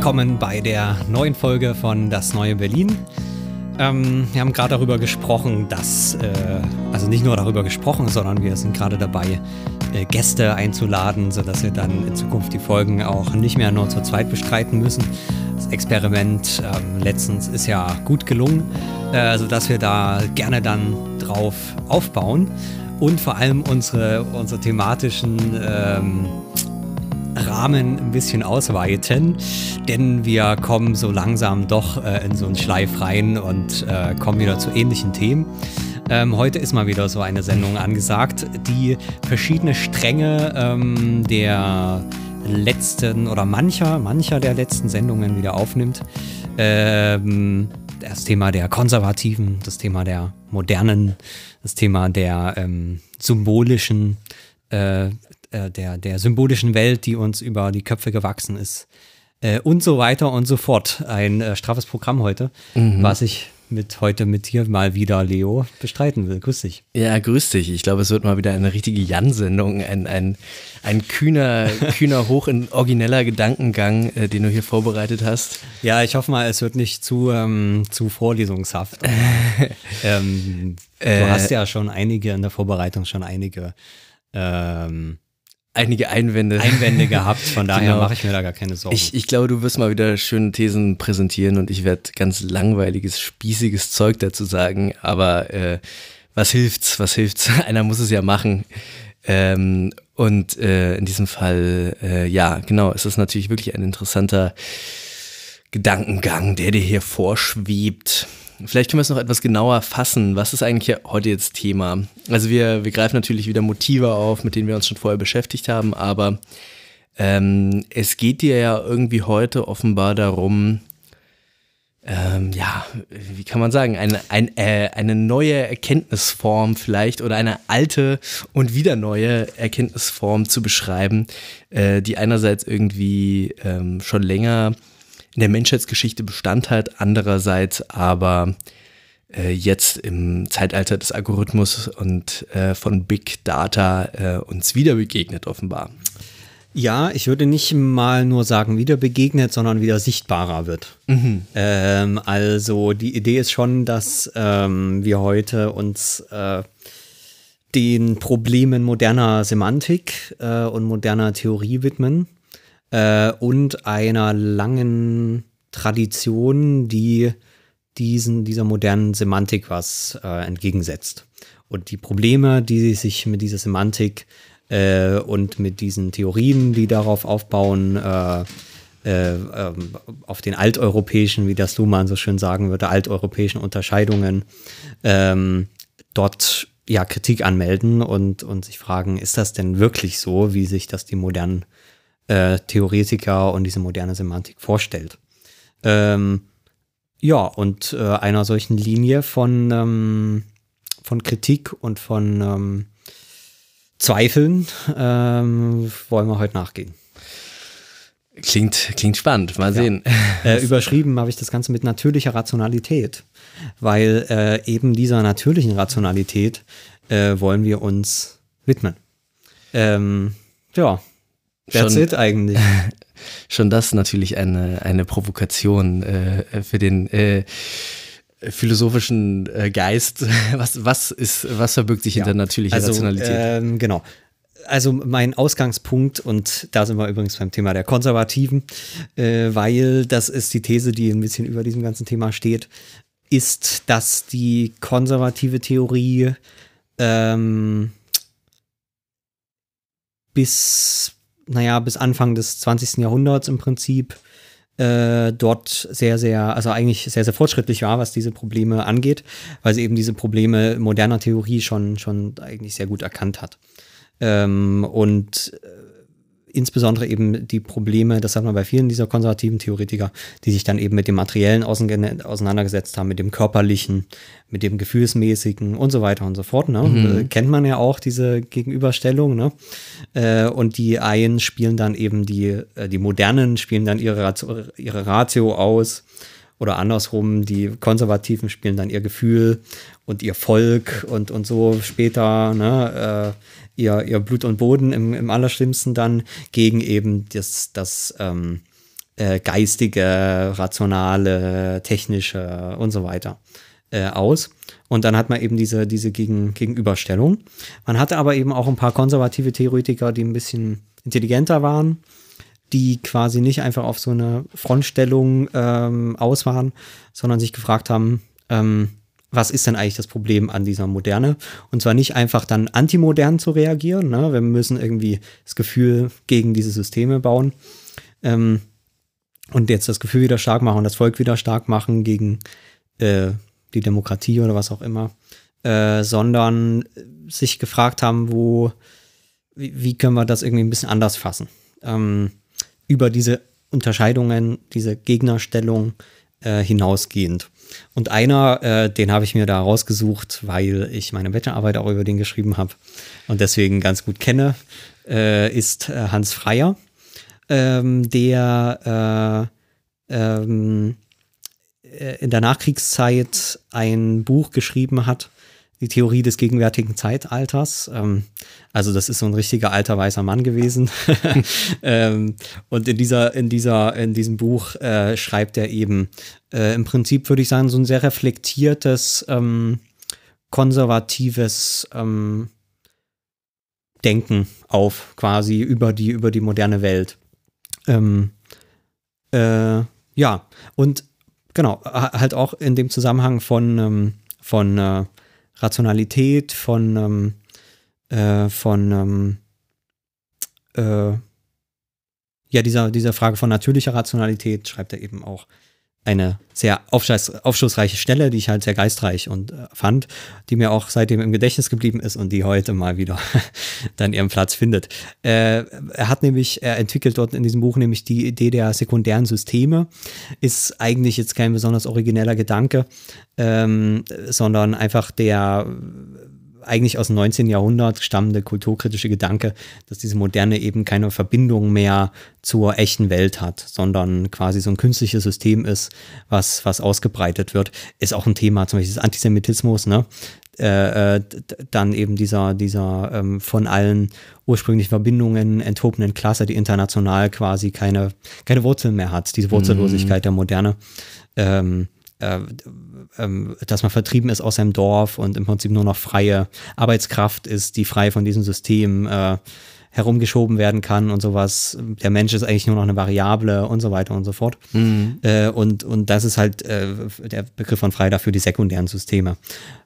Willkommen bei der neuen Folge von Das neue Berlin. Ähm, wir haben gerade darüber gesprochen, dass, äh, also nicht nur darüber gesprochen, sondern wir sind gerade dabei, äh, Gäste einzuladen, sodass wir dann in Zukunft die Folgen auch nicht mehr nur zu zweit bestreiten müssen. Das Experiment ähm, letztens ist ja gut gelungen, äh, sodass wir da gerne dann drauf aufbauen und vor allem unsere, unsere thematischen ähm, Rahmen ein bisschen ausweiten, denn wir kommen so langsam doch äh, in so einen Schleif rein und äh, kommen wieder zu ähnlichen Themen. Ähm, heute ist mal wieder so eine Sendung angesagt, die verschiedene Stränge ähm, der letzten oder mancher, mancher der letzten Sendungen wieder aufnimmt. Ähm, das Thema der Konservativen, das Thema der Modernen, das Thema der ähm, symbolischen äh, äh, der, der symbolischen Welt, die uns über die Köpfe gewachsen ist. Äh, und so weiter und so fort. Ein äh, straffes Programm heute, Mhm. was ich mit heute mit dir mal wieder, Leo, bestreiten will. Grüß dich. Ja, grüß dich. Ich glaube, es wird mal wieder eine richtige Jan-Sendung, ein, ein, ein kühner, kühner, hoch in origineller Gedankengang, äh, den du hier vorbereitet hast. Ja, ich hoffe mal, es wird nicht zu, ähm, zu vorlesungshaft. ähm, du Äh, hast ja schon einige in der Vorbereitung schon einige ähm, Einige Einwände. Einwände gehabt, von daher Genau. mache ich mir da gar keine Sorgen. Ich, ich glaube, du wirst mal wieder schöne Thesen präsentieren und ich werde ganz langweiliges, spießiges Zeug dazu sagen. Aber äh, was hilft's? Was hilft's? Einer muss es ja machen. Ähm, und äh, in diesem Fall, äh, ja, genau, es ist natürlich wirklich ein interessanter Gedankengang, der dir hier vorschwebt. Vielleicht können wir es noch etwas genauer fassen. Was ist eigentlich heute jetzt Thema? Also wir, wir greifen natürlich wieder Motive auf, mit denen wir uns schon vorher beschäftigt haben, aber ähm, es geht dir ja irgendwie heute offenbar darum, ähm, ja, wie kann man sagen, eine, ein, äh, eine neue Erkenntnisform vielleicht oder eine alte und wieder neue Erkenntnisform zu beschreiben, äh, die einerseits irgendwie ähm, schon länger in der Menschheitsgeschichte Bestand hat, andererseits aber äh, jetzt im Zeitalter des Algorithmus und äh, von Big Data äh, uns wieder begegnet offenbar. Ja, ich würde nicht mal nur sagen, wieder begegnet, sondern wieder sichtbarer wird. Ähm, also die Idee ist schon, dass ähm, wir heute uns äh, den Problemen moderner Semantik äh, und moderner Theorie widmen äh, und einer langen Tradition, die diesen, dieser modernen Semantik was äh, entgegensetzt. Und die Probleme, die sich mit dieser Semantik äh, und mit diesen Theorien, die darauf aufbauen, äh, äh, ähm, auf den alteuropäischen, wie das Luhmann so schön sagen würde, alteuropäischen Unterscheidungen, ähm, dort ja Kritik anmelden und, und sich fragen, ist das denn wirklich so, wie sich das die modernen äh, Theoretiker und diese moderne Semantik vorstellt? Ähm, ja, und äh, einer solchen Linie von, ähm, von Kritik und von ähm, Zweifeln ähm, wollen wir heute nachgehen. Klingt, klingt spannend, mal sehen. Äh, überschrieben habe ich das Ganze mit natürlicher Rationalität, weil äh, eben dieser natürlichen Rationalität äh, wollen wir uns widmen. Ähm, ja, that's Schon- it eigentlich. Schon das natürlich eine, eine Provokation äh, für den äh, philosophischen äh, Geist. Was, was, ist, was verbirgt sich hinter natürlicher also, Rationalität? Ähm, genau. Also mein Ausgangspunkt, und da sind wir übrigens beim Thema der Konservativen, äh, weil das ist die These, die ein bisschen über diesem ganzen Thema steht, ist, dass die konservative Theorie ähm, bis, naja, bis Anfang des 20. Jahrhunderts im Prinzip äh, dort sehr, sehr, also eigentlich sehr, sehr fortschrittlich war, was diese Probleme angeht, weil sie eben diese Probleme moderner Theorie schon, schon eigentlich sehr gut erkannt hat. Ähm, und äh, insbesondere eben die Probleme, das hat man bei vielen dieser konservativen Theoretiker, die sich dann eben mit dem Materiellen auseinandergesetzt haben, mit dem Körperlichen, mit dem Gefühlsmäßigen und so weiter und so fort. Ne? Mhm. Äh, kennt man ja auch diese Gegenüberstellung. Ne? Äh, und die einen spielen dann eben die, äh, die Modernen spielen dann ihre Ratio, ihre Ratio aus oder andersrum, die Konservativen spielen dann ihr Gefühl und ihr Volk und, und so später, ne, äh, ihr, ihr Blut und Boden im, im Allerschlimmsten dann gegen eben das, das ähm, äh, geistige, rationale, technische und so weiter äh, aus. Und dann hat man eben diese, diese Gegen, Gegenüberstellung. Man hatte aber eben auch ein paar konservative Theoretiker, die ein bisschen intelligenter waren, die quasi nicht einfach auf so eine Frontstellung ähm, aus waren, sondern sich gefragt haben, ähm, was ist denn eigentlich das Problem an dieser Moderne? Und zwar nicht einfach dann antimodern zu reagieren. Ne? Wir müssen irgendwie das Gefühl gegen diese Systeme bauen ähm, und jetzt das Gefühl wieder stark machen das Volk wieder stark machen gegen äh, die Demokratie oder was auch immer, äh, sondern sich gefragt haben, wo, wie, wie, können wir das irgendwie ein bisschen anders fassen? Ähm, über diese Unterscheidungen, diese Gegnerstellung äh, hinausgehend. Und einer, äh, den habe ich mir da rausgesucht, weil ich meine Bachelorarbeit auch über den geschrieben habe und deswegen ganz gut kenne, äh, ist äh, Hans Freier, ähm, der äh, ähm, äh, in der Nachkriegszeit ein Buch geschrieben hat, die Theorie des gegenwärtigen Zeitalters. Ähm, also das ist so ein richtiger alter weißer Mann gewesen. ähm, und in dieser, in dieser, in diesem Buch äh, schreibt er eben äh, im Prinzip, würde ich sagen, so ein sehr reflektiertes, ähm, konservatives ähm, Denken auf, quasi über die, über die moderne Welt. Ähm, äh, ja, und genau, halt auch in dem Zusammenhang von, ähm, von äh, Rationalität, von, ähm, äh, von ähm, äh, ja, dieser, dieser Frage von natürlicher Rationalität schreibt er eben auch eine sehr aufschlussreiche Stelle, die ich halt sehr geistreich und äh, fand, die mir auch seitdem im Gedächtnis geblieben ist und die heute mal wieder dann ihren Platz findet. Äh, er hat nämlich, er entwickelt dort in diesem Buch nämlich die Idee der sekundären Systeme. Ist eigentlich jetzt kein besonders origineller Gedanke, ähm, sondern einfach der eigentlich aus dem 19. Jahrhundert stammende kulturkritische Gedanke, dass diese Moderne eben keine Verbindung mehr zur echten Welt hat, sondern quasi so ein künstliches System ist, was, was ausgebreitet wird, ist auch ein Thema, zum Beispiel des Antisemitismus, ne? Äh, äh dann eben dieser, dieser ähm, von allen ursprünglichen Verbindungen enthobenen Klasse, die international quasi keine, keine Wurzeln mehr hat, diese Wurzellosigkeit mhm. der Moderne. Ähm, äh, ähm, dass man vertrieben ist aus seinem Dorf und im Prinzip nur noch freie Arbeitskraft ist, die frei von diesem System äh, herumgeschoben werden kann und sowas. Der Mensch ist eigentlich nur noch eine Variable und so weiter und so fort. Mhm. Äh, und, und das ist halt äh, der Begriff von frei dafür die sekundären Systeme,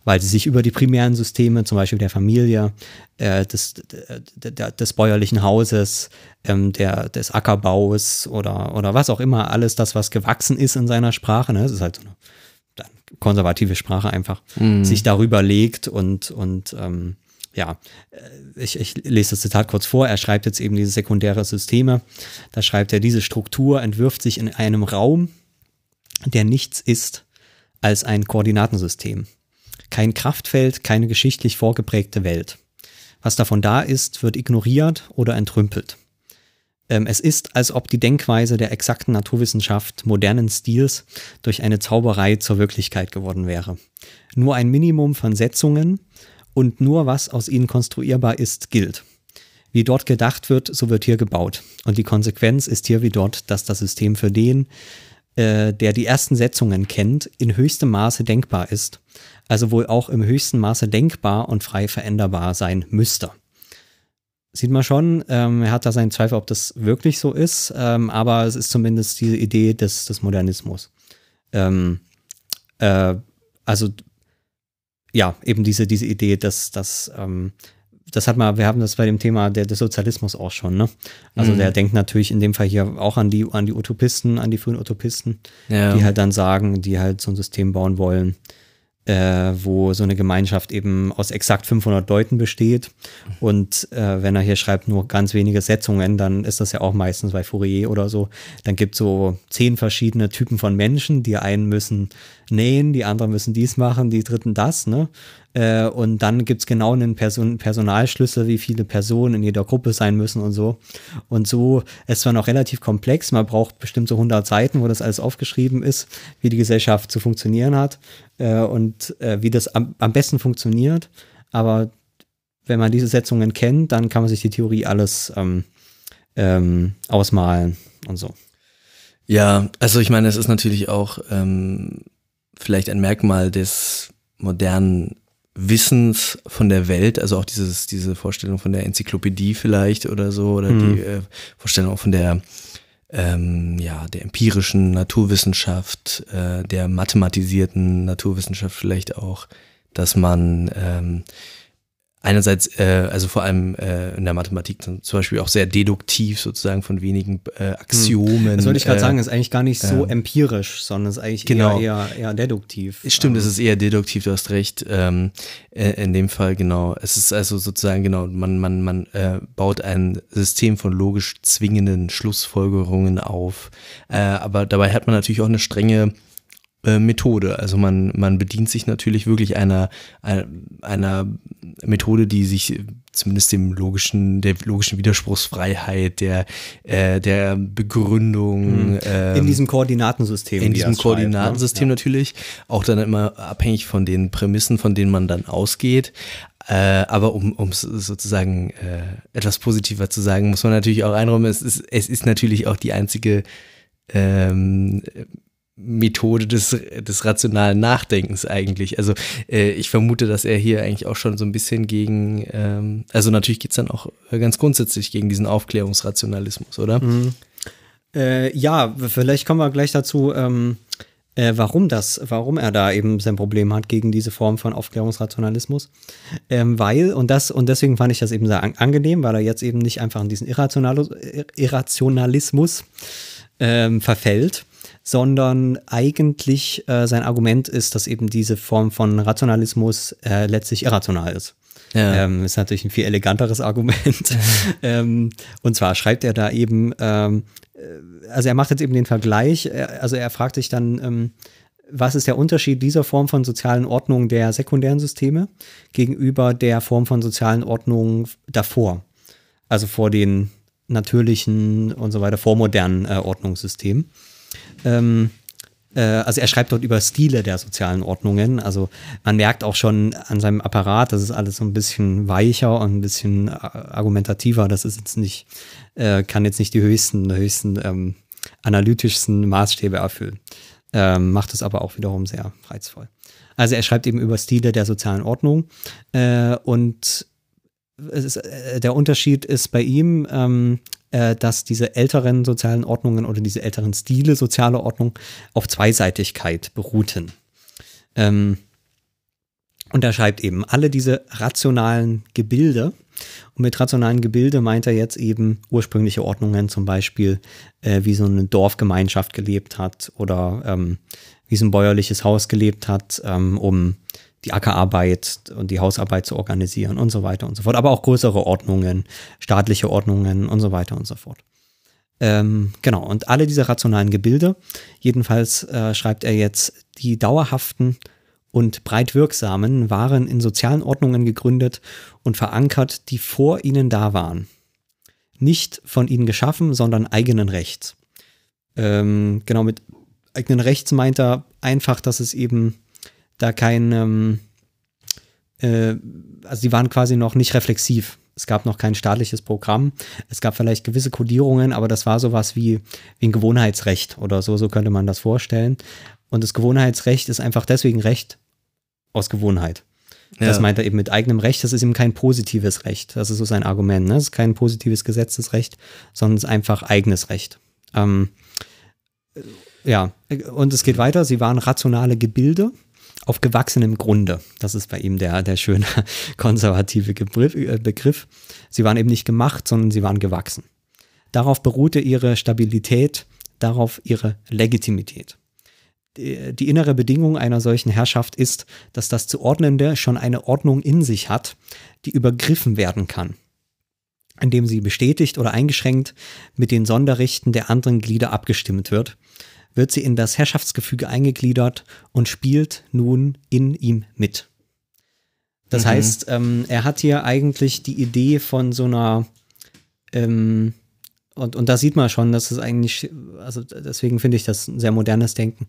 weil sie sich über die primären Systeme, zum Beispiel der Familie, äh, des, des, des bäuerlichen Hauses, ähm, der, des Ackerbaus oder, oder was auch immer, alles das, was gewachsen ist in seiner Sprache, ne? das ist halt so eine konservative Sprache einfach, mhm. sich darüber legt und, und ähm, ja, äh, ich, ich lese das Zitat kurz vor. Er schreibt jetzt eben diese sekundäre Systeme. Da schreibt er, diese Struktur entwirft sich in einem Raum, der nichts ist als ein Koordinatensystem. Kein Kraftfeld, keine geschichtlich vorgeprägte Welt. Was davon da ist, wird ignoriert oder entrümpelt. Ähm, es ist, als ob die Denkweise der exakten Naturwissenschaft modernen Stils durch eine Zauberei zur Wirklichkeit geworden wäre. Nur ein Minimum von Setzungen und nur was aus ihnen konstruierbar ist, gilt. Wie dort gedacht wird, so wird hier gebaut. Und die Konsequenz ist hier wie dort, dass das System für den, äh, der die ersten Setzungen kennt, in höchstem Maße denkbar ist, also wohl auch im höchsten Maße denkbar und frei veränderbar sein müsste sieht man schon, ähm, er hat da seinen Zweifel, ob das wirklich so ist, ähm, aber es ist zumindest diese Idee des, des Modernismus. Ähm, äh, also ja, eben diese, diese Idee, dass, dass ähm, das hat man, wir haben das bei dem Thema der, des Sozialismus auch schon, ne? Also mhm. der denkt natürlich in dem Fall hier auch an die, an die Utopisten, an die frühen Utopisten, ja. die halt dann sagen, die halt so ein System bauen wollen, äh, wo so eine Gemeinschaft eben aus exakt 500 Leuten besteht. Und äh, wenn er hier schreibt nur ganz wenige Setzungen, dann ist das ja auch meistens bei Fourier oder so. Dann gibt es so zehn verschiedene Typen von Menschen. Die einen müssen nähen, die anderen müssen dies machen, die dritten das. Ne? Äh, und dann gibt es genau einen Person Personalschlüssel, wie viele Personen in jeder Gruppe sein müssen und so. Und so ist zwar noch relativ komplex, man braucht bestimmt so 100 Seiten, wo das alles aufgeschrieben ist, wie die Gesellschaft zu funktionieren hat äh, und äh, wie das am, am besten funktioniert. Aber wenn man diese Setzungen kennt, dann kann man sich die Theorie alles ähm, ähm, ausmalen und so. Ja, also ich meine, es ist natürlich auch ähm, vielleicht ein Merkmal des modernen Wissens von der Welt, also auch dieses, diese Vorstellung von der Enzyklopädie vielleicht oder so, oder mhm. die äh, Vorstellung auch von der, ähm, ja, der empirischen Naturwissenschaft, äh, der mathematisierten Naturwissenschaft vielleicht auch, dass man ähm, einerseits, äh, also vor allem äh, in der Mathematik zum Beispiel auch sehr deduktiv sozusagen von wenigen äh, Axiomen. Das wollte ich gerade äh, sagen, ist eigentlich gar nicht so empirisch, sondern ist eigentlich genau. eher, eher, eher deduktiv. Stimmt, es Ähm, ist eher deduktiv, du hast recht. Ähm, äh, in dem Fall genau. Es ist also sozusagen genau, man, man, man äh, baut ein System von logisch zwingenden Schlussfolgerungen auf. Äh, aber dabei hat man natürlich auch eine strenge äh, Methode. Also man, man bedient sich natürlich wirklich einer, einer, Methode, die sich zumindest dem logischen, der logischen Widerspruchsfreiheit, der, äh, der Begründung ähm, in diesem Koordinatensystem. in diesem es schreibt, ne? Koordinatensystem natürlich, auch dann immer abhängig von den Prämissen, von denen man dann ausgeht. Äh, aber um um es sozusagen äh, etwas positiver zu sagen, muss man natürlich auch einräumen, es ist, es ist natürlich auch die einzige ähm, Methode des, des rationalen Nachdenkens eigentlich. Also äh, ich vermute, dass er hier eigentlich auch schon so ein bisschen gegen, ähm, also natürlich geht's dann auch ganz grundsätzlich gegen diesen Aufklärungsrationalismus, oder? Mhm. Äh, ja, vielleicht kommen wir gleich dazu, ähm, äh, warum das, warum er da eben sein Problem hat gegen diese Form von Aufklärungsrationalismus. Ähm, weil, und das, und deswegen fand ich das eben sehr an angenehm, weil er jetzt eben nicht einfach in diesen Irrational Irrationalismus ähm, verfällt, sondern eigentlich äh, sein Argument ist, dass eben diese Form von Rationalismus äh, letztlich irrational ist. Ja. Ähm, ist natürlich ein viel eleganteres Argument. ähm, und zwar schreibt er da eben, ähm, äh, also er macht jetzt eben den Vergleich, äh, also er fragt sich dann, ähm, was ist der Unterschied dieser Form von sozialen Ordnung der sekundären Systeme gegenüber der Form von sozialen Ordnung davor? Also vor den natürlichen und so weiter, vormodernen äh, Ordnungssystemen. Ähm, äh, also er schreibt dort über Stile der sozialen Ordnungen. Also man merkt auch schon an seinem Apparat, das ist alles so ein bisschen weicher und ein bisschen äh, argumentativer. Das ist jetzt nicht, äh, kann jetzt nicht die höchsten, höchsten ähm, analytischsten Maßstäbe erfüllen. Ähm, macht es aber auch wiederum sehr reizvoll. Also er schreibt eben über Stile der sozialen Ordnung äh, und ist, äh, der Unterschied ist bei ihm, ähm, äh, dass diese älteren sozialen Ordnungen oder diese älteren Stile sozialer Ordnung auf Zweiseitigkeit beruhten. Ähm, und er schreibt eben alle diese rationalen Gebilde. Und mit rationalen Gebilde meint er jetzt eben ursprüngliche Ordnungen, zum Beispiel äh, wie so eine Dorfgemeinschaft gelebt hat oder ähm, wie so ein bäuerliches Haus gelebt hat, ähm, um die Ackerarbeit und die Hausarbeit zu organisieren und so weiter und so fort. Aber auch größere Ordnungen, staatliche Ordnungen und so weiter und so fort. Ähm, genau, und alle diese rationalen Gebilde, jedenfalls äh, schreibt er jetzt, die dauerhaften und breit wirksamen waren in sozialen Ordnungen gegründet und verankert, die vor ihnen da waren. Nicht von ihnen geschaffen, sondern eigenen Rechts. Ähm, genau, mit eigenen Rechts meint er einfach, dass es eben da kein, ähm, äh, also die waren quasi noch nicht reflexiv. Es gab noch kein staatliches Programm. Es gab vielleicht gewisse Kodierungen, aber das war sowas wie, wie ein Gewohnheitsrecht oder so, so könnte man das vorstellen. Und das Gewohnheitsrecht ist einfach deswegen Recht aus Gewohnheit. Das Ja. meint er eben mit eigenem Recht. Das ist eben kein positives Recht. Das ist so sein Argument. Ne? Das ist kein positives Gesetzesrecht, sondern es ist einfach eigenes Recht. Ähm, äh, ja, und es geht weiter. Sie waren rationale Gebilde auf gewachsenem Grunde. Das ist bei ihm der, der schöne konservative Begriff, äh, Begriff. Sie waren eben nicht gemacht, sondern sie waren gewachsen. Darauf beruhte ihre Stabilität, darauf ihre Legitimität. die, innere Bedingung einer solchen Herrschaft ist, dass das Zuordnende schon eine Ordnung in sich hat, die übergriffen werden kann, indem sie bestätigt oder eingeschränkt mit den Sonderrechten der anderen Glieder abgestimmt wird, wird sie in das Herrschaftsgefüge eingegliedert und spielt nun in ihm mit. Das Mhm. heißt, ähm, er hat hier eigentlich die Idee von so einer, ähm, und, und da sieht man schon, dass es eigentlich, also deswegen finde ich das ein sehr modernes Denken,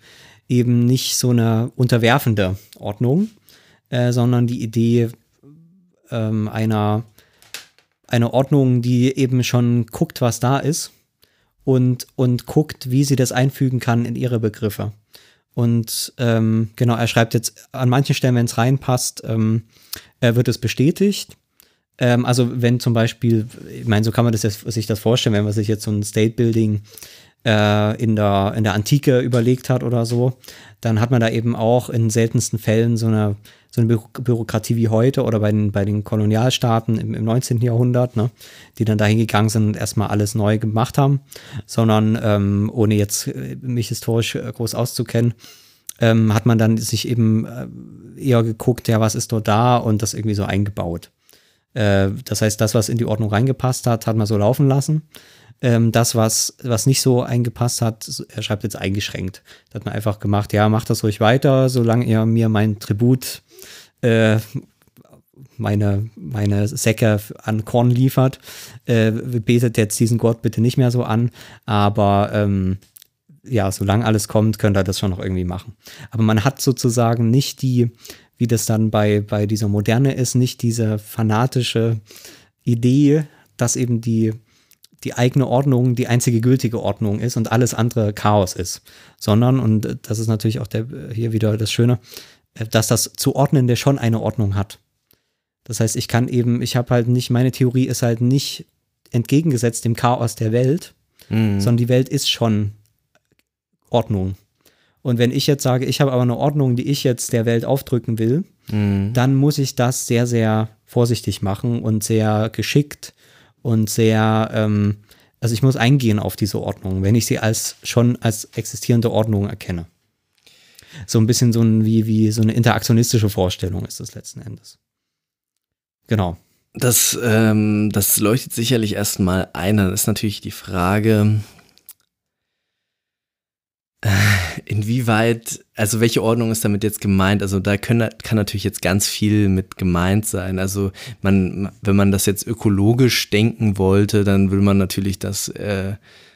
eben nicht so eine unterwerfende Ordnung, äh, sondern die Idee ähm, einer, einer Ordnung, die eben schon guckt, was da ist und, und guckt, wie sie das einfügen kann in ihre Begriffe. Und ähm, genau, er schreibt jetzt an manchen Stellen, wenn es reinpasst, ähm, äh, wird es bestätigt. Ähm, also wenn zum Beispiel, ich meine, so kann man das jetzt, sich das vorstellen, wenn man sich jetzt so ein State Building äh, in, der, in der Antike überlegt hat oder so, dann hat man da eben auch in seltensten Fällen so eine, so eine Bü Bürokratie wie heute oder bei den, bei den Kolonialstaaten im, im 19. Jahrhundert, ne, die dann dahin gegangen sind und erstmal alles neu gemacht haben, sondern ähm, ohne jetzt äh, mich historisch äh, groß auszukennen, ähm, hat man dann sich eben äh, eher geguckt, ja, was ist dort da und das irgendwie so eingebaut. Äh, das heißt, das, was in die Ordnung reingepasst hat, hat man so laufen lassen. Ähm, das, was, was nicht so eingepasst hat, er schreibt jetzt eingeschränkt. Da hat man einfach gemacht, ja, macht das ruhig weiter, solange ihr mir mein Tribut, äh, meine, meine Säcke an Korn liefert. Äh, betet jetzt diesen Gott bitte nicht mehr so an, aber ähm, ja, solange alles kommt, könnt ihr das schon noch irgendwie machen. Aber man hat sozusagen nicht die, wie das dann bei, bei dieser Moderne ist, nicht diese fanatische Idee, dass eben die, die eigene Ordnung die einzige gültige Ordnung ist und alles andere Chaos ist, sondern, und das ist natürlich auch der, hier wieder das Schöne, dass das Zuordnende schon eine Ordnung hat. Das heißt, ich kann eben, ich habe halt nicht, meine Theorie ist halt nicht entgegengesetzt dem Chaos der Welt, Mhm. sondern die Welt ist schon Ordnung. Und wenn ich jetzt sage, ich habe aber eine Ordnung, die ich jetzt der Welt aufdrücken will, Mhm. dann muss ich das sehr, sehr vorsichtig machen und sehr geschickt und sehr, ähm, also ich muss eingehen auf diese Ordnung, wenn ich sie als schon als existierende Ordnung erkenne. So ein bisschen so ein, wie, wie so eine interaktionistische Vorstellung ist das letzten Endes. Genau. Das, ähm, das leuchtet sicherlich erstmal ein. Dann ist natürlich die Frage, äh, inwieweit, also welche Ordnung ist damit jetzt gemeint? Also da können, kann natürlich jetzt ganz viel mit gemeint sein. Also man, wenn man das jetzt ökologisch denken wollte, dann will man natürlich das äh,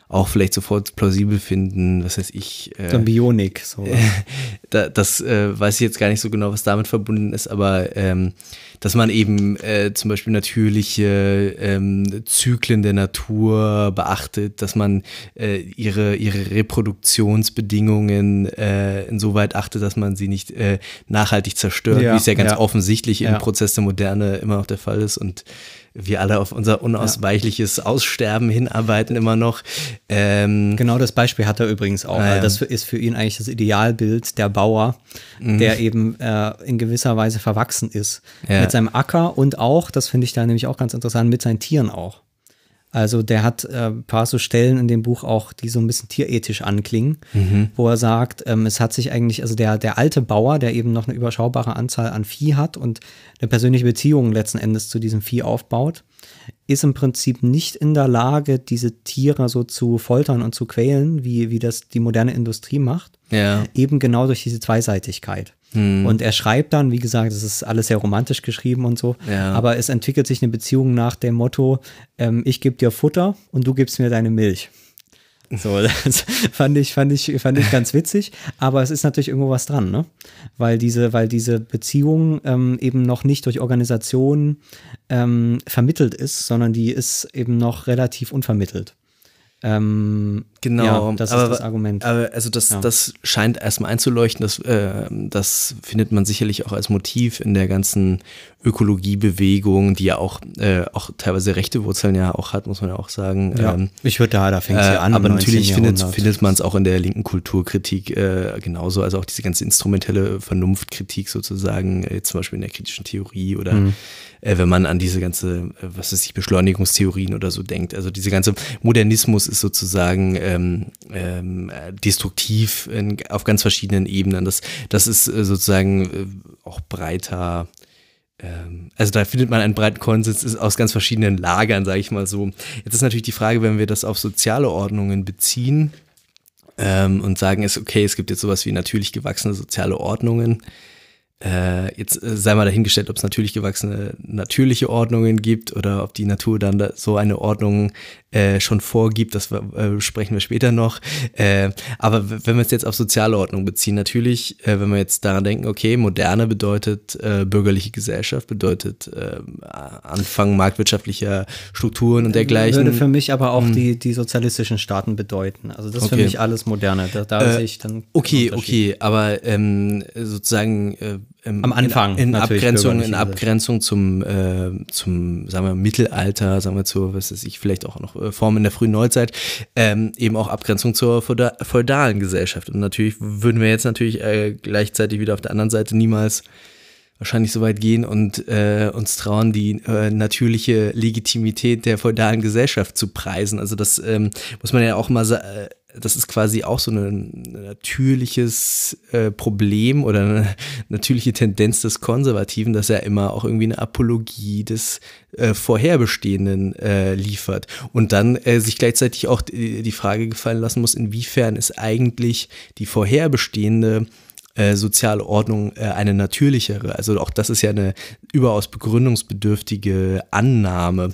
auch vielleicht sofort plausibel finden, was weiß ich. Äh, So Bionik. So. da, das äh, weiß ich jetzt gar nicht so genau, was damit verbunden ist, aber ähm, dass man eben äh, zum Beispiel natürliche ähm, Zyklen der Natur beachtet, dass man äh, ihre, ihre Reproduktionsbedingungen äh, insoweit achtet, dass man sie nicht äh, nachhaltig zerstört, Ja, wie es ja ganz ja. offensichtlich im Ja. Prozess der Moderne immer noch der Fall ist und wir alle auf unser unausweichliches Aussterben hinarbeiten immer noch. Ähm, Genau das Beispiel hat er übrigens auch. Ah, weil ja. Das ist für ihn eigentlich das Idealbild der Bauer, der eben äh, in gewisser Weise verwachsen ist Ja. mit seinem Acker und auch, das finde ich da nämlich auch ganz interessant, mit seinen Tieren auch. Also der hat äh, ein paar so Stellen in dem Buch auch, die so ein bisschen tierethisch anklingen, wo er sagt, ähm, es hat sich eigentlich, also der, der alte Bauer, der eben noch eine überschaubare Anzahl an Vieh hat und eine persönliche Beziehung letzten Endes zu diesem Vieh aufbaut, ist im Prinzip nicht in der Lage, diese Tiere so zu foltern und zu quälen, wie, wie das die moderne Industrie macht. Ja. Eben genau durch diese Zweiseitigkeit. Und er schreibt dann, wie gesagt, es ist alles sehr romantisch geschrieben und so, Ja. aber es entwickelt sich eine Beziehung nach dem Motto, ähm, ich gebe dir Futter und du gibst mir deine Milch. So, das fand ich, fand ich, fand ich ganz witzig, aber es ist natürlich irgendwo was dran, ne? Weil diese, weil diese Beziehung ähm, eben noch nicht durch Organisation ähm, vermittelt ist, sondern die ist eben noch relativ unvermittelt. Ähm, Genau, ja, das aber, ist das Argument. Aber also das, Ja. das scheint erstmal einzuleuchten, das, äh, das findet man sicherlich auch als Motiv in der ganzen Ökologiebewegung, die ja auch, äh, auch teilweise rechte Wurzeln ja auch hat, muss man ja auch sagen. ja, Ähm, ich würde da, da fängt es äh, ja an. aber natürlich 19. findet, findet man es auch in der linken Kulturkritik äh, genauso, also auch diese ganze instrumentelle Vernunftkritik sozusagen, äh, zum Beispiel in der kritischen Theorie oder Mhm. äh, wenn man an diese ganze, äh, was weiß ich, Beschleunigungstheorien oder so denkt. Also diese ganze Modernismus ist sozusagen ähm, ähm, destruktiv in, auf ganz verschiedenen Ebenen. Das, das ist äh, sozusagen äh, auch breiter ähm, also da findet man einen breiten Konsens aus ganz verschiedenen Lagern, sage ich mal so. Jetzt ist natürlich die Frage, wenn wir das auf soziale Ordnungen beziehen ähm, und sagen, ist okay, es gibt jetzt sowas wie natürlich gewachsene soziale Ordnungen, äh, jetzt äh, sei mal dahingestellt, ob es natürlich gewachsene natürliche Ordnungen gibt oder ob die Natur dann da so eine Ordnung äh, schon vorgibt, das äh, sprechen wir später noch. Äh, aber wenn wir es jetzt auf soziale Ordnung beziehen, natürlich, äh, wenn wir jetzt daran denken, okay, moderne bedeutet äh, bürgerliche Gesellschaft, bedeutet Anfang marktwirtschaftlicher Strukturen und dergleichen. Würde für mich aber auch hm. die, die sozialistischen Staaten bedeuten. Also das ist okay. für mich alles moderne. Da, da sehe ich dann. Okay, okay, aber ähm, sozusagen ähm, am Anfang in, in Abgrenzung in Abgrenzung zum äh, zum sagen wir Mittelalter sagen wir zu was weiß ich vielleicht auch noch äh, Formen der frühen Neuzeit ähm, eben auch Abgrenzung zur feudalen Gesellschaft und natürlich würden wir jetzt natürlich äh, gleichzeitig wieder auf der anderen Seite niemals wahrscheinlich so weit gehen und äh, uns trauen, die äh, natürliche Legitimität der feudalen Gesellschaft zu preisen. Also das ähm, muss man ja auch mal sagen. Äh, das ist quasi auch so ein natürliches äh, Problem oder eine natürliche Tendenz des Konservativen, dass er immer auch irgendwie eine Apologie des äh, Vorherbestehenden äh, liefert und dann äh, sich gleichzeitig auch die, die Frage gefallen lassen muss, inwiefern ist eigentlich die vorherbestehende äh, soziale Ordnung äh, eine natürlichere. Also auch das ist ja eine überaus begründungsbedürftige Annahme.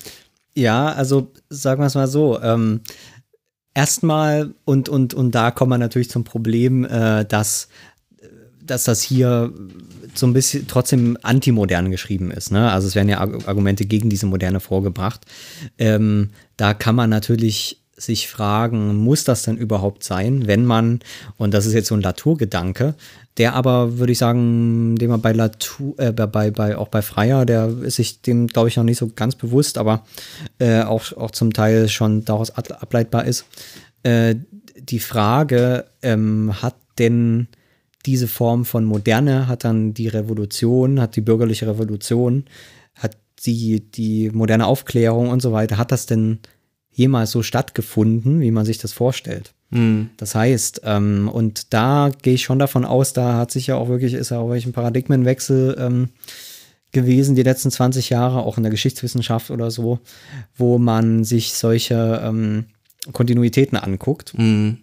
Ja, also sagen wir es mal so. Ähm, erstmal, und, und, und da kommen wir natürlich zum Problem, äh, dass, dass das hier so ein bisschen trotzdem antimodern geschrieben ist. Ne? Also es werden ja Argumente gegen diese Moderne vorgebracht. Ähm, da kann man natürlich sich fragen, muss das denn überhaupt sein, wenn man, und das ist jetzt so ein Latour-Gedanke, der aber, würde ich sagen, dem man bei Latour, äh, bei, bei, auch bei Freier, der ist sich dem, glaube ich, noch nicht so ganz bewusst, aber äh, auch, auch zum Teil schon daraus ableitbar ist. Äh, die Frage, ähm, hat denn diese Form von Moderne, hat dann die Revolution, hat die bürgerliche Revolution, hat die, die moderne Aufklärung und so weiter, hat das denn jemals so stattgefunden, wie man sich das vorstellt? Mhm. Das heißt, ähm, und da gehe ich schon davon aus, da hat sich ja auch wirklich, ist ja auch wirklich ein Paradigmenwechsel ähm, gewesen, die letzten 20 Jahre, auch in der Geschichtswissenschaft oder so, wo man sich solche ähm, Kontinuitäten anguckt. Mhm.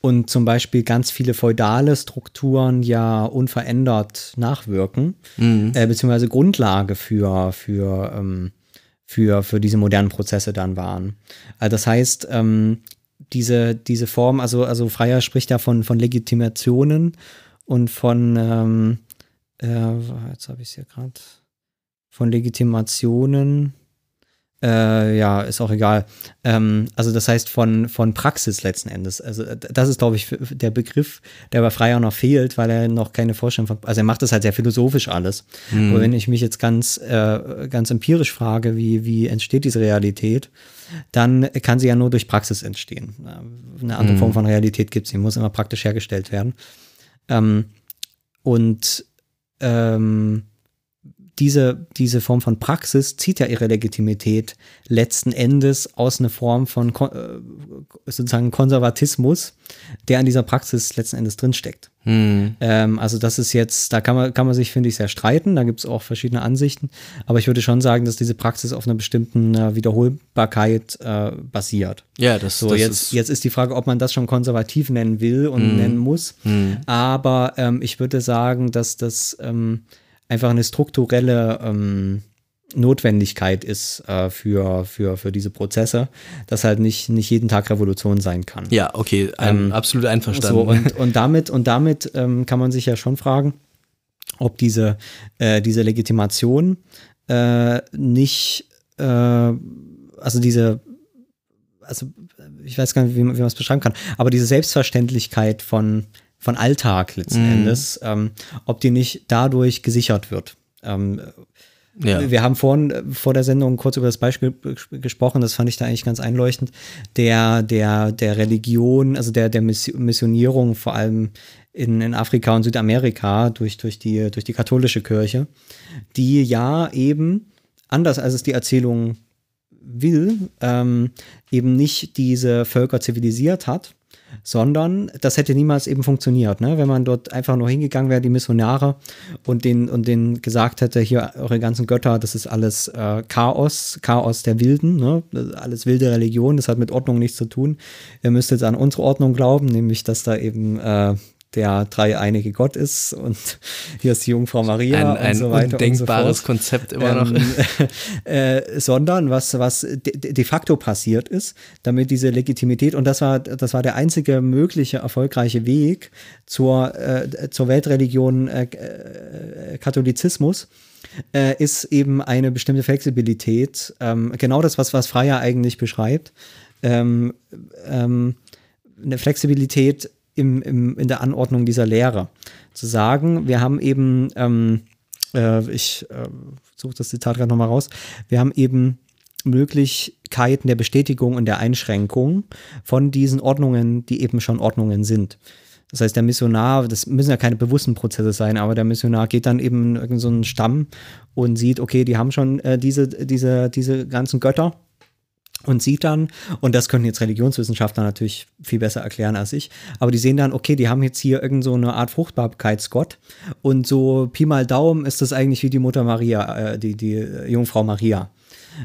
Und zum Beispiel ganz viele feudale Strukturen ja unverändert nachwirken, mhm. äh, beziehungsweise Grundlage für, für, ähm, für, für diese modernen Prozesse dann waren. Also das heißt, ähm, diese, diese Form, also, also Freier spricht ja von, von Legitimationen und von, ähm, äh, jetzt habe ich es hier gerade, von Legitimationen, äh, ja, ist auch egal. Ähm, also das heißt von, von Praxis letzten Endes. Also das ist, glaube ich, der Begriff, der bei Freier noch fehlt, weil er noch keine Vorstellung von, also er macht das halt sehr philosophisch alles. Mhm. Aber wenn ich mich jetzt ganz, äh, ganz empirisch frage, wie, wie entsteht diese Realität, dann kann sie ja nur durch Praxis entstehen. Eine andere mhm. Form von Realität gibt es, sie muss immer praktisch hergestellt werden. Ähm, und ähm, diese, diese Form von Praxis zieht ja ihre Legitimität letzten Endes aus einer Form von äh, sozusagen Konservatismus, der an dieser Praxis letzten Endes drinsteckt. Hm. Ähm, also das ist jetzt, da kann man, kann man sich, finde ich, sehr streiten, da gibt es auch verschiedene Ansichten, aber ich würde schon sagen, dass diese Praxis auf einer bestimmten äh, Wiederholbarkeit äh, basiert. Ja, das, so, das jetzt, ist jetzt ist die Frage, ob man das schon konservativ nennen will und hm. nennen muss, hm. aber ähm, ich würde sagen, dass das ähm, einfach eine strukturelle ähm, Notwendigkeit ist äh, für, für, für diese Prozesse, dass halt nicht, nicht jeden Tag Revolution sein kann. Ja, okay, ähm, absolut einverstanden. So, und, und damit, und damit ähm, kann man sich ja schon fragen, ob diese, äh, diese Legitimation äh, nicht, äh, also diese, also ich weiß gar nicht, wie man es beschreiben kann, aber diese Selbstverständlichkeit von, von Alltag letzten mhm. Endes, ähm, ob die nicht dadurch gesichert wird. Ähm, ja. Wir haben vorhin äh, vor der Sendung kurz über das Beispiel gesprochen, das fand ich da eigentlich ganz einleuchtend, der, der, der Religion, also der, der Missionierung, vor allem in, in Afrika und Südamerika durch, durch, die, durch die katholische Kirche, die ja eben, anders als es die Erzählung will, ähm, eben nicht diese Völker zivilisiert hat, sondern das hätte niemals eben funktioniert, ne? wenn man dort einfach nur hingegangen wäre, die Missionare, und den und denen gesagt hätte, hier eure ganzen Götter, das ist alles äh, Chaos, Chaos der Wilden, ne? alles wilde Religion, das hat mit Ordnung nichts zu tun. Ihr müsst jetzt an unsere Ordnung glauben, nämlich dass da eben äh, der dreieinige Gott ist und hier ist die Jungfrau Maria ein, ein und so weiter. undenkbares so Konzept immer ähm, noch. äh, sondern was, was de, de, facto passiert ist, damit diese Legitimität, und das war, das war der einzige mögliche erfolgreiche Weg zur, äh, zur Weltreligion äh, äh Katholizismus, äh, ist eben eine bestimmte Flexibilität, ähm, genau das, was, was Freier eigentlich beschreibt. Ähm, ähm, eine Flexibilität im, im, in der Anordnung dieser Lehre. Zu sagen, wir haben eben, ähm, äh, ich äh, suche das Zitat gerade nochmal raus, wir haben eben Möglichkeiten der Bestätigung und der Einschränkung von diesen Ordnungen, die eben schon Ordnungen sind. Das heißt, der Missionar, das müssen ja keine bewussten Prozesse sein, aber der Missionar geht dann eben in irgendeinen so Stamm und sieht, okay, die haben schon äh, diese, diese, diese ganzen Götter und sieht dann, und das können jetzt Religionswissenschaftler natürlich viel besser erklären als ich, aber die sehen dann, okay, die haben jetzt hier irgend so eine Art Fruchtbarkeitsgott und so Pi mal Daumen ist das eigentlich wie die Mutter Maria, äh, die, die Jungfrau Maria.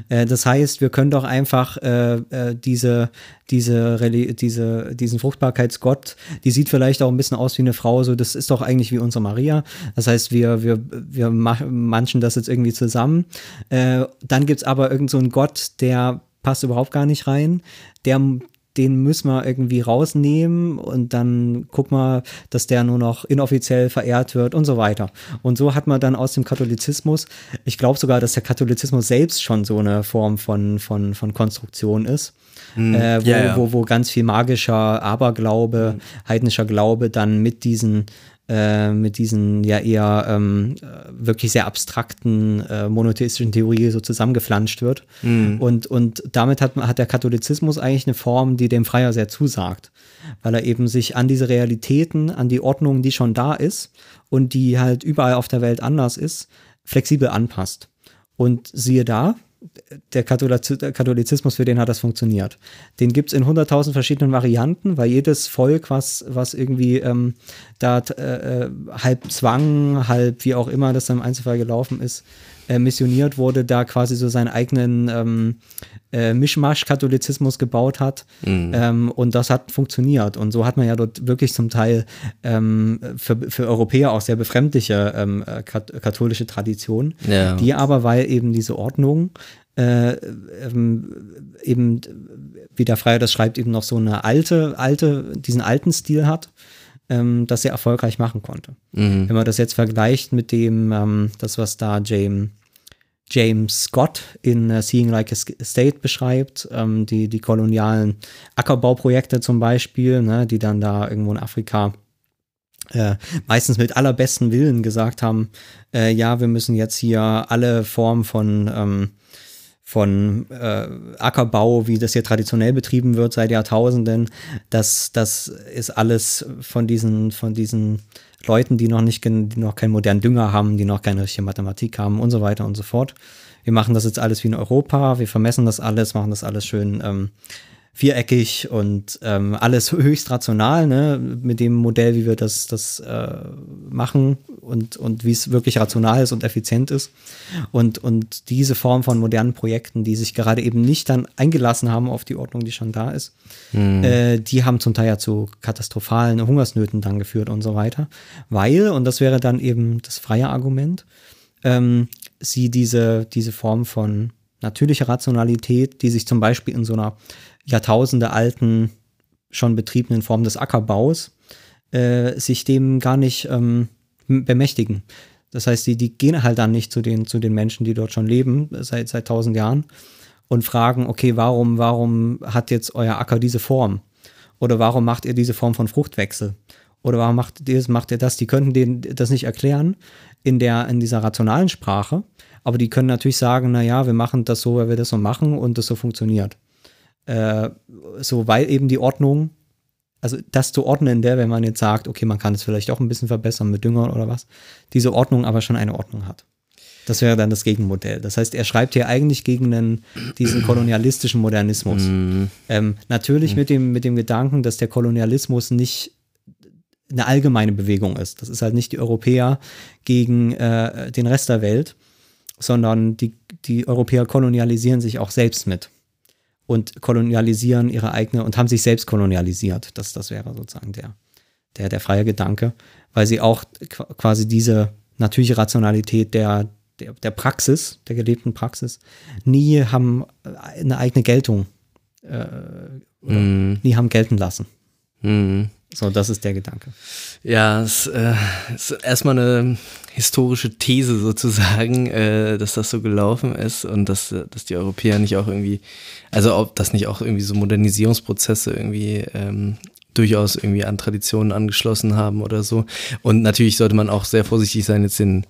Äh, das heißt, wir können doch einfach äh, äh diese, diese, diese, diesen Fruchtbarkeitsgott, die sieht vielleicht auch ein bisschen aus wie eine Frau, so das ist doch eigentlich wie unsere Maria. Das heißt, wir, wir, wir manchen das jetzt irgendwie zusammen. Äh, dann gibt es aber irgendeinen so Gott, der passt überhaupt gar nicht rein. Der, den müssen wir irgendwie rausnehmen und dann guck mal, dass der nur noch inoffiziell verehrt wird und so weiter. Und so hat man dann aus dem Katholizismus, ich glaube sogar, dass der Katholizismus selbst schon so eine Form von, von, von Konstruktion ist. Mm, äh, wo, ja. Wo, wo ganz viel magischer Aberglaube, heidnischer Glaube dann mit diesen äh, mit diesen ja eher ähm, wirklich sehr abstrakten äh, monotheistischen Theorie so zusammengeflanscht wird. Mhm. Und, und damit hat, hat der Katholizismus eigentlich eine Form, die dem Freier sehr zusagt, weil er eben sich an diese Realitäten, an die Ordnung, die schon da ist und die halt überall auf der Welt anders ist, flexibel anpasst. Und siehe da, der Katholizismus, für den hat das funktioniert. Den gibt es in 100.000 verschiedenen Varianten, weil jedes Volk, was, was irgendwie ähm, da äh, halb Zwang, halb wie auch immer das dann im Einzelfall gelaufen ist, äh, missioniert wurde, da quasi so seinen eigenen ähm, äh, Mischmasch-Katholizismus gebaut hat. Mhm. Ähm, und das hat funktioniert. Und so hat man ja dort wirklich zum Teil ähm, für, für Europäer auch sehr befremdliche ähm, äh, katholische Traditionen, ja. die aber, weil eben diese Ordnung äh, ähm, eben, wie der Freier das schreibt, eben noch so eine alte, alte, diesen alten Stil hat, ähm, das er erfolgreich machen konnte. Mhm. Wenn man das jetzt vergleicht mit dem, ähm, das, was da James, James Scott in uh, Seeing Like a State beschreibt, ähm, die, die kolonialen Ackerbauprojekte zum Beispiel, ne, die dann da irgendwo in Afrika äh, meistens mit allerbesten Willen gesagt haben, äh, ja, wir müssen jetzt hier alle Formen von ähm, von äh, Ackerbau, wie das hier traditionell betrieben wird seit Jahrtausenden, das, das ist alles von diesen, von diesen Leuten, die noch nicht, die noch keinen modernen Dünger haben, die noch keine richtige Mathematik haben und so weiter und so fort. Wir machen das jetzt alles wie in Europa, wir vermessen das alles, machen das alles schön ähm, viereckig und ähm, alles höchst rational, ne, mit dem Modell, wie wir das, das äh, machen und, und wie es wirklich rational ist und effizient ist. Und, und diese Form von modernen Projekten, die sich gerade eben nicht dann eingelassen haben auf die Ordnung, die schon da ist, mhm. äh, die haben zum Teil ja zu katastrophalen Hungersnöten dann geführt und so weiter. Weil, und das wäre dann eben das freie Argument, ähm, sie diese, diese Form von natürlicher Rationalität, die sich zum Beispiel in so einer Jahrtausende alten, schon betriebenen Form des Ackerbaus, äh, sich dem gar nicht ähm, bemächtigen. Das heißt, die, die gehen halt dann nicht zu den, zu den Menschen, die dort schon leben, seit, seit tausend Jahren, und fragen, okay, warum, warum hat jetzt euer Acker diese Form? Oder warum macht ihr diese Form von Fruchtwechsel? Oder warum macht ihr, macht ihr das? Die könnten denen das nicht erklären in, der, in dieser rationalen Sprache, aber die können natürlich sagen, naja, wir machen das so, weil wir das so machen und das so funktioniert. Äh, so, weil eben die Ordnung, also das zu ordnen, der, wenn man jetzt sagt, okay, man kann es vielleicht auch ein bisschen verbessern mit Dünger oder was, diese Ordnung aber schon eine Ordnung hat. Das wäre dann das Gegenmodell. Das heißt, er schreibt hier eigentlich gegen einen, diesen kolonialistischen Modernismus. Mhm. Ähm, natürlich mit, dem, mit dem Gedanken, dass der Kolonialismus nicht eine allgemeine Bewegung ist. Das ist halt nicht die Europäer gegen äh, den Rest der Welt, sondern die, die Europäer kolonialisieren sich auch selbst mit und kolonialisieren ihre eigene und haben sich selbst kolonialisiert. Das, das wäre sozusagen der, der, der freie Gedanke, weil sie auch qu- quasi diese natürliche Rationalität der, der, der Praxis, der gelebten Praxis, nie haben äh, eine eigene Geltung, äh, oder Mhm. nie haben gelten lassen. Mhm. So, das ist der Gedanke. Ja, es äh, ist erstmal eine historische These sozusagen, äh, dass das so gelaufen ist und dass, dass die Europäer nicht auch irgendwie, also ob das nicht auch irgendwie so Modernisierungsprozesse irgendwie ähm, durchaus irgendwie an Traditionen angeschlossen haben oder so. Und natürlich sollte man auch sehr vorsichtig sein, jetzt den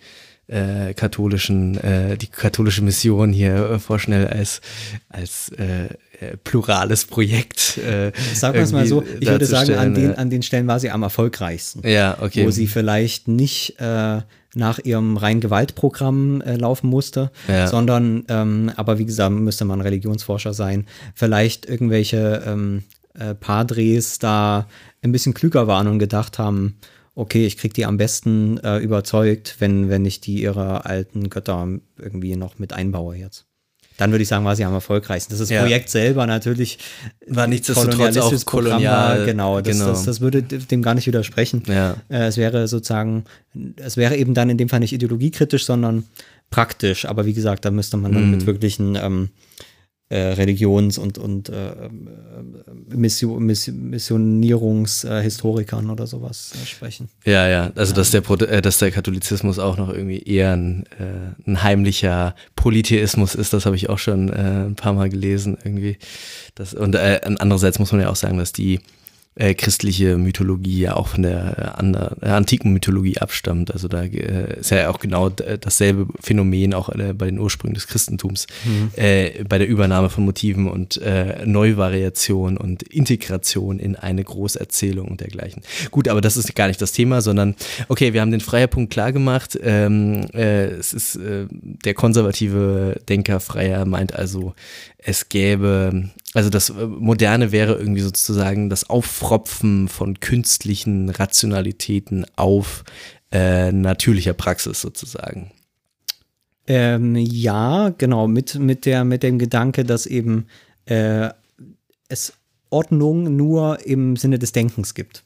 äh, katholischen, äh, die katholische Mission hier äh, vorschnell als, als äh, äh, plurales Projekt. Äh, Sagen wir es mal so, ich würde sagen, an den, an den Stellen war sie am erfolgreichsten. Ja, okay. Wo sie vielleicht nicht äh, nach ihrem rein Gewaltprogramm äh, laufen musste, Ja. sondern, ähm, aber wie gesagt, müsste man Religionsforscher sein, vielleicht irgendwelche ähm, äh, Padres da ein bisschen klüger waren und gedacht haben, okay, ich krieg die am besten äh, überzeugt, wenn, wenn ich die ihre alten Götter irgendwie noch mit einbaue jetzt. Dann würde ich sagen, war sie am erfolgreichsten. Das ist das Ja. Projekt selber natürlich War nichtsdestotrotz auch kolonial, war, genau, das, genau. Das, das würde dem gar nicht widersprechen. Ja. Äh, es wäre sozusagen, es wäre eben dann in dem Fall nicht ideologiekritisch, sondern praktisch. Aber wie gesagt, da müsste man dann Mhm. mit wirklichen ähm, äh, Religions- und, und äh, äh, Mission, Mission, Missionierungshistorikern oder sowas äh, sprechen. Ja, ja, also dass der, dass der Katholizismus auch noch irgendwie eher ein, ein heimlicher Polytheismus ist, das habe ich auch schon ein paar Mal gelesen irgendwie. Das, und andererseits muss man ja auch sagen, dass die äh, christliche Mythologie ja auch von der äh, ander, äh, antiken Mythologie abstammt. Also da äh, ist ja auch genau dasselbe Phänomen auch äh, bei den Ursprüngen des Christentums, äh, bei der Übernahme von Motiven und äh, Neuvariation und Integration in eine Großerzählung und dergleichen. Gut, aber das ist gar nicht das Thema, sondern okay, wir haben den Freierpunkt klar gemacht. Ähm, äh, es ist äh, der konservative Denker Freier meint also, es gäbe, also das äh, Moderne wäre irgendwie sozusagen das Auffropfen von künstlichen Rationalitäten auf äh, natürlicher Praxis sozusagen. Ähm, ja, genau, mit, mit, der, mit dem Gedanke, dass eben äh, es Ordnung nur im Sinne des Denkens gibt.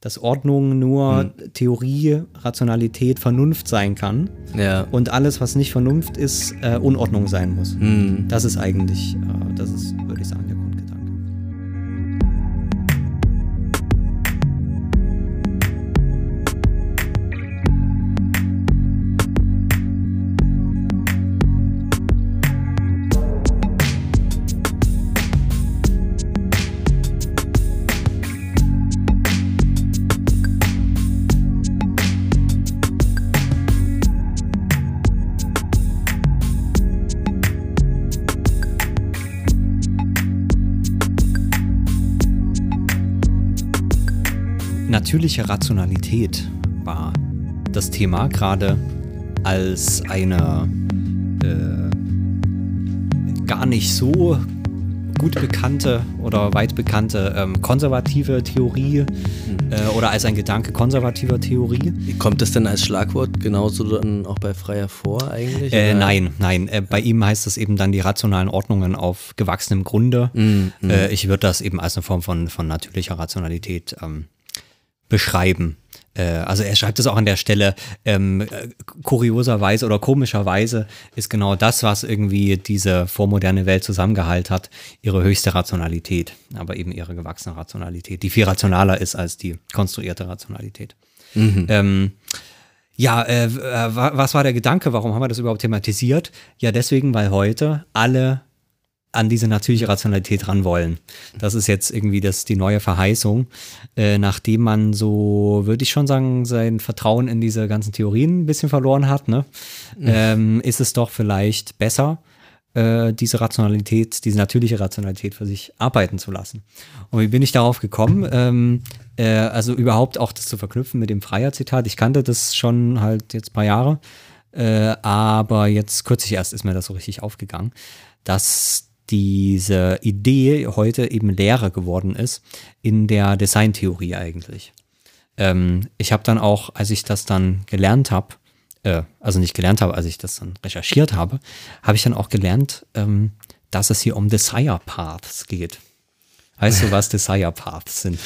Dass Ordnung nur Theorie, Rationalität, Vernunft sein kann Ja. und alles, was nicht Vernunft ist, äh, Unordnung sein muss. Hm. Das ist eigentlich, äh, das ist, würde ich sagen, der Grundgedanke. Natürliche Rationalität war das Thema, gerade als eine äh, gar nicht so gut bekannte oder weit bekannte ähm, konservative Theorie äh, oder als ein Gedanke konservativer Theorie. Kommt das denn als Schlagwort genauso dann auch bei Freier vor eigentlich? Äh, nein, nein. Äh, bei ihm heißt es eben dann die rationalen Ordnungen auf gewachsenem Grunde. Mm, Äh, ich würde das eben als eine Form von, von natürlicher Rationalität ähm, beschreiben. Äh, also er schreibt es auch an der Stelle, ähm, äh, kurioserweise oder komischerweise ist genau das, was irgendwie diese vormoderne Welt zusammengehalten hat, ihre höchste Rationalität, aber eben ihre gewachsene Rationalität, die viel rationaler ist als die konstruierte Rationalität. Ähm, ja, äh, äh, wa- was war der Gedanke? Warum haben wir das überhaupt thematisiert? Ja, deswegen, weil heute alle an diese natürliche Rationalität ran wollen. Das ist jetzt irgendwie das, die neue Verheißung, äh, nachdem man so, würde ich schon sagen, sein Vertrauen in diese ganzen Theorien ein bisschen verloren hat, ne? ähm, ist es doch vielleicht besser, äh, diese Rationalität, diese natürliche Rationalität für sich arbeiten zu lassen. Und wie bin ich darauf gekommen? Ähm, äh, also überhaupt auch das zu verknüpfen mit dem Freier-Zitat. Ich kannte das schon halt jetzt ein paar Jahre Äh, aber jetzt kürzlich erst ist mir das so richtig aufgegangen, dass diese Idee heute eben Lehre geworden ist in der Designtheorie eigentlich. Ähm, ich habe dann auch, als ich das dann gelernt habe, äh, also nicht gelernt habe, als ich das dann recherchiert habe, habe ich dann auch gelernt, ähm, dass es hier um Desire Paths geht. Weißt du, was Desire Paths sind?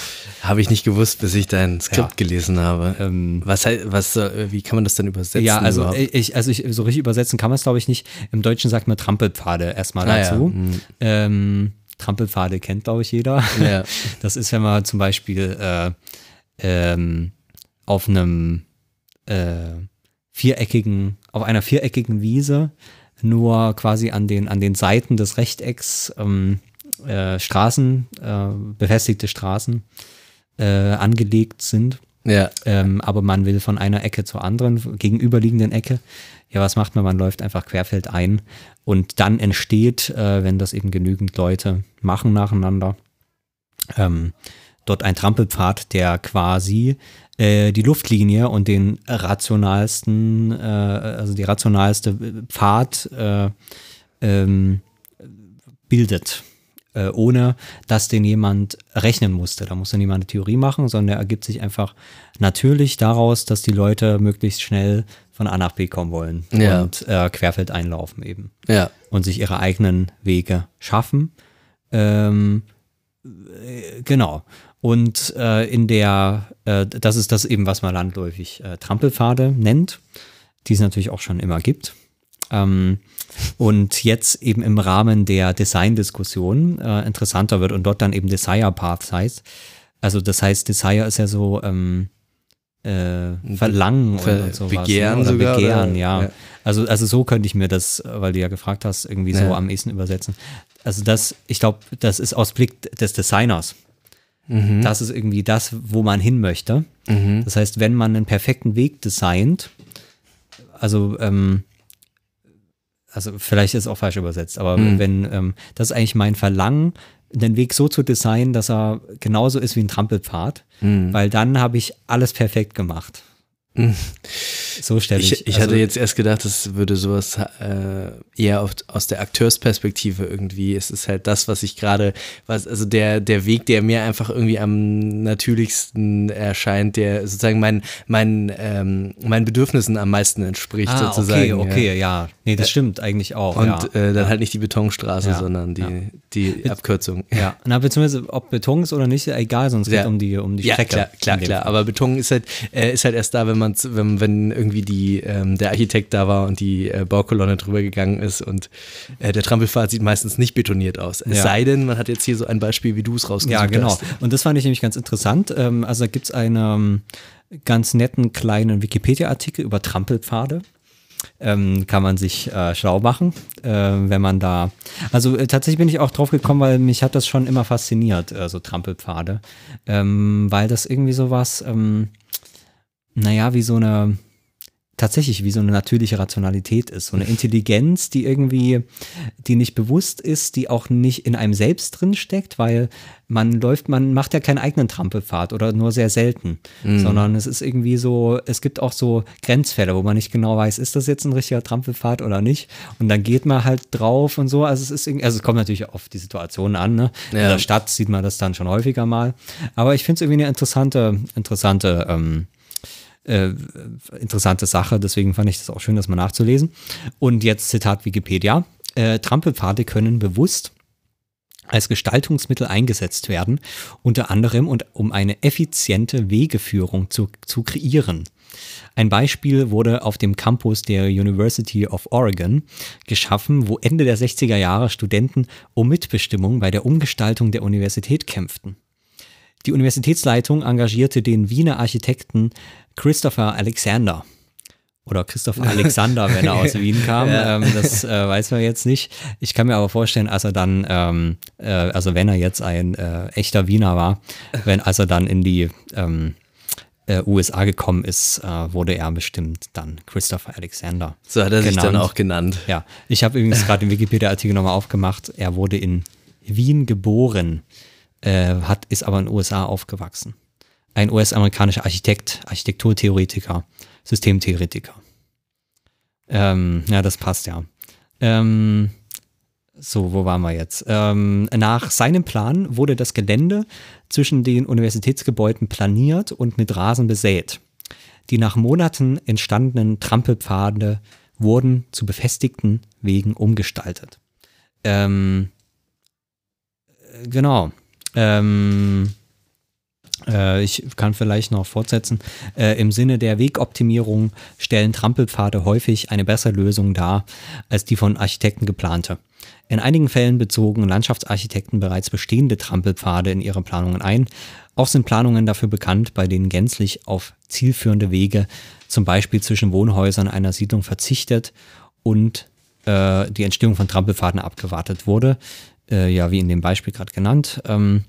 Habe ich nicht gewusst, bis ich dein Skript Ja. gelesen habe. Ähm, was, was, äh, wie kann man das denn übersetzen? Ja, also überhaupt? ich, also ich, so richtig übersetzen kann man es, glaube ich, nicht. Im Deutschen sagt man Trampelpfade erstmal Ah, ja. dazu. Mhm. Ähm, Trampelpfade kennt, glaube ich, jeder. Ja. Das ist, wenn man zum Beispiel äh, ähm, auf einem äh, viereckigen, auf einer viereckigen Wiese nur quasi an den, an den Seiten des Rechtecks ähm, äh, Straßen, äh, befestigte Straßen äh, angelegt sind. ja. Ähm, aber man will von einer Ecke zur anderen, gegenüberliegenden Ecke. Ja, was macht man? Man läuft einfach querfeldein und dann entsteht, äh, wenn das eben genügend Leute machen nacheinander, ähm, dort ein Trampelpfad, der quasi äh, die Luftlinie und den rationalsten, äh, also die rationalste Pfad äh, ähm, bildet, äh, ohne dass den jemand rechnen musste. Da musste niemand eine Theorie machen, sondern der ergibt sich einfach natürlich daraus, dass die Leute möglichst schnell von A nach B kommen wollen Ja. und äh, querfeld einlaufen eben Ja. und sich ihre eigenen Wege schaffen. Ähm, äh, genau. Und äh, in der, äh, das ist das eben, was man landläufig äh, Trampelpfade nennt, die es natürlich auch schon immer gibt. Ähm, und jetzt eben im Rahmen der Design-Diskussion äh, interessanter wird und dort dann eben Desire Paths heißt. Also das heißt, Desire ist ja so ähm, äh, Verlangen und, Ver- und sowas. Begehren ne? oder sogar, Begehren, oder? ja. Ja. Also, also so könnte ich mir das, weil du ja gefragt hast, irgendwie so Ja. am ehesten übersetzen. Also das, ich glaube, das ist aus Blick des Designers. Mhm. Das ist irgendwie das, wo man hin möchte. Das heißt, wenn man einen perfekten Weg designt, also ähm, also vielleicht ist es auch falsch übersetzt, aber Mhm. wenn ähm, das ist eigentlich mein Verlangen, den Weg so zu designen, dass er genauso ist wie ein Trampelpfad, Mhm. weil dann habe ich alles perfekt gemacht. So stelle ich. Ich, ich also, hatte jetzt erst gedacht, das würde sowas äh, eher auf, aus der Akteursperspektive irgendwie. Es ist halt das, was ich gerade, was, also der, der Weg, der mir einfach irgendwie am natürlichsten erscheint, der sozusagen mein, mein, ähm, meinen Bedürfnissen am meisten entspricht, ah, sozusagen. okay, okay, Ja. ja. Nee, das stimmt eigentlich auch. Und ja. äh, dann halt nicht die Betonstraße, Ja, sondern die, ja. die Abkürzung. ja, na, beziehungsweise ob Beton ist oder nicht, egal, sonst geht Ja. es um die, um die Ja, Strecke. klar, klar, klar. Fall. Aber Beton ist halt, äh, ist halt erst da, wenn man, wenn, wenn irgendwie die, ähm, der Architekt da war und die äh, Baukolonne drüber gegangen ist und äh, der Trampelpfad sieht meistens nicht betoniert aus. Es Ja. sei denn, man hat jetzt hier so ein Beispiel, wie du es rausgesucht Ja, genau. hast. Und das fand ich nämlich ganz interessant. Ähm, also da gibt es einen ähm, ganz netten kleinen Wikipedia-Artikel über Trampelpfade. Ähm, kann man sich äh, schlau machen, äh, wenn man da. Also äh, tatsächlich bin ich auch drauf gekommen, weil mich hat das schon immer fasziniert, äh, so Trampelpfade. Ähm, weil das irgendwie sowas, ähm, naja, wie so eine, tatsächlich wie so eine natürliche Rationalität ist. So eine Intelligenz, die irgendwie, die nicht bewusst ist, die auch nicht in einem selbst drin steckt, weil man läuft, man macht ja keinen eigenen Trampelpfad oder nur sehr selten, sondern es ist irgendwie so, es gibt auch so Grenzfälle, wo man nicht genau weiß, ist das jetzt ein richtiger Trampelpfad oder nicht? Und dann geht man halt drauf und so. Also es ist irgendwie, also es kommt natürlich auf die Situation an, ne? In Ja. der Stadt sieht man das dann schon häufiger mal. Aber ich finde es irgendwie eine interessante, interessante, ähm, äh, interessante Sache. Deswegen fand ich das auch schön, das mal nachzulesen. Und jetzt Zitat Wikipedia. Äh, Trampelpfade können bewusst als Gestaltungsmittel eingesetzt werden, unter anderem und um eine effiziente Wegeführung zu, zu kreieren. Ein Beispiel wurde auf dem Campus der University of Oregon geschaffen, wo Ende der 60er Jahre Studenten um Mitbestimmung bei der Umgestaltung der Universität kämpften. Die Universitätsleitung engagierte den Wiener Architekten Christopher Alexander. Oder Christopher Alexander, wenn er aus Wien kam. Ja. Ähm, das äh, weiß man jetzt nicht. Ich kann mir aber vorstellen, als er dann, ähm, äh, also wenn er jetzt ein äh, echter Wiener war, wenn als er dann in die ähm, äh, USA gekommen ist, äh, wurde er bestimmt dann Christopher Alexander. So hat er sich dann genannt. auch genannt. Ja, ich habe übrigens gerade den Wikipedia-Artikel nochmal aufgemacht. Er wurde in Wien geboren, äh, hat, ist aber in den USA aufgewachsen. Ein US-amerikanischer Architekt, Architekturtheoretiker, Systemtheoretiker. Ähm, ja, das passt ja. Ähm, so, wo waren wir jetzt? Ähm, nach seinem Plan wurde das Gelände zwischen den Universitätsgebäuden planiert und mit Rasen besät. Die nach Monaten entstandenen Trampelpfade wurden zu befestigten Wegen umgestaltet. Ähm, äh, genau. Ähm, äh, ich kann vielleicht noch fortsetzen. Äh, Im Sinne der Wegoptimierung stellen Trampelpfade häufig eine bessere Lösung dar als die von Architekten geplante. In einigen Fällen bezogen Landschaftsarchitekten bereits bestehende Trampelpfade in ihre Planungen ein. Auch sind Planungen dafür bekannt, bei denen gänzlich auf zielführende Wege, zum Beispiel zwischen Wohnhäusern einer Siedlung, verzichtet und äh, die Entstehung von Trampelpfaden abgewartet wurde. Äh, ja, wie in dem Beispiel gerade genannt. Ähm,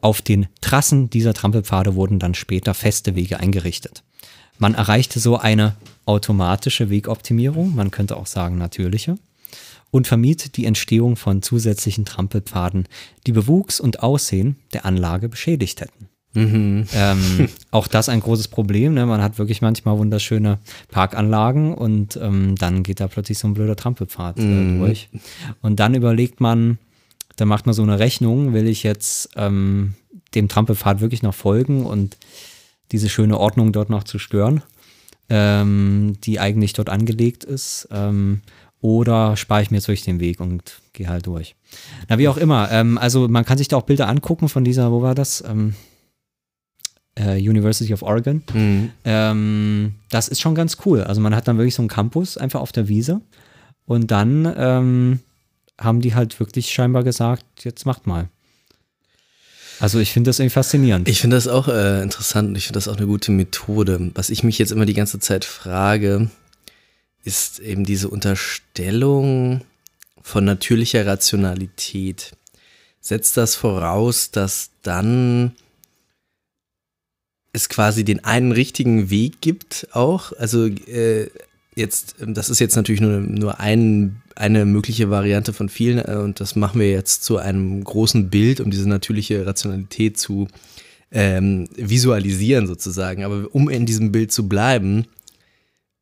auf den Trassen dieser Trampelpfade wurden dann später feste Wege eingerichtet. Man erreichte so eine automatische Wegoptimierung, man könnte auch sagen natürliche und vermied die Entstehung von zusätzlichen Trampelpfaden, die Bewuchs und Aussehen der Anlage beschädigt hätten. Mhm. Ähm, auch das ein großes Problem. Ne? Man hat wirklich manchmal wunderschöne Parkanlagen und ähm, dann geht da plötzlich so ein blöder Trampelpfad äh, Mhm. durch. Und dann überlegt man, dann macht man so eine Rechnung, will ich jetzt ähm, dem Trampelpfad wirklich noch folgen und diese schöne Ordnung dort noch zu stören, ähm, die eigentlich dort angelegt ist. Ähm, oder spare ich mir jetzt durch den Weg und gehe halt durch. Na, wie auch immer. Ähm, also man kann sich da auch Bilder angucken von dieser, wo war das? Ähm, äh, University of Oregon. Mhm. Ähm, das ist schon ganz cool. Also man hat dann wirklich so einen Campus einfach auf der Wiese und dann ähm, haben die halt wirklich scheinbar gesagt, jetzt macht mal. Also ich finde das irgendwie faszinierend. Ich finde das auch äh, interessant und ich finde das auch eine gute Methode. Was ich mich jetzt immer die ganze Zeit frage, ist eben diese Unterstellung von natürlicher Rationalität. Setzt das voraus, dass dann es quasi den einen richtigen Weg gibt auch? Also äh, jetzt, das ist jetzt natürlich nur, nur ein, eine mögliche Variante von vielen äh, und das machen wir jetzt zu einem großen Bild, um diese natürliche Rationalität zu ähm, visualisieren sozusagen. Aber um in diesem Bild zu bleiben,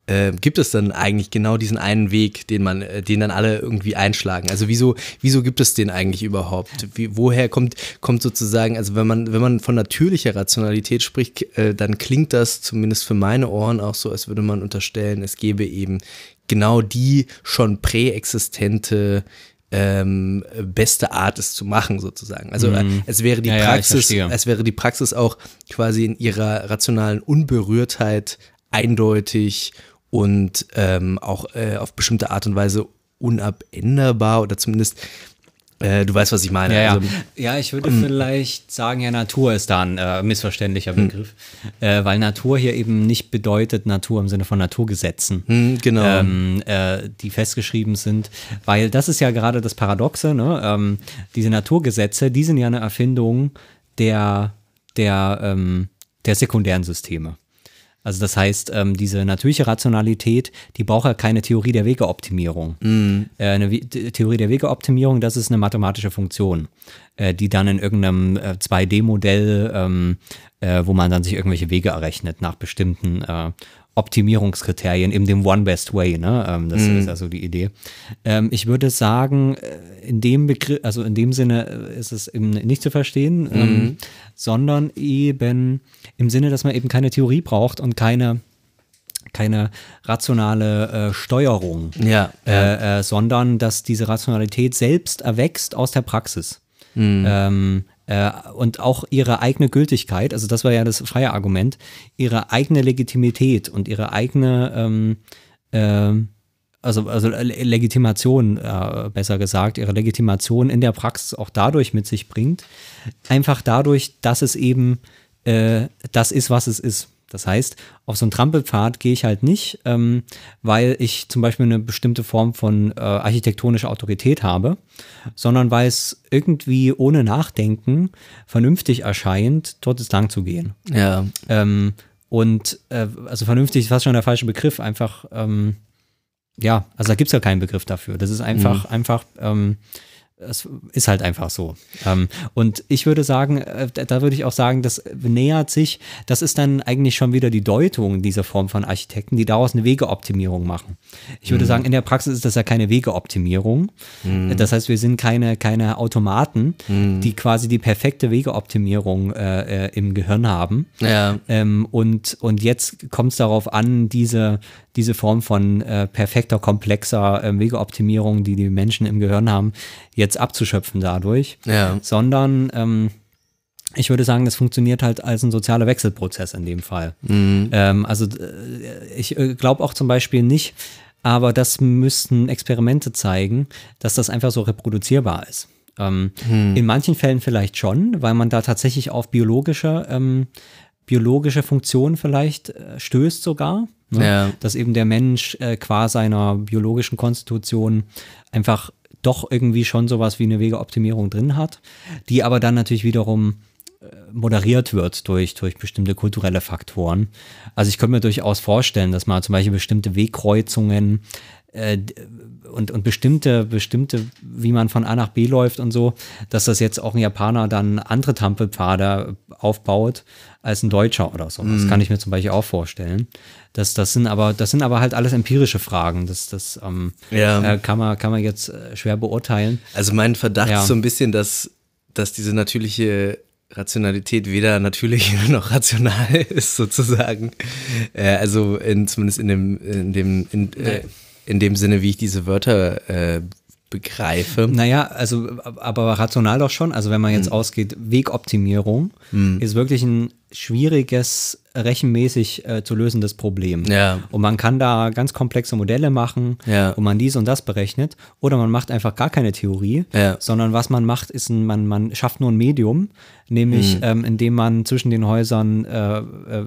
äh, gibt es dann eigentlich genau diesen einen Weg, den man, äh, den dann alle irgendwie einschlagen? Also wieso, wieso gibt es den eigentlich überhaupt? Wie, woher kommt, kommt sozusagen, also wenn man, wenn man von natürlicher Rationalität spricht, äh, dann klingt das zumindest für meine Ohren auch so, als würde man unterstellen, es gäbe eben genau die schon präexistente ähm, beste Art, es zu machen, sozusagen. Also äh, es wäre die Mhm. Ja, ja, Praxis, verstehe. es wäre die Praxis auch quasi in ihrer rationalen Unberührtheit eindeutig und ähm, auch äh, auf bestimmte Art und Weise unabänderbar oder zumindest, äh, du weißt, was ich meine. Ja, ja. Also, ja, ich würde vielleicht sagen, ja, Natur ist da ein äh, missverständlicher Begriff, äh, weil Natur hier eben nicht bedeutet Natur im Sinne von Naturgesetzen. hm, genau. ähm, äh, die festgeschrieben sind, weil das ist ja gerade das Paradoxe, ne? ähm, diese Naturgesetze, die sind ja eine Erfindung der, der, ähm, der sekundären Systeme. Also das heißt, ähm, diese natürliche Rationalität, die braucht ja keine Theorie der Wegeoptimierung. Äh, eine We Theorie der Wegeoptimierung, das ist eine mathematische Funktion, äh, die dann in irgendeinem äh, 2D-Modell, ähm, äh, wo man dann sich irgendwelche Wege errechnet nach bestimmten äh, Optimierungskriterien in dem One Best Way. Ne? Ähm, das ist also die Idee. Ähm, ich würde sagen, äh, in dem Begriff, also in dem Sinne äh, ist es eben nicht zu verstehen, ähm, sondern eben im Sinne, dass man eben keine Theorie braucht und keine keine rationale äh, Steuerung, Ja, äh, äh, sondern dass diese Rationalität selbst erwächst aus der Praxis. Ähm, äh, und auch ihre eigene Gültigkeit, also das war ja das freie Argument, ihre eigene Legitimität und ihre eigene, ähm, ähm, also, also Le- Legitimation, äh, besser gesagt, ihre Legitimation in der Praxis auch dadurch mit sich bringt, einfach dadurch, dass es eben äh, das ist, was es ist. Das heißt, auf so einen Trampelpfad gehe ich halt nicht, ähm, weil ich zum Beispiel eine bestimmte Form von äh, architektonischer Autorität habe, sondern weil es irgendwie ohne Nachdenken vernünftig erscheint, dort es lang zu gehen. ja. Ähm, und äh, also vernünftig ist fast schon der falsche Begriff, einfach, ähm, ja, also da gibt es ja keinen Begriff dafür. Das ist einfach, einfach, ähm, es ist halt einfach so. Ähm, und ich würde sagen, äh, da würde ich auch sagen, das nähert sich, das ist dann eigentlich schon wieder die Deutung dieser Form von Architekten, die daraus eine Wegeoptimierung machen. Ich würde mhm. sagen, in der Praxis ist das ja keine Wegeoptimierung. Mhm. Das heißt, wir sind keine, keine Automaten, mhm. die quasi die perfekte Wegeoptimierung äh, äh, im Gehirn haben. Ja. Ähm, und, und jetzt kommt es darauf an, diese, diese Form von äh, perfekter, komplexer äh, Wegeoptimierung, die die Menschen im Gehirn haben, jetzt abzuschöpfen dadurch, ja. sondern ähm, ich würde sagen, das funktioniert halt als ein sozialer Wechselprozess in dem Fall. Mhm. Ähm, also äh, ich äh, glaube auch zum Beispiel nicht, aber das müssten Experimente zeigen, dass das einfach so reproduzierbar ist. Ähm, hm. In manchen Fällen vielleicht schon, weil man da tatsächlich auf biologische, ähm, biologische Funktionen vielleicht äh, stößt sogar. Ne? Ja. Dass eben der Mensch äh, qua seiner biologischen Konstitution einfach doch irgendwie schon sowas wie eine Wegeoptimierung drin hat, die aber dann natürlich wiederum äh, moderiert wird durch, durch bestimmte kulturelle Faktoren. Also ich könnte mir durchaus vorstellen, dass man zum Beispiel bestimmte Wegkreuzungen äh, und, und bestimmte, bestimmte, wie man von A nach B läuft und so, dass das jetzt auch ein Japaner dann andere Trampelpfade aufbaut als ein Deutscher oder so. Das mhm. kann ich mir zum Beispiel auch vorstellen. Das, das sind aber, das sind aber halt alles empirische Fragen. Das, das ähm, ja. äh, kann, man, kann man jetzt äh, schwer beurteilen. Also mein Verdacht ja. ist so ein bisschen, dass, dass diese natürliche Rationalität weder natürlich noch rational ist, sozusagen. Äh, also in, zumindest in dem, in dem, in, äh, in dem Sinne, wie ich diese Wörter äh, begreife. Naja, also aber rational doch schon. Also wenn man jetzt hm. ausgeht, Wegoptimierung hm. ist wirklich ein schwieriges, rechenmäßig äh, zu lösendes Problem. Ja. Und man kann da ganz komplexe Modelle machen, ja. wo man dies und das berechnet. Oder man macht einfach gar keine Theorie, ja. sondern was man macht, ist, ein, man, man schafft nur ein Medium, nämlich mhm. ähm, indem man zwischen den Häusern äh, äh,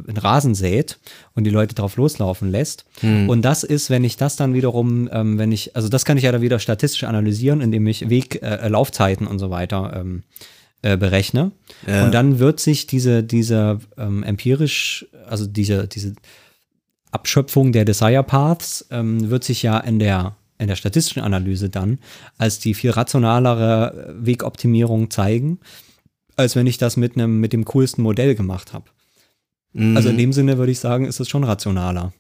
einen Rasen sät und die Leute drauf loslaufen lässt. Mhm. Und das ist, wenn ich das dann wiederum, ähm, wenn ich, also das kann ich ja dann wieder statistisch analysieren, indem ich Weglaufzeiten äh, und so weiter ähm, äh, berechne. Ja. Und dann wird sich diese, diese ähm, empirisch, also diese, diese Abschöpfung der Desire Paths, ähm, wird sich ja in der, in der statistischen Analyse dann als die viel rationalere Wegoptimierung zeigen, als wenn ich das mit einem, mit dem coolsten Modell gemacht habe. Mhm. Also in dem Sinne würde ich sagen, ist es schon rationaler.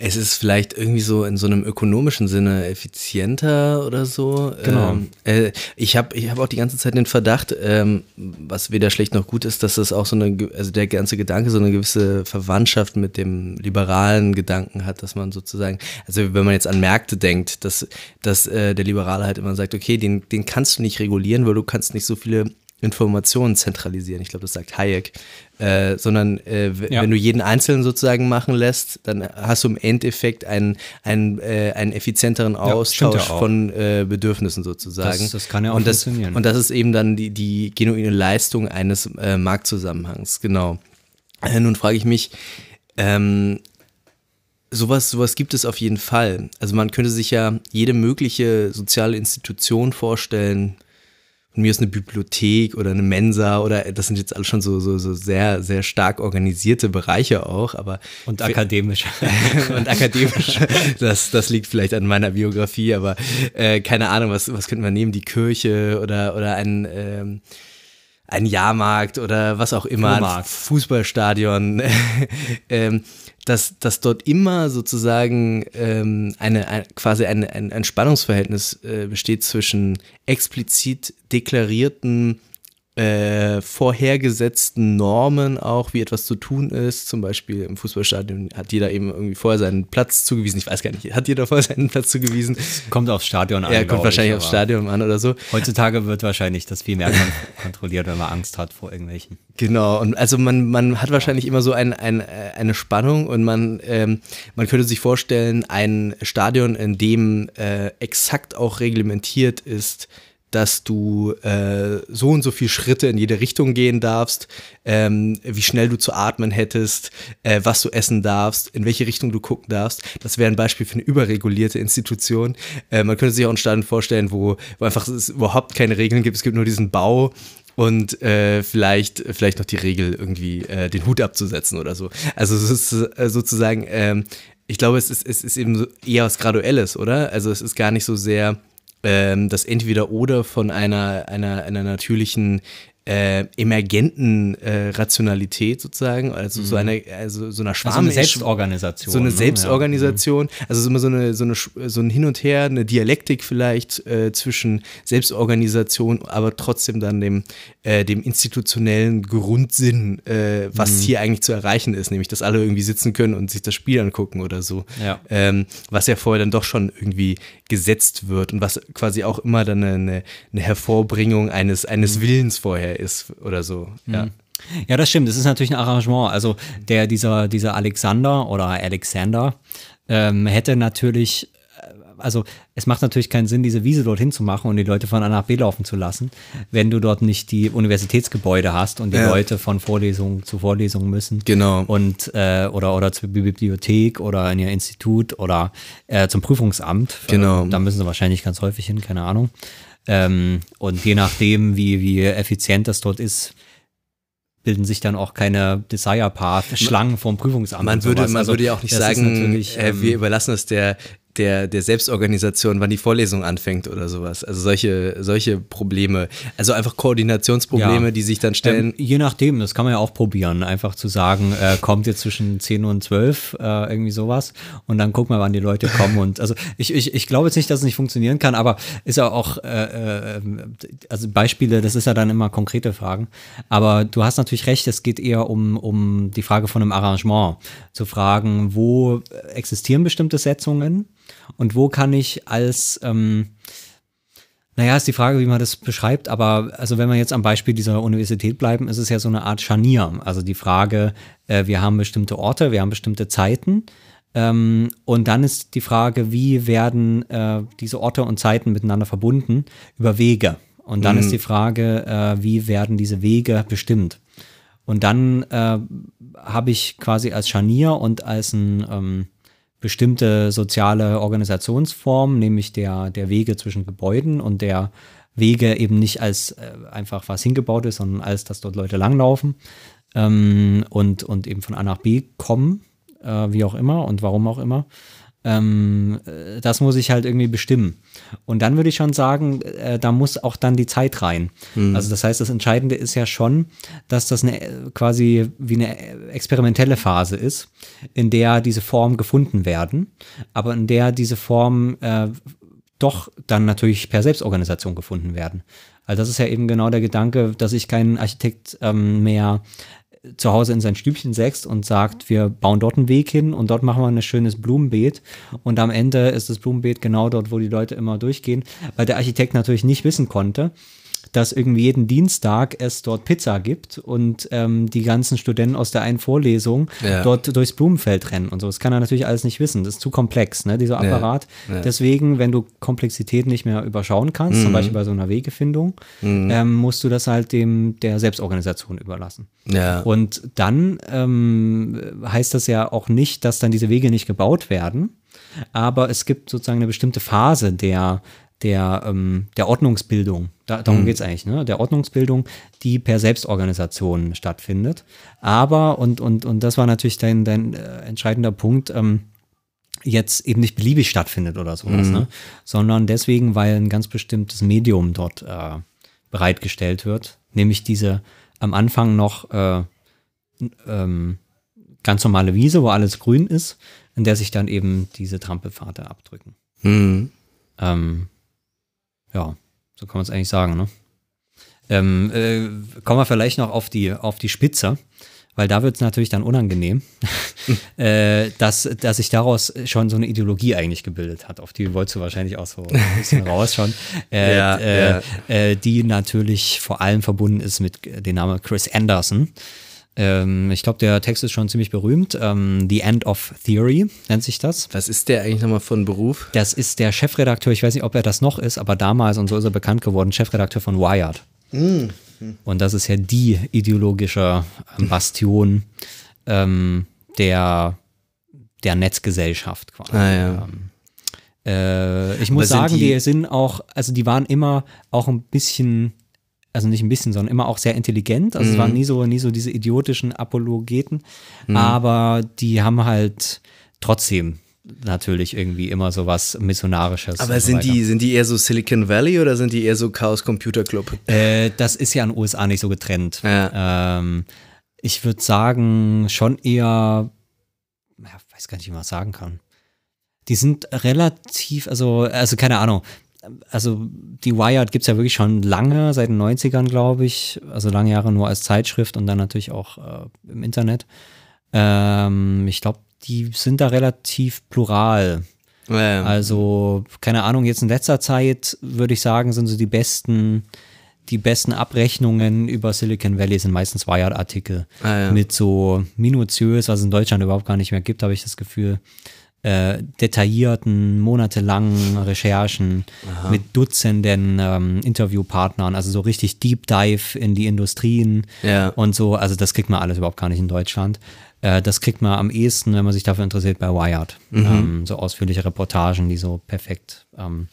Es ist vielleicht irgendwie so in so einem ökonomischen Sinne effizienter oder so. Genau. Ähm, äh, ich habe ich hab auch die ganze Zeit den Verdacht, ähm, was weder schlecht noch gut ist, dass das auch so eine, also der ganze Gedanke so eine gewisse Verwandtschaft mit dem liberalen Gedanken hat, dass man sozusagen, also wenn man jetzt an Märkte denkt, dass, dass äh, der Liberale halt immer sagt, okay, den, den kannst du nicht regulieren, weil du kannst nicht so viele Informationen zentralisieren. Ich glaube, das sagt Hayek. Äh, sondern äh, ja. wenn du jeden Einzelnen sozusagen machen lässt, dann hast du im Endeffekt einen, einen, äh, einen effizienteren Austausch ja, von äh, Bedürfnissen sozusagen. Das, das kann ja auch und das, funktionieren. Und das ist eben dann die, die genuine Leistung eines äh, Marktzusammenhangs, genau. Äh, nun frage ich mich, ähm, Sowas, sowas gibt es auf jeden Fall. Also man könnte sich ja jede mögliche soziale Institution vorstellen, mir ist eine Bibliothek oder eine Mensa oder das sind jetzt alles schon so, so, so sehr, sehr stark organisierte Bereiche auch, aber. Und akademisch. und akademisch. Das, das liegt vielleicht an meiner Biografie, aber äh, keine Ahnung, was, was könnten wir nehmen? Die Kirche oder, oder ein, ähm, ein Jahrmarkt oder was auch immer, ein Fußballstadion. ähm, dass, dass dort immer sozusagen ähm, eine, ein, quasi ein, ein, ein Spannungsverhältnis äh, besteht zwischen explizit deklarierten äh, vorhergesetzten Normen auch, wie etwas zu tun ist. Zum Beispiel im Fußballstadion hat jeder eben irgendwie vorher seinen Platz zugewiesen. Ich weiß gar nicht, hat jeder vorher seinen Platz zugewiesen? Kommt aufs Stadion an. Ja, kommt wahrscheinlich ich, aufs Stadion an oder so. Heutzutage wird wahrscheinlich das viel mehr kon kontrolliert, wenn man Angst hat vor irgendwelchen. Genau, und also man, man hat wahrscheinlich immer so ein, ein, eine Spannung und man, ähm, man könnte sich vorstellen, ein Stadion, in dem äh, exakt auch reglementiert ist, dass du äh, so und so viele Schritte in jede Richtung gehen darfst, ähm, wie schnell du zu atmen hättest, äh, was du essen darfst, in welche Richtung du gucken darfst. Das wäre ein Beispiel für eine überregulierte Institution. Äh, man könnte sich auch einen Stadion vorstellen, wo, wo einfach es überhaupt keine Regeln gibt. Es gibt nur diesen Bau und äh, vielleicht, vielleicht noch die Regel, irgendwie äh, den Hut abzusetzen oder so. Also es ist äh, sozusagen, ähm, ich glaube, es ist, es ist eben eher was Graduelles, oder? Also es ist gar nicht so sehr ähm, das Entweder-Oder von einer, einer, einer natürlichen äh, emergenten äh, Rationalität sozusagen, also so eine, also so einer Schwarm Also eine Selbstorganisation. so eine ne? Selbstorganisation, also es ist immer so eine, so eine so ein Hin und Her, eine Dialektik vielleicht äh, zwischen Selbstorganisation, aber trotzdem dann dem, äh, dem institutionellen Grundsinn, äh, was hier eigentlich zu erreichen ist, nämlich dass alle irgendwie sitzen können und sich das Spiel angucken oder so. Ja. Ähm, was ja vorher dann doch schon irgendwie gesetzt wird und was quasi auch immer dann eine, eine Hervorbringung eines, eines Willens vorher ist oder so. Ja. Ja. Ja, das stimmt. Das ist natürlich ein Arrangement. Also der, dieser, dieser Alexander oder Alexander ähm, hätte natürlich, äh, also es macht natürlich keinen Sinn, diese Wiese dorthin zu machen und die Leute von A nach B laufen zu lassen, wenn du dort nicht die Universitätsgebäude hast und die Ja. Leute von Vorlesung zu Vorlesung müssen. Genau. Und äh, oder oder zur Bibliothek oder in ihr Institut oder äh, zum Prüfungsamt. Genau. Da müssen sie wahrscheinlich ganz häufig hin, keine Ahnung. Ähm, und je nachdem, wie, wie effizient das dort ist, bilden sich dann auch keine Desire Path Schlangen vom Prüfungsamt. Man würde, man Also, würde ja auch nicht sagen, natürlich, äh, ähm, wir überlassen es der, der, der Selbstorganisation, wann die Vorlesung anfängt oder sowas. Also solche, solche Probleme. Also einfach Koordinationsprobleme, Ja. die sich dann stellen. Ähm, je nachdem, das kann man ja auch probieren, einfach zu sagen, äh, kommt jetzt zwischen 10 und 12, äh, irgendwie sowas und dann gucken wir, wann die Leute kommen und also ich, ich, ich glaube jetzt nicht, dass es nicht funktionieren kann, aber ist ja auch, äh, äh, also Beispiele, das ist ja dann immer konkrete Fragen, aber du hast natürlich recht, es geht eher um, um die Frage von einem Arrangement, zu fragen, wo existieren bestimmte Setzungen und wo kann ich als, ähm, naja, ist die Frage, wie man das beschreibt, aber also wenn wir jetzt am Beispiel dieser Universität bleiben, ist es ja so eine Art Scharnier. Also die Frage, äh, wir haben bestimmte Orte, wir haben bestimmte Zeiten ähm, und dann ist die Frage, wie werden äh, diese Orte und Zeiten miteinander verbunden über Wege. Und dann ist die Frage, äh, wie werden diese Wege bestimmt. Und dann äh, habe ich quasi als Scharnier und als ein ähm, bestimmte soziale Organisationsform, nämlich der, der Wege zwischen Gebäuden und der Wege eben nicht als äh, einfach was hingebaut ist, sondern als, dass dort Leute langlaufen ähm, und, und eben von A nach B kommen, äh, wie auch immer und warum auch immer. Ähm, äh, das muss ich halt irgendwie bestimmen. Und dann würde ich schon sagen, äh, da muss auch dann die Zeit rein. Also das heißt, das Entscheidende ist ja schon, dass das eine quasi wie eine experimentelle Phase ist, in der diese Formen gefunden werden, aber in der diese Formen äh, doch dann natürlich per Selbstorganisation gefunden werden. Also das ist ja eben genau der Gedanke, dass sich kein Architekt ähm, mehr zu Hause in sein Stübchen setzt und sagt, wir bauen dort einen Weg hin und dort machen wir ein schönes Blumenbeet. Und am Ende ist das Blumenbeet genau dort, wo die Leute immer durchgehen, weil der Architekt natürlich nicht wissen konnte, dass irgendwie jeden Dienstag es dort Pizza gibt und ähm, die ganzen Studenten aus der einen Vorlesung Ja. dort durchs Blumenfeld rennen und so. Das kann er natürlich alles nicht wissen. Das ist zu komplex, ne, dieser Apparat. ja. Deswegen, wenn du Komplexität nicht mehr überschauen kannst, Mhm. zum Beispiel bei so einer Wegefindung, ähm, musst du das halt dem der Selbstorganisation überlassen. Ja. Und dann ähm, heißt das ja auch nicht, dass dann diese Wege nicht gebaut werden, aber es gibt sozusagen eine bestimmte Phase der, der, ähm, der Ordnungsbildung. Da, darum geht's eigentlich, ne? Der Ordnungsbildung, die per Selbstorganisation stattfindet. Aber, und, und, und das war natürlich dein, dein äh, entscheidender Punkt, ähm, jetzt eben nicht beliebig stattfindet oder sowas, ne? sondern deswegen, weil ein ganz bestimmtes Medium dort äh, bereitgestellt wird, nämlich diese am Anfang noch äh, ähm, ganz normale Wiese, wo alles grün ist, in der sich dann eben diese Trampelpfade abdrücken. Mhm. Ähm, ja, so kann man es eigentlich sagen, ne? Ähm, äh, kommen wir vielleicht noch auf die, auf die Spitze, weil da wird es natürlich dann unangenehm, äh, dass, dass sich daraus schon so eine Ideologie eigentlich gebildet hat. Auf die wolltest du wahrscheinlich auch so ein bisschen raus schon. Äh, Ja, äh, ja. Äh, die natürlich vor allem verbunden ist mit dem Namen Chris Anderson. Ähm, ich glaube, der Text ist schon ziemlich berühmt. Ähm, The End of Theory nennt sich das. Was ist der eigentlich nochmal von Beruf? Das ist der Chefredakteur, ich weiß nicht, ob er das noch ist, aber damals, und so ist er bekannt geworden, Chefredakteur von Wired. Und das ist ja die ideologische ähm, Bastion ähm, der, der Netzgesellschaft quasi. Ah, ja. Äh, ich muss sagen, die- die, sind auch, also die waren immer auch ein bisschen, also nicht ein bisschen, sondern immer auch sehr intelligent. Also es waren nie so, nie so diese idiotischen Apologeten, aber die haben halt trotzdem natürlich irgendwie immer so was Missionarisches. Aber so sind weiter. die, sind die eher so Silicon Valley oder sind die eher so Chaos Computer Club? Äh, das ist ja in den USA nicht so getrennt. Ja. Ähm, ich würde sagen, schon eher, ja, weiß gar nicht, wie man das sagen kann. Die sind relativ, also, also keine Ahnung. Also die Wired gibt es ja wirklich schon lange, seit den 90ern, glaube ich. Also lange Jahre nur als Zeitschrift und dann natürlich auch äh, im Internet. Ähm, ich glaube, die sind da relativ plural. Ja. Also, keine Ahnung, jetzt in letzter Zeit würde ich sagen, sind so die besten, die besten Abrechnungen über Silicon Valley sind meistens Wired-Artikel. Ah, ja. Mit so minutiös, was es in Deutschland überhaupt gar nicht mehr gibt, habe ich das Gefühl. Äh, detaillierten, monatelangen Recherchen mit Dutzenden ähm, Interviewpartnern, also so richtig Deep Dive in die Industrien Ja. und so. Also das kriegt man alles überhaupt gar nicht in Deutschland. Äh, das kriegt man am ehesten, wenn man sich dafür interessiert, bei Wired. Ähm, so ausführliche Reportagen, die so perfekt ähm,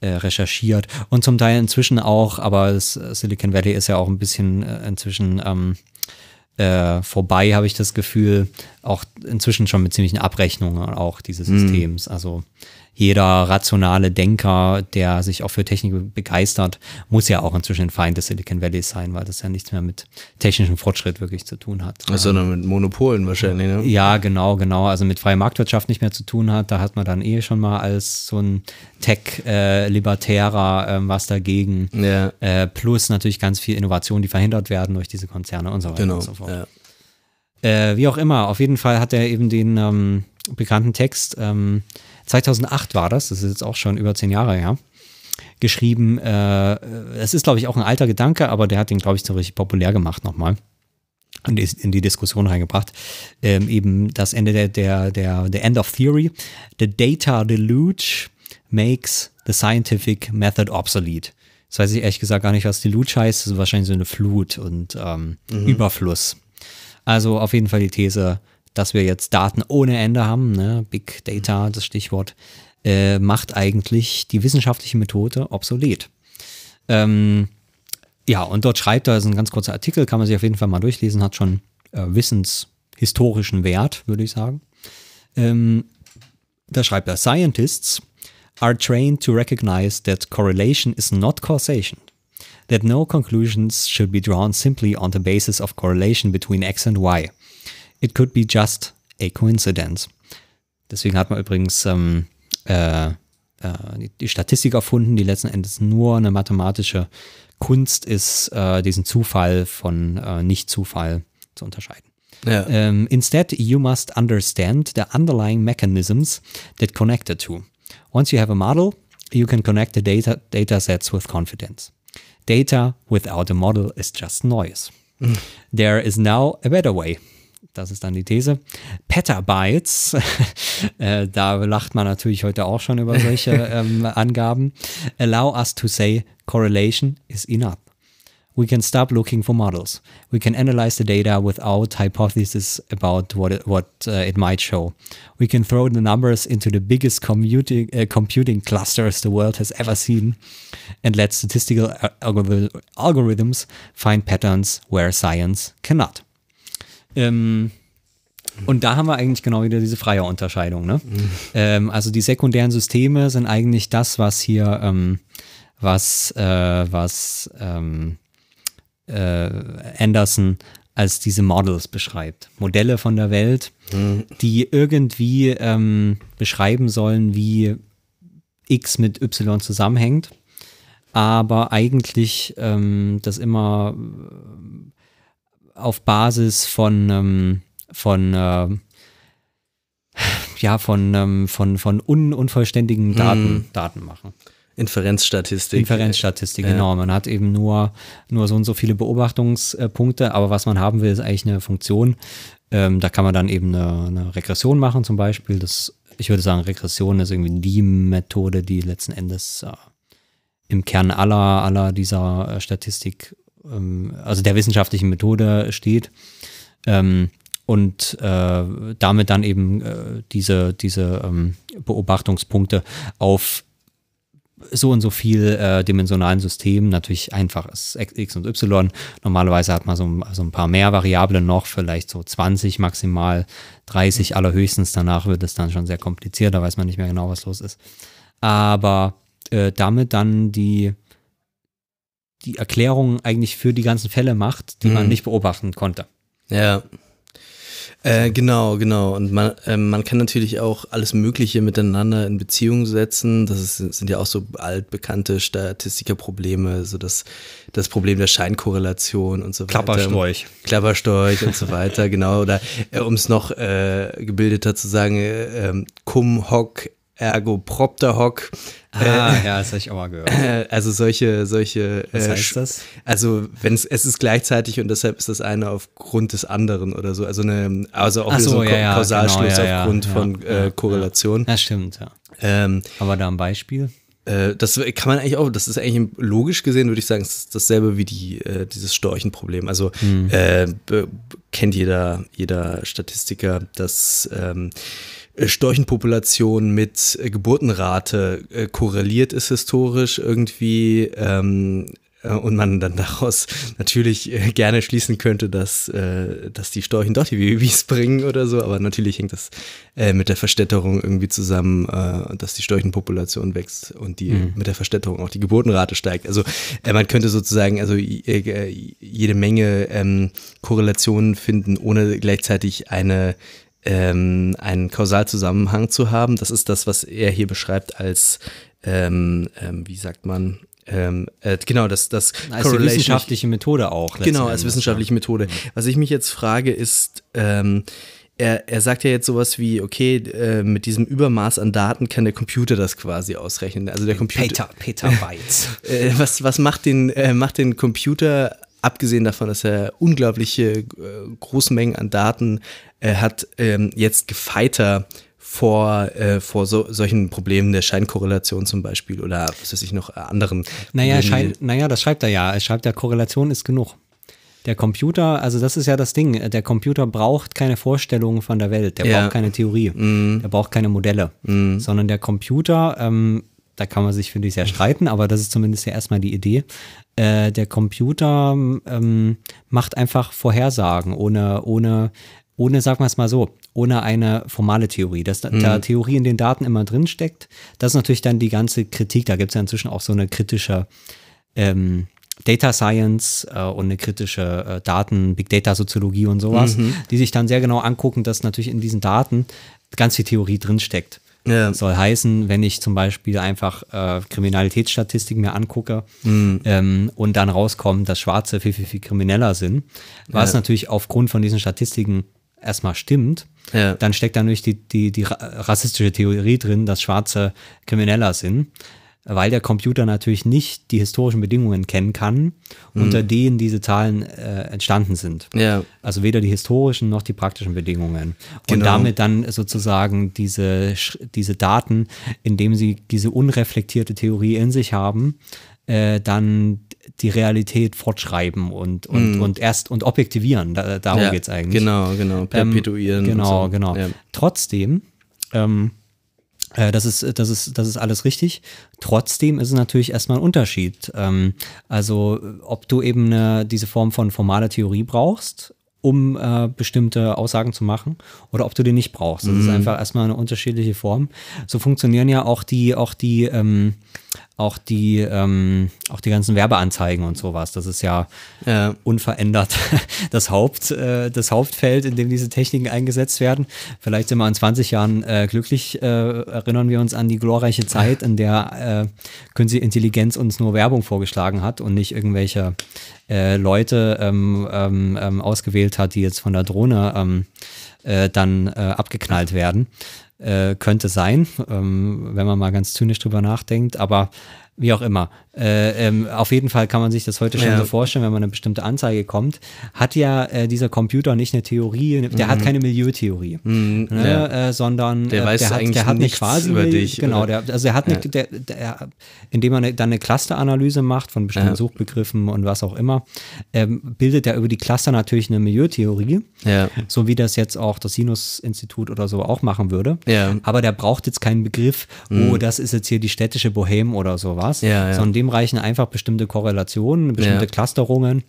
äh, recherchiert. Und zum Teil inzwischen auch, aber Silicon Valley ist ja auch ein bisschen äh, inzwischen ähm, äh, vorbei, habe ich das Gefühl, auch inzwischen schon mit ziemlichen Abrechnungen auch dieses Systems. Also jeder rationale Denker, der sich auch für Technik begeistert, muss ja auch inzwischen ein Feind des Silicon Valleys sein, weil das ja nichts mehr mit technischem Fortschritt wirklich zu tun hat. Sondern mit Monopolen wahrscheinlich, ne? Ja, genau, genau. Also mit freier Marktwirtschaft nicht mehr zu tun hat. Da hat man dann eh schon mal als so ein Tech-Libertärer ähm, was dagegen. Ja. Äh, plus natürlich ganz viel Innovation, die verhindert werden durch diese Konzerne und so weiter Genau. und so fort. Ja. Äh, wie auch immer, auf jeden Fall hat er eben den ähm, bekannten Text, ähm, 2008 war das, das ist jetzt auch schon über zehn Jahre her, geschrieben. Äh, es ist, glaube ich, auch ein alter Gedanke, aber der hat den, glaube ich, so richtig populär gemacht nochmal in die, in die Diskussion reingebracht. Ähm, eben das Ende der, der, der, der End of Theory. The data deluge makes the scientific method obsolete. Das weiß ich ehrlich gesagt gar nicht, was Deluge heißt. Das ist wahrscheinlich so eine Flut und ähm, Überfluss. Also auf jeden Fall die These, dass wir jetzt Daten ohne Ende haben, ne? Big Data, das Stichwort, äh, macht eigentlich die wissenschaftliche Methode obsolet. Ähm, ja, und dort schreibt er, das ist ein ganz kurzer Artikel, kann man sich auf jeden Fall mal durchlesen, hat schon äh, wissenshistorischen Wert, würde ich sagen. Ähm, da schreibt er, Scientists are trained to recognize that correlation is not causation, that no conclusions should be drawn simply on the basis of correlation between X and Y. It could be just a coincidence. Deswegen hat man übrigens ähm, äh, äh, die, Statistik erfunden, die letzten Endes nur eine mathematische Kunst ist, äh, diesen Zufall von äh, Nicht-Zufall zu unterscheiden. Ja. Um, instead, you must understand the underlying mechanisms that connect the two. Once you have a model, you can connect the data, data sets with confidence. Data without a model is just noise. There is now a better way. Das ist dann die These. Petabytes, äh, da lacht man natürlich heute auch schon über solche ähm, Angaben, allow us to say correlation is enough. We can stop looking for models. We can analyze the data without hypotheses about what it, what uh, it might show. We can throw the numbers into the biggest commuting, uh, computing clusters the world has ever seen and let statistical al- algorith- algorithms find patterns where science cannot. Ähm, und da haben wir eigentlich genau wieder diese freie Unterscheidung. Ne? Ähm, also die sekundären Systeme sind eigentlich das, was hier, ähm, was, äh, was ähm, äh, Anderson als diese Models beschreibt. Modelle von der Welt, die irgendwie ähm, beschreiben sollen, wie X mit Y zusammenhängt, aber eigentlich ähm, das immer auf Basis von, ähm, von äh, ja, von, ähm, von, von un unvollständigen Daten, Daten machen. Inferenzstatistik. Inferenzstatistik, Ja. genau. Man hat eben nur, nur so und so viele Beobachtungspunkte, aber was man haben will, ist eigentlich eine Funktion. Ähm, da kann man dann eben eine, eine Regression machen, zum Beispiel. Das, ich würde sagen, Regression ist irgendwie die Methode, die letzten Endes äh, im Kern aller, aller dieser äh, Statistik, also der wissenschaftlichen Methode steht. Ähm, und äh, damit dann eben äh, diese, diese ähm, Beobachtungspunkte auf so und so viel äh, dimensionalen System natürlich einfach ist X und Y. Normalerweise hat man so, so, ein paar mehr Variablen noch, vielleicht so 20 maximal, 30 allerhöchstens. Danach wird es dann schon sehr kompliziert, da weiß man nicht mehr genau, was los ist. Aber äh, damit dann die, die Erklärung eigentlich für die ganzen Fälle macht, die mhm. man nicht beobachten konnte. Ja, äh, genau, genau. Und man, äh, man kann natürlich auch alles Mögliche miteinander in Beziehung setzen. Das ist, sind ja auch so altbekannte Statistikerprobleme, so das, das Problem der Scheinkorrelation und so weiter. Klapperstorch. Klapperstorch und so weiter, genau. Oder äh, um es noch äh, gebildeter zu sagen, äh, ähm, cum hoc ergo propter hoc. Ah, äh, ja, das habe ich auch mal gehört. Äh, also solche, solche. Was heißt das? Also wenn es, es ist gleichzeitig und deshalb ist das eine aufgrund des anderen oder so. Also eine, also auch so, so ein ja, Kausalschluss genau, ja, aufgrund ja, von äh, Korrelation. Ja, stimmt, ja. Ähm, Aber da ein Beispiel? Äh, das kann man eigentlich auch, das ist eigentlich logisch gesehen, würde ich sagen, es ist dasselbe wie die, äh, dieses Storchenproblem. Also mhm. äh, kennt jeder, jeder Statistiker, dass ähm, äh, Storchenpopulation mit äh, Geburtenrate äh, korreliert ist historisch irgendwie ähm, äh, und man dann daraus natürlich äh, gerne schließen könnte, dass, äh, dass die Storchen doch die Babys bringen oder so, aber natürlich hängt das mit der Verstädterung irgendwie zusammen, dass die Storchenpopulation wächst und die mhm. mit der Verstädterung auch die Geburtenrate steigt. Also man könnte sozusagen also jede Menge ähm, Korrelationen finden, ohne gleichzeitig eine ähm, einen Kausalzusammenhang zu haben. Das ist das, was er hier beschreibt als, ähm, ähm, wie sagt man, ähm, äh, genau, das, das als wissenschaftliche Methode auch. Genau, als wissenschaftliche Methode. Was ich mich jetzt frage, ist, ähm, er, er sagt ja jetzt sowas wie, okay, äh, mit diesem Übermaß an Daten kann der Computer das quasi ausrechnen. Also der Computer. Peter, Petabytes. äh, was, was macht den, äh, macht den Computer abgesehen davon, dass er unglaubliche äh, große Mengen an Daten äh, hat, ähm, jetzt gefeiter vor, äh, vor so, solchen Problemen der Scheinkorrelation zum Beispiel oder was weiß ich noch, äh, anderen. Naja, Schein, naja, das schreibt er ja. Er schreibt ja, Korrelation ist genug. Der Computer, also das ist ja das Ding, der Computer braucht keine Vorstellungen von der Welt, der ja. braucht keine Theorie, mm. der braucht keine Modelle, mm. sondern der Computer, ähm, da kann man sich, finde ich, sehr streiten, aber das ist zumindest ja erstmal die Idee, äh, der Computer ähm, macht einfach Vorhersagen ohne, ohne, ohne, sagen wir es mal so, ohne eine formale Theorie. Dass mhm. da Theorie in den Daten immer drin steckt, das ist natürlich dann die ganze Kritik. Da gibt es ja inzwischen auch so eine kritische ähm, Data Science äh, und eine kritische äh, Daten, Big Data Soziologie und sowas, mhm. die sich dann sehr genau angucken, dass natürlich in diesen Daten ganz viel Theorie drinsteckt. Ja. Soll heißen, wenn ich zum Beispiel einfach äh, Kriminalitätsstatistiken mir angucke mhm. ähm, und dann rauskommt, dass Schwarze viel, viel, viel krimineller sind, was ja. natürlich aufgrund von diesen Statistiken erstmal stimmt, ja. dann steckt da natürlich die, die, die rassistische Theorie drin, dass Schwarze krimineller sind weil der Computer natürlich nicht die historischen Bedingungen kennen kann, mhm. unter denen diese Zahlen äh, entstanden sind. Ja. Also weder die historischen noch die praktischen Bedingungen. Und genau. damit dann sozusagen diese, diese Daten, indem sie diese unreflektierte Theorie in sich haben, äh, dann die Realität fortschreiben und, und, mm. und erst und objektivieren. Da, darum ja, geht es eigentlich. Genau, genau. Perpetuieren. Ähm, genau, so. genau. Ja. Trotzdem, ähm, äh, das ist, das, ist, das ist alles richtig. Trotzdem ist es natürlich erstmal ein Unterschied. Ähm, also, ob du eben eine, diese Form von formaler Theorie brauchst, um äh, bestimmte Aussagen zu machen, oder ob du die nicht brauchst. Das mhm. ist einfach erstmal eine unterschiedliche Form. So funktionieren ja auch die, auch die, ähm, auch die, ähm, auch die ganzen Werbeanzeigen und sowas. Das ist ja, ja. unverändert das, Haupt, äh, das Hauptfeld, in dem diese Techniken eingesetzt werden. Vielleicht sind wir in 20 Jahren äh, glücklich, äh, erinnern wir uns an die glorreiche Zeit, in der äh, künstliche Intelligenz uns nur Werbung vorgeschlagen hat und nicht irgendwelche äh, Leute ähm, ähm, ähm ausgewählt hat, die jetzt von der Drohne ähm, äh, dann äh, abgeknallt werden. Äh, könnte sein, ähm, wenn man mal ganz zynisch drüber nachdenkt. Aber Wie auch immer. Äh, ähm, auf jeden Fall kann man sich das heute schon Ja. so vorstellen, wenn man eine bestimmte Anzeige kommt, hat ja äh, dieser Computer nicht eine Theorie, der hat keine Milieutheorie, ne, ja. äh, sondern Der äh, weiß der hat, eigentlich der hat eine nichts quasi über dich, Genau, der, also er hat eine, der, der, indem man dann eine Clusteranalyse macht von bestimmten Ja. Suchbegriffen und was auch immer, ähm, bildet er über die Cluster natürlich eine Milieutheorie, Ja. so wie das jetzt auch das Sinus-Institut oder so auch machen würde. Ja. Mhm. Aber der braucht jetzt keinen Begriff, oh, das ist jetzt hier die städtische Bohème oder sowas, Ja, ja. sondern dem reichen einfach bestimmte Korrelationen, bestimmte Ja. Clusterungen,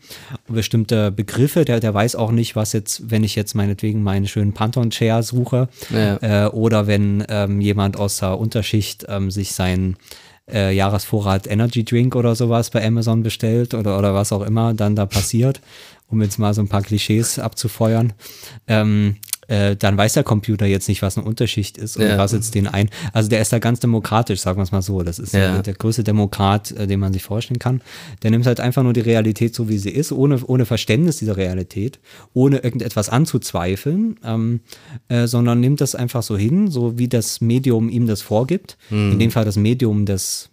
bestimmte Begriffe. Der, der weiß auch nicht, was jetzt, wenn ich jetzt meinetwegen meinen schönen Pantone-Chair suche Ja. äh, oder wenn ähm, jemand aus der Unterschicht ähm, sich seinen äh, Jahresvorrat Energy Drink oder sowas bei Amazon bestellt oder, oder was auch immer dann da passiert, um jetzt mal so ein paar Klischees abzufeuern. Ähm, äh, dann weiß der Computer jetzt nicht, was eine Unterschicht ist und Ja. was jetzt den ein. Also der ist da ganz demokratisch, sagen wir es mal so. Das ist Ja. äh, der größte Demokrat, äh, den man sich vorstellen kann. Der nimmt halt einfach nur die Realität so, wie sie ist, ohne, ohne Verständnis dieser Realität, ohne irgendetwas anzuzweifeln, ähm, äh, sondern nimmt das einfach so hin, so wie das Medium ihm das vorgibt. In dem Fall das Medium des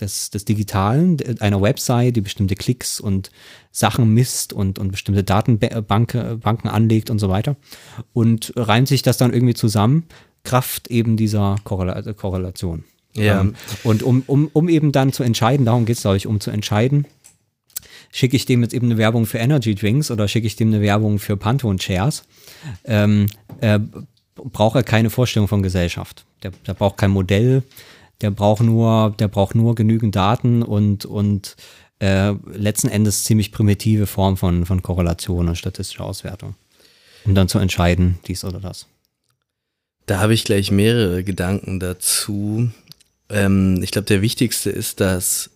des, des Digitalen, einer Website, die bestimmte Klicks und Sachen misst und, und bestimmte Datenbanken Banken anlegt und so weiter. Und reimt sich das dann irgendwie zusammen, Kraft eben dieser Korrela Korrelation. Ja. Ähm, und um, um, um eben dann zu entscheiden, darum geht es, glaube ich, um zu entscheiden, schicke ich dem jetzt eben eine Werbung für Energy Drinks oder schicke ich dem eine Werbung für Pantone Chairs, ähm, äh, braucht er keine Vorstellung von Gesellschaft. Der, der braucht kein Modell, der braucht nur, der braucht nur genügend Daten und, und äh, letzten Endes ziemlich primitive Form von, von Korrelation und statistischer Auswertung. Um dann zu entscheiden, dies oder das. Da habe ich gleich mehrere Gedanken dazu. Ähm, ich glaube, der wichtigste ist, dass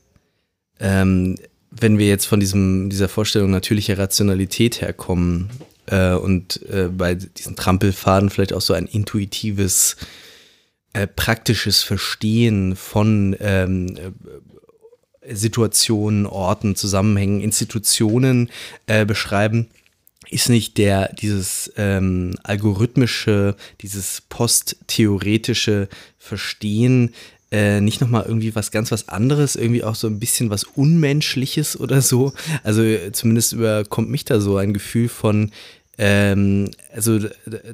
ähm, wenn wir jetzt von diesem, dieser Vorstellung natürlicher Rationalität herkommen äh, und äh, bei diesen Trampelfaden vielleicht auch so ein intuitives, äh, praktisches Verstehen von ähm, äh, Situationen, Orten, Zusammenhängen, Institutionen äh, beschreiben, ist nicht der, dieses ähm, algorithmische, dieses posttheoretische Verstehen äh, nicht nochmal irgendwie was ganz was anderes, irgendwie auch so ein bisschen was Unmenschliches oder so. Also äh, zumindest überkommt mich da so ein Gefühl von, ähm, also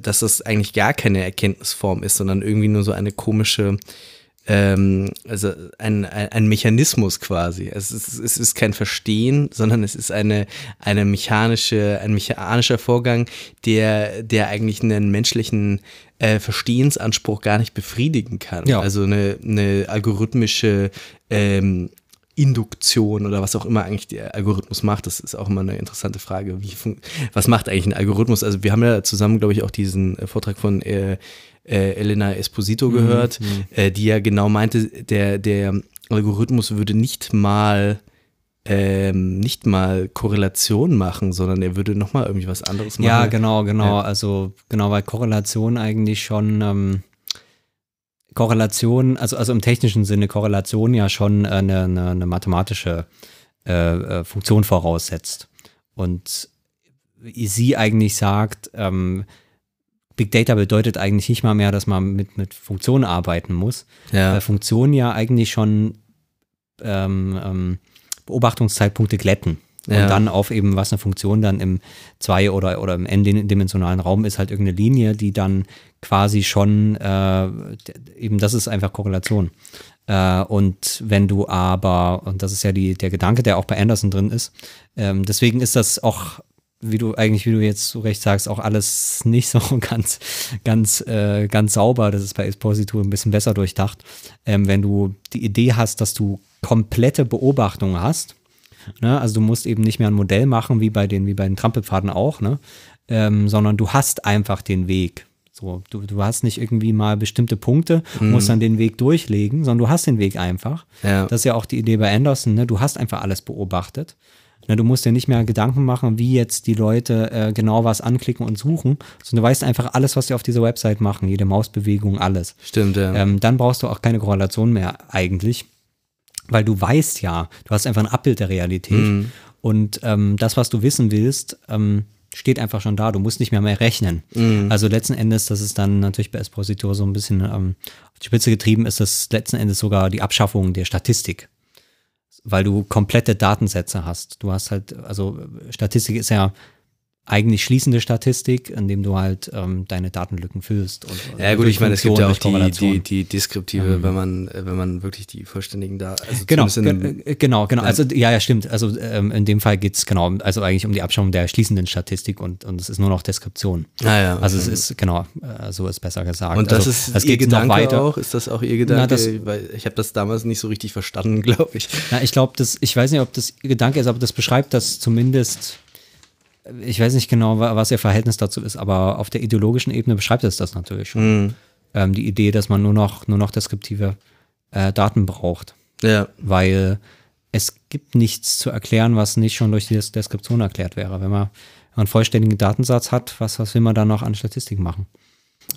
dass das eigentlich gar keine Erkenntnisform ist, sondern irgendwie nur so eine komische ähm, also ein, ein, ein Mechanismus quasi. Es ist, es ist kein Verstehen, sondern es ist eine, eine mechanische, ein mechanischer Vorgang, der, der eigentlich einen menschlichen äh, Verstehensanspruch gar nicht befriedigen kann. Ja. Also eine, eine algorithmische ähm, Induktion oder was auch immer eigentlich der Algorithmus macht, das ist auch immer eine interessante Frage. Wie was macht eigentlich ein Algorithmus? Also wir haben ja zusammen, glaube ich, auch diesen äh, Vortrag von äh, äh, Elena Esposito gehört, äh, die ja genau meinte, der, der Algorithmus würde nicht mal ähm, nicht mal Korrelation machen, sondern er würde nochmal irgendwie was anderes machen. Ja, genau, genau. Also genau, weil Korrelation eigentlich schon ähm, Korrelation, also, also im technischen Sinne Korrelation ja schon äh, eine, eine, eine mathematische äh, äh, Funktion voraussetzt. Und sie eigentlich sagt, ähm, Big Data bedeutet eigentlich nicht mal mehr, dass man mit, mit Funktionen arbeiten muss, Ja. weil Funktionen ja eigentlich schon ähm, ähm, Beobachtungszeitpunkte glätten. Ja. Und dann auf eben, was eine Funktion dann im zwei- oder, oder im n-dimensionalen Raum ist, halt irgendeine Linie, die dann quasi schon, äh, eben das ist einfach Korrelation. Äh, und wenn du aber, und das ist ja die, der Gedanke, der auch bei Anderson drin ist, ähm, deswegen ist das auch, wie du eigentlich, wie du jetzt so recht sagst, auch alles nicht so ganz, ganz, äh, ganz sauber. Das ist bei Esposito ein bisschen besser durchdacht. Ähm, wenn du die Idee hast, dass du komplette Beobachtungen hast, Ne? Also du musst eben nicht mehr ein Modell machen, wie bei den, wie bei den Trampelpfaden auch, ne? ähm, sondern du hast einfach den Weg. So, du, du hast nicht irgendwie mal bestimmte Punkte, musst dann den Weg durchlegen, sondern du hast den Weg einfach. Ja. Das ist ja auch die Idee bei Anderson, ne? du hast einfach alles beobachtet. Ne? Du musst dir nicht mehr Gedanken machen, wie jetzt die Leute äh, genau was anklicken und suchen, sondern du weißt einfach alles, was die auf dieser Website machen, jede Mausbewegung, alles. Stimmt, ja. Ähm, dann brauchst du auch keine Korrelation mehr eigentlich, weil du weißt ja, du hast einfach ein Abbild der Realität Mhm. und ähm, das, was du wissen willst, ähm, steht einfach schon da. Du musst nicht mehr mehr rechnen. Also letzten Endes, das ist dann natürlich bei Esposito so ein bisschen ähm, auf die Spitze getrieben, ist das letzten Endes sogar die Abschaffung der Statistik. Weil du komplette Datensätze hast. Du hast halt, also Statistik ist ja eigentlich schließende Statistik, indem du halt ähm, deine Datenlücken füllst. Und, Ja gut, ich meine, es gibt ja auch die, die, die deskriptive, wenn man, äh, wenn man wirklich die vollständigen Daten, also Genau, ge- genau, genau. Also ja, ja, stimmt. Also ähm, in dem Fall geht's genau, also eigentlich um die Abschaffung der schließenden Statistik und, und es ist nur noch Deskription. Ah, ja, Also okay. es ist, genau, äh, so ist besser gesagt. Und das also, ist es Ihr geht noch Gedanke weiter. auch? Ist das auch Ihr Gedanke? das- Weil ich habe das damals nicht so richtig verstanden, glaube ich. Na, ich glaube, das, ich weiß nicht, ob das Ihr Gedanke ist, aber das beschreibt das zumindest. Ich weiß nicht genau, wa- was Ihr Verhältnis dazu ist, aber auf der ideologischen Ebene beschreibt es das natürlich schon. Ähm, die Idee, dass man nur noch, nur noch deskriptive äh, Daten braucht. Ja, weil es gibt nichts zu erklären, was nicht schon durch die Des- Deskription erklärt wäre. Wenn man, einen vollständigen Datensatz hat, was, was will man dann noch an Statistik machen?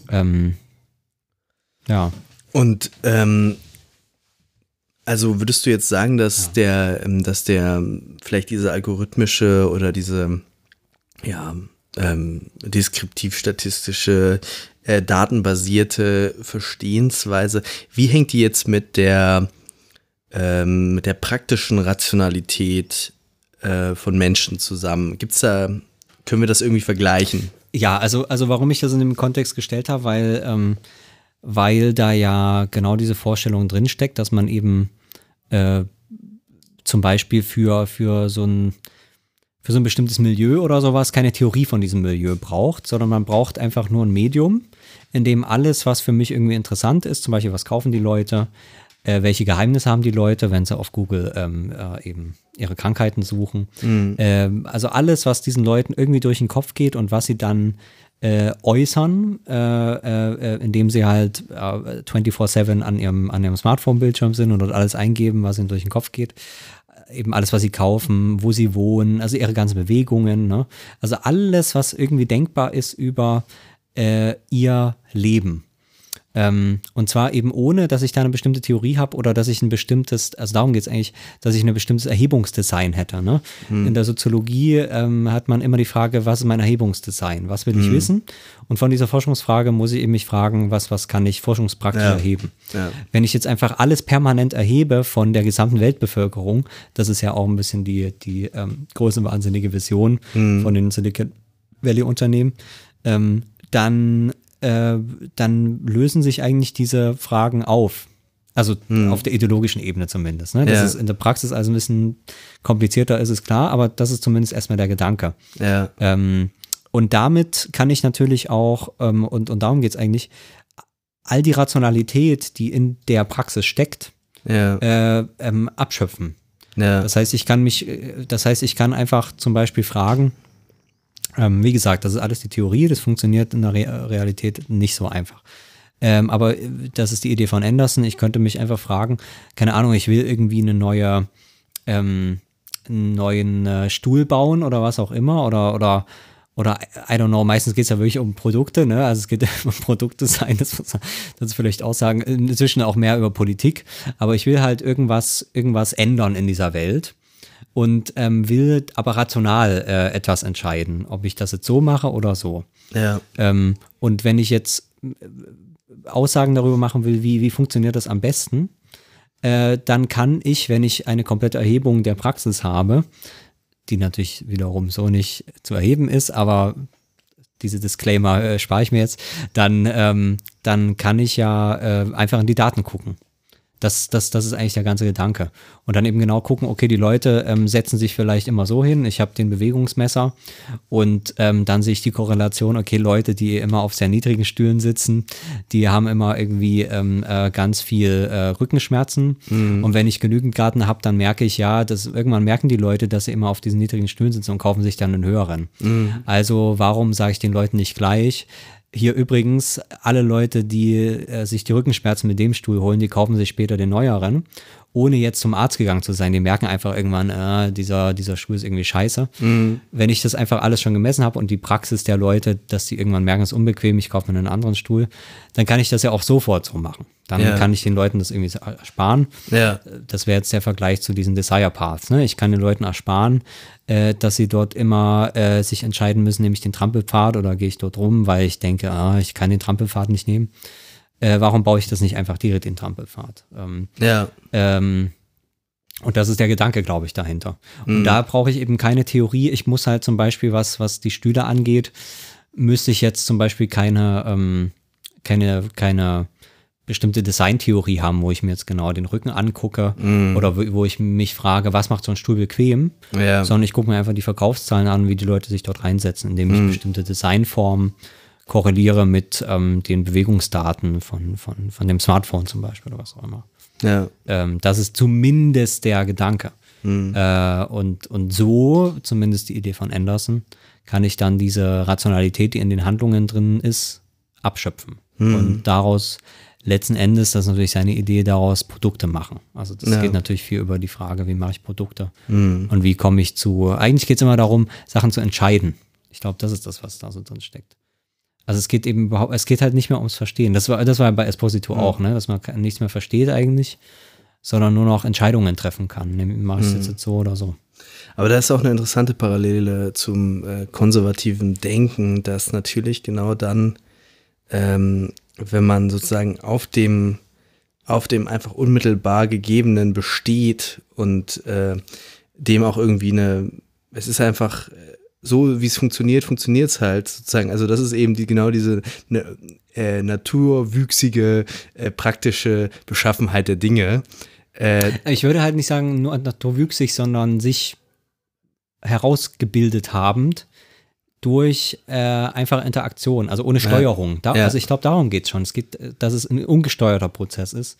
Ähm, ja, Und ähm, also würdest du jetzt sagen, dass der, ähm, dass der ähm, vielleicht diese algorithmische oder diese ja ähm, deskriptiv-statistische äh, datenbasierte Verstehensweise, wie hängt die jetzt mit der ähm, mit der praktischen Rationalität äh, von Menschen zusammen? Gibt's da, können wir das irgendwie vergleichen? ja also, also warum ich das in dem Kontext gestellt habe, weil, ähm, weil da ja genau diese Vorstellung drinsteckt, dass man eben äh, zum Beispiel für, für so ein für so ein bestimmtes Milieu oder sowas keine Theorie von diesem Milieu braucht, sondern man braucht einfach nur ein Medium, in dem alles, was für mich irgendwie interessant ist, zum Beispiel was kaufen die Leute, äh, welche Geheimnisse haben die Leute, wenn sie auf Google ähm, äh, eben ihre Krankheiten suchen. Ähm, also alles, was diesen Leuten irgendwie durch den Kopf geht und was sie dann äh, äußern, äh, äh, indem sie halt äh, 24-7 an ihrem, an ihrem Smartphone-Bildschirm sind und dort alles eingeben, was ihnen durch den Kopf geht eben alles, was sie kaufen, wo sie wohnen, also ihre ganzen Bewegungen, ne? Also alles, was irgendwie denkbar ist über äh, ihr Leben. Ähm, und zwar eben ohne, dass ich da eine bestimmte Theorie habe oder dass ich ein bestimmtes, also darum geht es eigentlich, dass ich ein bestimmtes Erhebungsdesign hätte. Ne? In der Soziologie ähm, hat man immer die Frage, was ist mein Erhebungsdesign? Was will ich wissen? Und von dieser Forschungsfrage muss ich eben mich fragen, was, was kann ich forschungspraktisch Ja. erheben? Ja. Wenn ich jetzt einfach alles permanent erhebe von der gesamten Weltbevölkerung, das ist ja auch ein bisschen die, die ähm, große wahnsinnige Vision von den Silicon Valley Unternehmen, ähm, dann, äh, dann lösen sich eigentlich diese Fragen auf. Also auf der ideologischen Ebene zumindest. Ne? Das Ja. ist in der Praxis also ein bisschen komplizierter, ist es klar, aber das ist zumindest erstmal der Gedanke. Ja. Ähm, und damit kann ich natürlich auch, ähm, und, und darum geht es eigentlich, all die Rationalität, die in der Praxis steckt, Ja. äh, ähm, abschöpfen. ja. Das heißt, ich kann mich, äh, das heißt, ich kann einfach zum Beispiel fragen, ähm, wie gesagt, das ist alles die Theorie, das funktioniert in der Re Realität nicht so einfach. Ähm, aber äh, das ist die Idee von Anderson. Ich könnte mich einfach fragen, keine Ahnung, ich will irgendwie eine neue, ähm, einen neuen äh, Stuhl bauen oder was auch immer oder oder oder I don't know, meistens geht es ja wirklich um Produkte, ne? Also es geht um Produktdesign, das muss das vielleicht auch sagen, inzwischen auch mehr über Politik, aber ich will halt irgendwas, irgendwas ändern in dieser Welt und ähm, will aber rational äh, etwas entscheiden, ob ich das jetzt so mache oder so. ja. Ähm, und wenn ich jetzt äh, Aussagen darüber machen will, wie, wie funktioniert das am besten, äh, dann kann ich, wenn ich eine komplette Erhebung der Praxis habe, die natürlich wiederum so nicht zu erheben ist, aber diese Disclaimer äh, spare ich mir jetzt, dann, ähm, dann kann ich ja äh, einfach in die Daten gucken. Das, das, das ist eigentlich der ganze Gedanke. Und dann eben genau gucken, okay, die Leute ähm, setzen sich vielleicht immer so hin, ich habe den Bewegungsmesser und ähm, dann sehe ich die Korrelation, okay, Leute, die immer auf sehr niedrigen Stühlen sitzen, die haben immer irgendwie ähm, äh, ganz viel äh, Rückenschmerzen. Und wenn ich genügend Garten habe, dann merke ich ja, dass irgendwann merken die Leute, dass sie immer auf diesen niedrigen Stühlen sitzen und kaufen sich dann einen höheren. Also warum sage ich den Leuten nicht gleich? Hier übrigens, alle Leute, die äh, sich die Rückenschmerzen mit dem Stuhl holen, die kaufen sich später den neueren. Ohne jetzt zum Arzt gegangen zu sein. Die merken einfach irgendwann, äh, dieser, dieser Stuhl ist irgendwie scheiße. Wenn ich das einfach alles schon gemessen habe und die Praxis der Leute, dass die irgendwann merken, es ist unbequem, ich kaufe mir einen anderen Stuhl, dann kann ich das ja auch sofort so machen. Dann Ja. kann ich den Leuten das irgendwie ersparen. Ja. Das wäre jetzt der Vergleich zu diesen Desire Paths. Ne? Ich kann den Leuten ersparen, äh, dass sie dort immer äh, sich entscheiden müssen, nehme ich den Trampelpfad oder gehe ich dort rum, weil ich denke, ah, ich kann den Trampelpfad nicht nehmen. Äh, warum baue ich das nicht einfach direkt den Trampelpfad? Ähm, Ja. ähm, und das ist der Gedanke, glaube ich, dahinter. Und da brauche ich eben keine Theorie. Ich muss halt zum Beispiel, was, was die Stühle angeht, müsste ich jetzt zum Beispiel keine, ähm, keine, keine bestimmte Designtheorie haben, wo ich mir jetzt genau den Rücken angucke oder wo, wo ich mich frage, was macht so ein Stuhl bequem, Ja. sondern ich gucke mir einfach die Verkaufszahlen an, wie die Leute sich dort reinsetzen, indem ich bestimmte Designformen korreliere mit ähm, den Bewegungsdaten von, von, von dem Smartphone zum Beispiel oder was auch immer. Ja. Ähm, das ist zumindest der Gedanke. Äh, und, und so, zumindest die Idee von Anderson, kann ich dann diese Rationalität, die in den Handlungen drin ist, abschöpfen. Und daraus letzten Endes, das ist natürlich seine Idee, daraus Produkte machen. Also das Ja. geht natürlich viel über die Frage, wie mache ich Produkte und wie komme ich zu, eigentlich geht es immer darum, Sachen zu entscheiden. Ich glaube, das ist das, was da so drin steckt. Also es geht eben überhaupt, es geht halt nicht mehr ums Verstehen. Das war, das war bei Esposito auch, ne? dass man nichts mehr versteht eigentlich, sondern nur noch Entscheidungen treffen kann. Mache ich es jetzt, jetzt so oder so. Aber da ist auch eine interessante Parallele zum äh, konservativen Denken, dass natürlich genau dann, ähm, wenn man sozusagen auf dem, auf dem einfach unmittelbar Gegebenen besteht und äh, dem auch irgendwie eine, es ist einfach so, wie es funktioniert, funktioniert es halt sozusagen. Also das ist eben die, genau diese ne, äh, naturwüchsige, äh, praktische Beschaffenheit der Dinge. Äh, Ich würde halt nicht sagen, nur naturwüchsig, sondern sich herausgebildet habend durch äh, einfache Interaktion, also ohne Steuerung. Da, Ja. Also ich glaube, darum geht es schon. Es geht, äh, dass es ein ungesteuerter Prozess ist.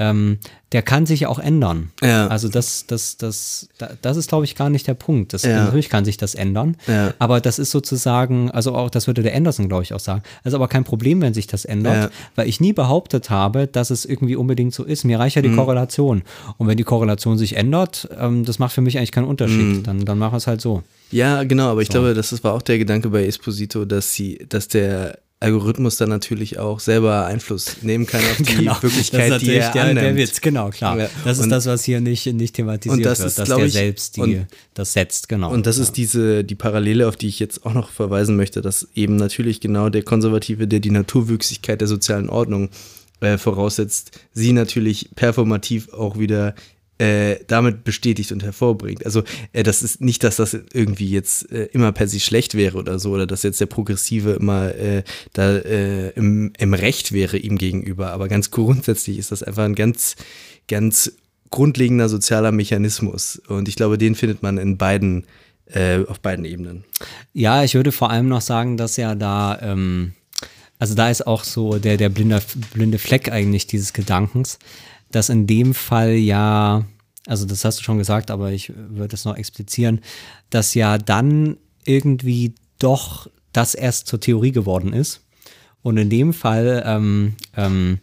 Ähm, der kann sich ja auch ändern. Ja. Also das, das, das, da- das ist, glaube ich, gar nicht der Punkt. Das, Ja. Natürlich kann sich das ändern. Ja. Aber das ist sozusagen, also auch, das würde der Anderson, glaube ich, auch sagen. Das ist aber kein Problem, wenn sich das ändert, weil ich nie behauptet habe, dass es irgendwie unbedingt so ist. Mir reicht ja die Korrelation. Und wenn die Korrelation sich ändert, ähm, das macht für mich eigentlich keinen Unterschied. Dann, dann mach es halt so. Ja, genau, aber ich glaube, das war auch der Gedanke bei Esposito, dass sie, dass der Algorithmus dann natürlich auch selber Einfluss nehmen kann auf die Wirklichkeit, das ist die er der, annimmt. der Witz, genau, klar. Ja. Das ist Und- das, was hier nicht, nicht thematisiert und das wird, ist, dass der ich- selbst die, und- das setzt, genau. Und das ist diese, die Parallele, auf die ich jetzt auch noch verweisen möchte, dass eben natürlich genau der Konservative, der die Naturwüchsigkeit der sozialen Ordnung äh, voraussetzt, sie natürlich performativ auch wieder äh, damit bestätigt und hervorbringt. Also äh, das ist nicht, dass das irgendwie jetzt äh, immer per se schlecht wäre oder so, oder dass jetzt der Progressive immer äh, da äh, im, im Recht wäre ihm gegenüber. Aber ganz grundsätzlich ist das einfach ein ganz, ganz grundlegender sozialer Mechanismus. Und ich glaube, den findet man in beiden, auf beiden Ebenen. Ja, ich würde vor allem noch sagen, dass ja da, ähm, also da ist auch so der, der blinde, blinde Fleck eigentlich dieses Gedankens, dass in dem Fall ja, also das hast du schon gesagt, aber ich würde es noch explizieren, dass ja dann irgendwie doch das erst zur Theorie geworden ist. Und in dem Fall, ähm, ähm,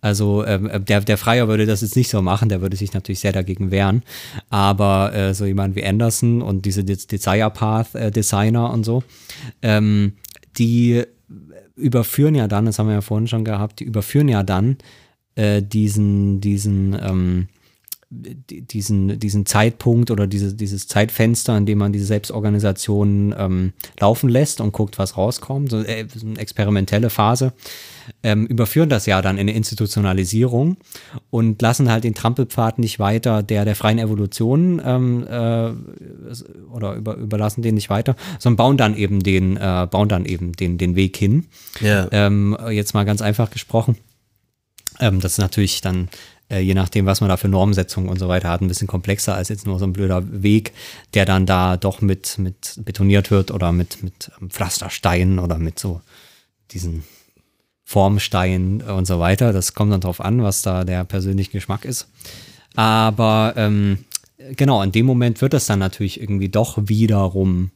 also ähm, der, der Freier würde das jetzt nicht so machen, der würde sich natürlich sehr dagegen wehren. Aber äh, so jemand wie Anderson und diese De Desire Path äh, Designer und so, ähm, die überführen ja dann, das haben wir ja vorhin schon gehabt, die überführen ja dann äh, diesen, diesen, ähm, die- diesen, diesen Zeitpunkt oder diese, dieses Zeitfenster, in dem man diese Selbstorganisation ähm, laufen lässt und guckt, was rauskommt, so, äh, so eine experimentelle Phase, ähm, überführen das ja dann in eine Institutionalisierung und lassen halt den Trampelpfad nicht weiter der der freien Evolution ähm, äh, oder über, überlassen den nicht weiter, sondern bauen dann eben den, äh, bauen dann eben den, den Weg hin. Ja. Ähm, jetzt mal ganz einfach gesprochen. Ähm, das ist natürlich dann, äh, je nachdem, was man da für Normsetzungen und so weiter hat, ein bisschen komplexer als jetzt nur so ein blöder Weg, der dann da doch mit, mit betoniert wird oder mit, mit ähm, Pflastersteinen oder mit so diesen Formsteinen und so weiter. Das kommt dann drauf an, was da der persönliche Geschmack ist. Aber ähm, genau, in dem Moment wird das dann natürlich irgendwie doch wiederum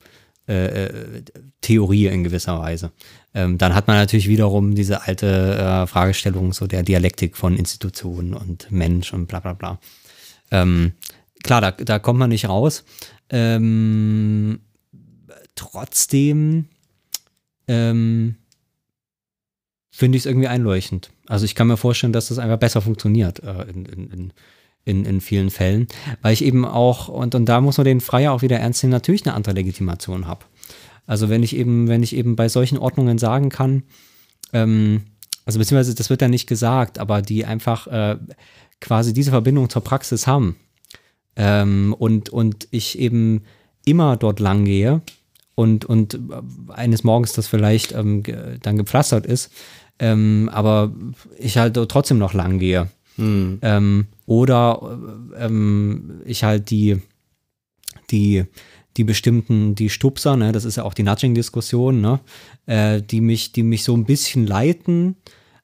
äh, äh, Theorie in gewisser Weise. Ähm, dann hat man natürlich wiederum diese alte äh, Fragestellung so der Dialektik von Institutionen und Mensch und bla bla bla. Ähm, klar, da, da kommt man nicht raus. Ähm, trotzdem ähm, finde ich es irgendwie einleuchtend. Also ich kann mir vorstellen, dass das einfach besser funktioniert äh, in, in, in, in vielen Fällen, weil ich eben auch, und, und da muss man den Freier auch wieder ernst nehmen, natürlich eine andere Legitimation habe. Also wenn ich eben, wenn ich eben bei solchen Ordnungen sagen kann, ähm, also beziehungsweise das wird ja nicht gesagt, aber die einfach äh, quasi diese Verbindung zur Praxis haben ähm, und, und ich eben immer dort lang gehe und, und eines Morgens das vielleicht ähm, dann gepflastert ist, ähm, aber ich halt trotzdem noch lang gehe. Hm. Ähm, oder ähm, ich halt die, die, die bestimmten, die Stupser, ne, das ist ja auch die Nudging-Diskussion, ne, äh, die mich, die mich so ein bisschen leiten,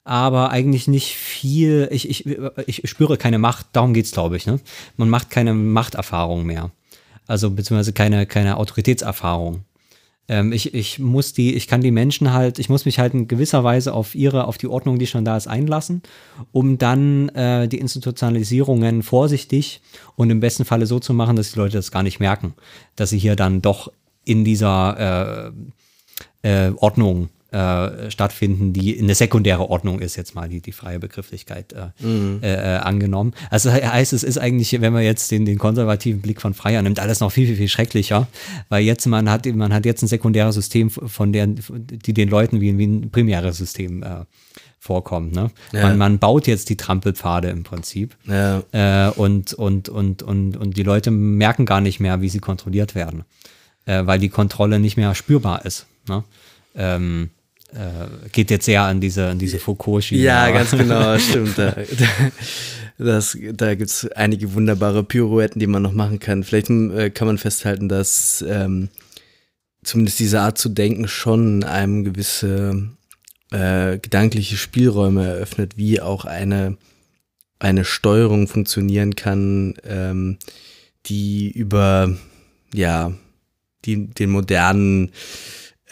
aber eigentlich nicht viel, ich, ich, ich spüre keine Macht, darum geht es, glaube ich, ne. Man macht keine Machterfahrung mehr. Also beziehungsweise keine, keine Autoritätserfahrung ähm, ich, ich muss die, ich kann die Menschen halt, ich muss mich halt in gewisser Weise auf ihre, auf die Ordnung, die schon da ist, einlassen, um dann äh, die Institutionalisierungen vorsichtig und im besten Falle so zu machen, dass die Leute das gar nicht merken, dass sie hier dann doch in dieser äh, äh, Ordnung äh, stattfinden, die in der sekundäre Ordnung ist, jetzt mal die, die freie Begrifflichkeit äh, mhm. äh, äh angenommen. Also heißt, es ist eigentlich, wenn man jetzt den, den konservativen Blick von Freier nimmt, alles noch viel, viel, viel schrecklicher, weil jetzt man hat, man hat jetzt ein sekundäres System, von der, die den Leuten wie, wie ein primäres System äh, vorkommt. Ne? Ja. Man, man baut jetzt die Trampelpfade im Prinzip ja. äh, und, und, und, und, und die Leute merken gar nicht mehr, wie sie kontrolliert werden, äh, weil die Kontrolle nicht mehr spürbar ist. Ne? Ähm, äh, geht jetzt sehr an diese, an diese Foucault-Schiene. Ja, ganz genau, stimmt. Da, das, da gibt es einige wunderbare Pirouetten, die man noch machen kann. Vielleicht äh, kann man festhalten, dass ähm, zumindest diese Art zu denken schon einem gewisse äh, gedankliche Spielräume eröffnet, wie auch eine, eine Steuerung funktionieren kann, ähm, die über ja, die, den modernen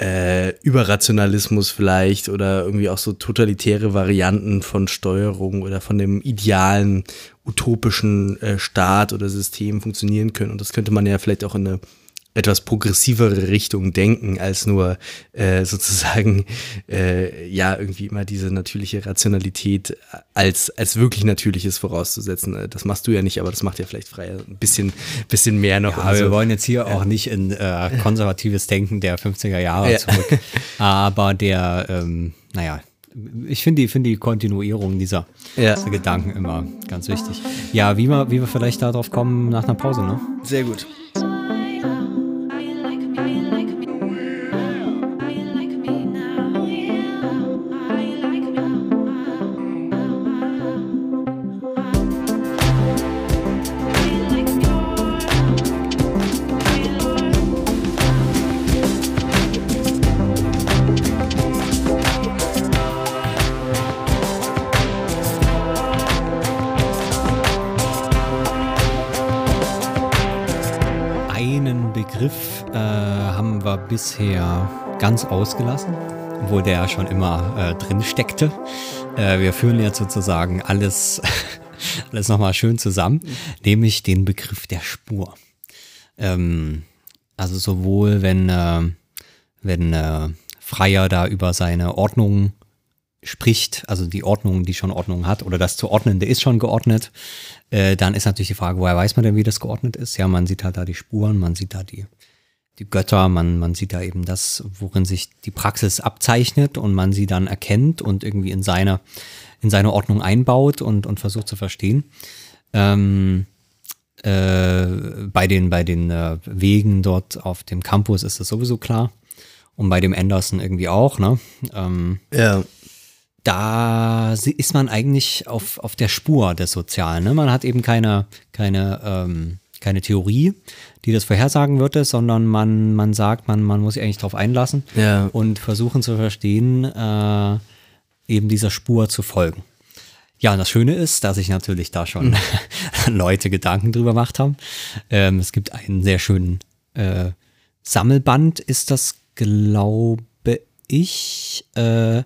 äh, Überrationalismus vielleicht oder irgendwie auch so totalitäre Varianten von Steuerung oder von dem idealen utopischen äh, Staat oder System funktionieren können. Und das könnte man ja vielleicht auch in eine etwas progressivere Richtung denken, als nur äh, sozusagen äh, ja irgendwie immer diese natürliche Rationalität als, als wirklich natürliches vorauszusetzen. Äh, das machst du ja nicht, aber das macht ja vielleicht frei ein bisschen, bisschen mehr noch. Ja, aber so. wir wollen jetzt hier auch nicht in äh, konservatives Denken der 50er Jahre ja. zurück. aber der, ähm, naja, ich finde die, find die Kontinuierung dieser, ja. dieser, Gedanken immer ganz wichtig. Ja, wie wir, wie wir vielleicht darauf kommen nach einer Pause, ne? Sehr gut. Bisher ganz ausgelassen, obwohl der ja schon immer äh, drin steckte. Äh, wir führen jetzt sozusagen alles, alles nochmal schön zusammen, nämlich den Begriff der Spur. Ähm, also sowohl wenn, äh, wenn äh, Freier da über seine Ordnung spricht, also die Ordnung, die schon Ordnung hat, oder das zu ordnende ist schon geordnet, äh, dann ist natürlich die Frage, woher weiß man denn, wie das geordnet ist? Ja, man sieht halt da die Spuren, man sieht da die die Götter, man, man sieht da eben das, worin sich die Praxis abzeichnet und man sie dann erkennt und irgendwie in seine, in seine Ordnung einbaut und, und versucht zu verstehen. Ähm, äh, bei den, bei den äh, Wegen dort auf dem Campus ist das sowieso klar. Und bei dem Anderson irgendwie auch, ne? Ähm, ja. Da ist man eigentlich auf, auf der Spur des Sozialen. Ne? Man hat eben keine, keine ähm, keine Theorie, die das vorhersagen würde, sondern man, man sagt, man, man muss sich eigentlich darauf einlassen ja. und versuchen zu verstehen, äh, eben dieser Spur zu folgen. Ja, und das Schöne ist, dass sich natürlich da schon mhm. Leute Gedanken drüber gemacht haben. Ähm, es gibt einen sehr schönen äh, Sammelband, ist das, glaube ich, äh,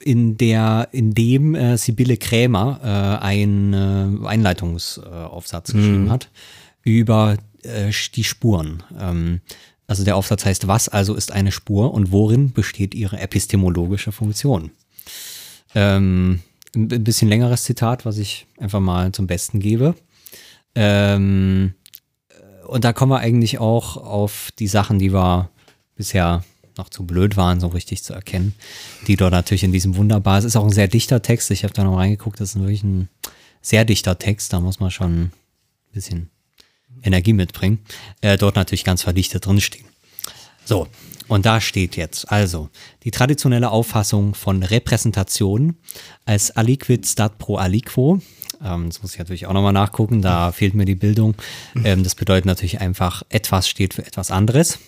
in der, in dem äh, Sibylle Krämer äh, einen äh, Einleitungsaufsatz geschrieben hat über äh, die Spuren. Ähm, also der Aufsatz heißt, was also ist eine Spur und worin besteht ihre epistemologische Funktion? Ähm, ein bisschen längeres Zitat, was ich einfach mal zum Besten gebe. Ähm, und da kommen wir eigentlich auch auf die Sachen, die wir bisher noch zu blöd waren, so richtig zu erkennen, die dort natürlich in diesem wunderbar, es ist auch ein sehr dichter Text, ich habe da noch reingeguckt, das ist wirklich ein sehr dichter Text, da muss man schon ein bisschen Energie mitbringen, äh, dort natürlich ganz verdichtet drinstehen. So, und da steht jetzt also die traditionelle Auffassung von Repräsentation als aliquid stat pro aliquo. Ähm, das muss ich natürlich auch nochmal nachgucken, da fehlt mir die Bildung. Ähm, das bedeutet natürlich einfach, etwas steht für etwas anderes.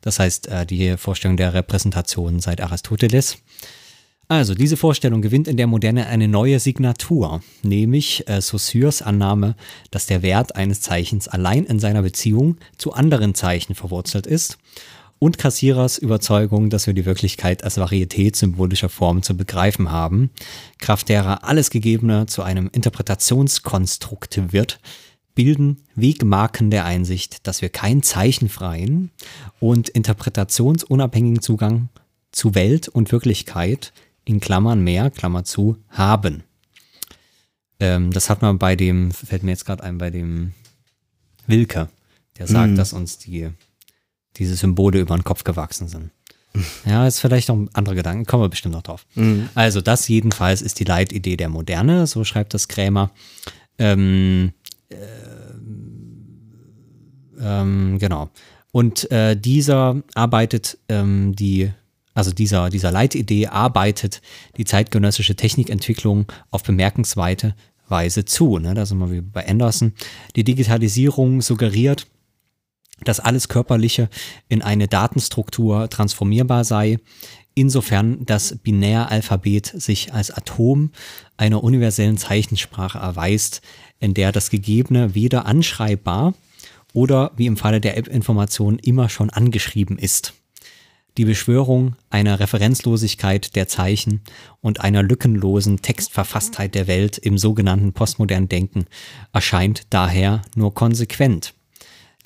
Das heißt, äh, die Vorstellung der Repräsentation seit Aristoteles. Also, diese Vorstellung gewinnt in der Moderne eine neue Signatur, nämlich äh, Saussures Annahme, dass der Wert eines Zeichens allein in seiner Beziehung zu anderen Zeichen verwurzelt ist und Kassierers Überzeugung, dass wir die Wirklichkeit als Varietät symbolischer Formen zu begreifen haben, kraft derer alles Gegebene zu einem Interpretationskonstrukt wird, bilden Wegmarken der Einsicht, dass wir keinen zeichenfreien und interpretationsunabhängigen Zugang zu Welt und Wirklichkeit in Klammern mehr, Klammer zu, haben. Ähm, das hat man bei dem, fällt mir jetzt gerade ein, bei dem Wilke, der sagt, Mhm. dass uns die, diese Symbole über den Kopf gewachsen sind. Ja, ist vielleicht noch andere Gedanken, kommen wir bestimmt noch drauf. Also das jedenfalls ist die Leitidee der Moderne, so schreibt das Krämer. Ähm, ähm, genau. Und äh, dieser arbeitet ähm, die, also dieser, dieser Leitidee arbeitet die zeitgenössische Technikentwicklung auf bemerkenswerte Weise zu. Ne? Da sind wir wie bei Anderson. Die Digitalisierung suggeriert, dass alles Körperliche in eine Datenstruktur transformierbar sei, insofern das Binäralphabet sich als Atom einer universellen Zeichensprache erweist, in der das Gegebene weder anschreibbar oder wie im Falle der App-Information immer schon angeschrieben ist. Die Beschwörung einer Referenzlosigkeit der Zeichen und einer lückenlosen Textverfasstheit der Welt im sogenannten postmodernen Denken erscheint daher nur konsequent.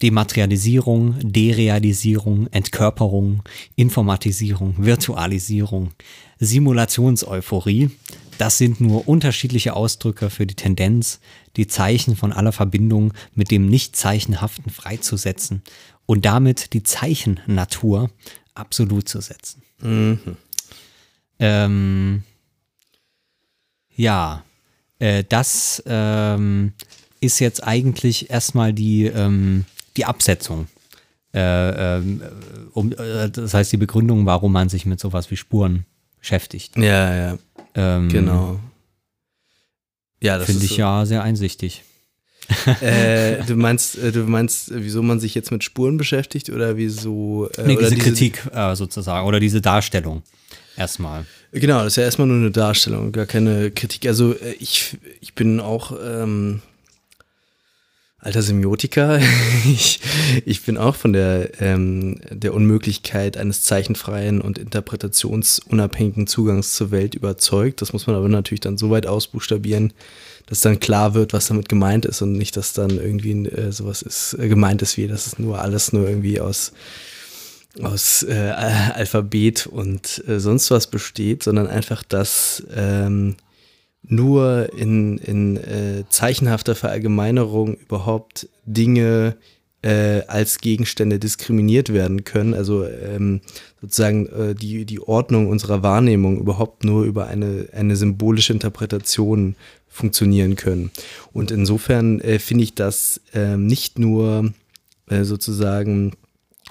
Dematerialisierung, Derealisierung, Entkörperung, Informatisierung, Virtualisierung, Simulationseuphorie, das sind nur unterschiedliche Ausdrücke für die Tendenz, die Zeichen von aller Verbindung mit dem Nicht-Zeichenhaften freizusetzen und damit die Zeichennatur absolut zu setzen. Ähm, ja, äh, das ähm, ist jetzt eigentlich erstmal die, ähm, die Absetzung. Äh, ähm, um, äh, das heißt die Begründung, warum man sich mit sowas wie Spuren beschäftigt. Ja, ja, Ähm, genau. Ja, das Finde ich so. ja sehr einsichtig. Äh, du meinst, äh, du meinst, wieso man sich jetzt mit Spuren beschäftigt oder wieso? Äh, Nee, oder diese Kritik äh, sozusagen oder diese Darstellung erstmal. Genau, das ist ja erstmal nur eine Darstellung, gar keine Kritik. Also äh, ich, ich bin auch ähm, alter Semiotiker. ich, ich bin auch von der, ähm, der Unmöglichkeit eines zeichenfreien und interpretationsunabhängigen Zugangs zur Welt überzeugt. Das muss man aber natürlich dann so weit ausbuchstabieren, dass dann klar wird, was damit gemeint ist und nicht, dass dann irgendwie äh, sowas ist, äh, gemeint ist wie, dass es nur alles nur irgendwie aus aus äh, Alphabet und äh, sonst was besteht, sondern einfach, dass ähm, nur in, in äh, zeichenhafter Verallgemeinerung überhaupt Dinge äh, als Gegenstände diskriminiert werden können. Also ähm, sozusagen äh, die, die Ordnung unserer Wahrnehmung überhaupt nur über eine, eine symbolische Interpretation funktionieren können. Und insofern äh, finde ich das ähm, nicht nur äh, sozusagen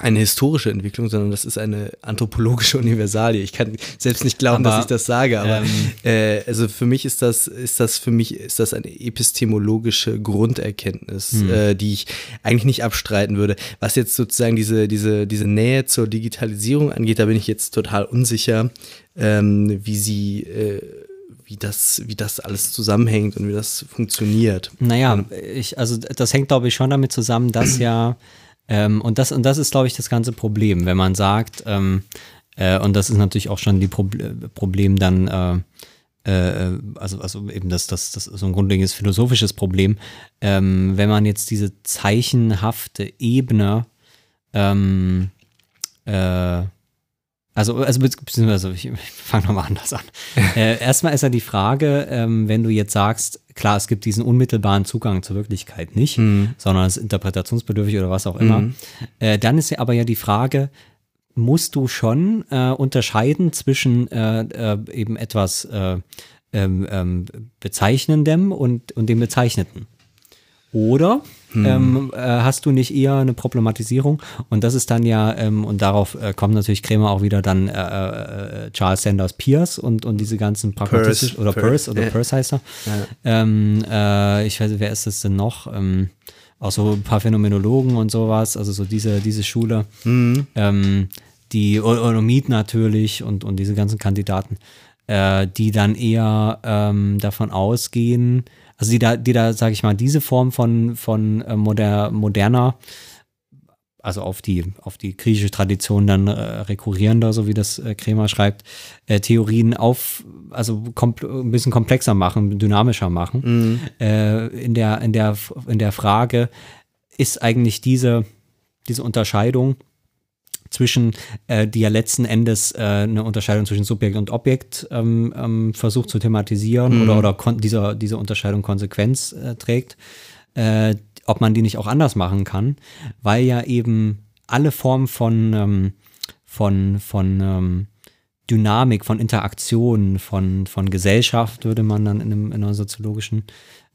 eine historische Entwicklung, sondern das ist eine anthropologische Universalie. Ich kann selbst nicht glauben, Aber, dass ich das sage, aber ähm, äh, also für mich ist das, ist das für mich ist das eine epistemologische Grunderkenntnis, Hm. äh, die ich eigentlich nicht abstreiten würde. Was jetzt sozusagen diese, diese, diese Nähe zur Digitalisierung angeht, da bin ich jetzt total unsicher, ähm, wie sie, äh, wie das, wie das alles zusammenhängt und wie das funktioniert. Naja, ich, also das hängt, glaube ich, schon damit zusammen, dass ja, ähm, und das, und das ist, glaube ich, das ganze Problem, wenn man sagt, ähm, Äh, und das ist natürlich auch schon die Proble Problem dann, äh, äh, also, also eben das, das, das ist so ein grundlegendes philosophisches Problem. Ähm, wenn man jetzt diese zeichenhafte Ebene ähm, äh, also, also beziehungsweise ich, ich fange nochmal anders an. äh, erstmal ist ja die Frage, ähm, wenn du jetzt sagst, klar, es gibt diesen unmittelbaren Zugang zur Wirklichkeit nicht, Mhm. sondern es ist interpretationsbedürftig oder was auch immer. Mhm. Äh, dann ist ja aber ja die Frage, musst du schon äh, unterscheiden zwischen äh, äh, eben etwas äh, ähm, ähm, Bezeichnendem und, und dem Bezeichneten? Oder ähm, äh, hast du nicht eher eine Problematisierung? Und das ist dann ja, ähm, und darauf äh, kommt natürlich Krämer auch wieder dann äh, äh, Charles Sanders Peirce und, und diese ganzen pragmatistischen, oder Peirce, oder ja. Peirce heißt er. Ähm, äh, ich weiß, nicht, wer ist das denn noch? Ähm, auch so ein paar Phänomenologen und sowas, also so diese, diese Schule. Ähm, die Onomid natürlich und, und diese ganzen Kandidaten, äh, die dann eher ähm, davon ausgehen, also die da, die da, sage ich mal, diese Form von, von äh, moder, moderner, also auf die, auf die griechische Tradition dann äh, rekurrierender, so wie das äh, Kremer schreibt, äh, Theorien auf, also ein bisschen komplexer machen, dynamischer machen. Äh, in, der, in, der, in der Frage, ist eigentlich diese, diese Unterscheidung zwischen, äh, die ja letzten Endes äh, eine Unterscheidung zwischen Subjekt und Objekt ähm, ähm, versucht zu thematisieren oder, oder kon dieser, diese Unterscheidung Konsequenz äh, trägt, äh, ob man die nicht auch anders machen kann, weil ja eben alle Formen von, ähm, von, von ähm, Dynamik, von Interaktion, von, von Gesellschaft, würde man dann in einem, in einem soziologischen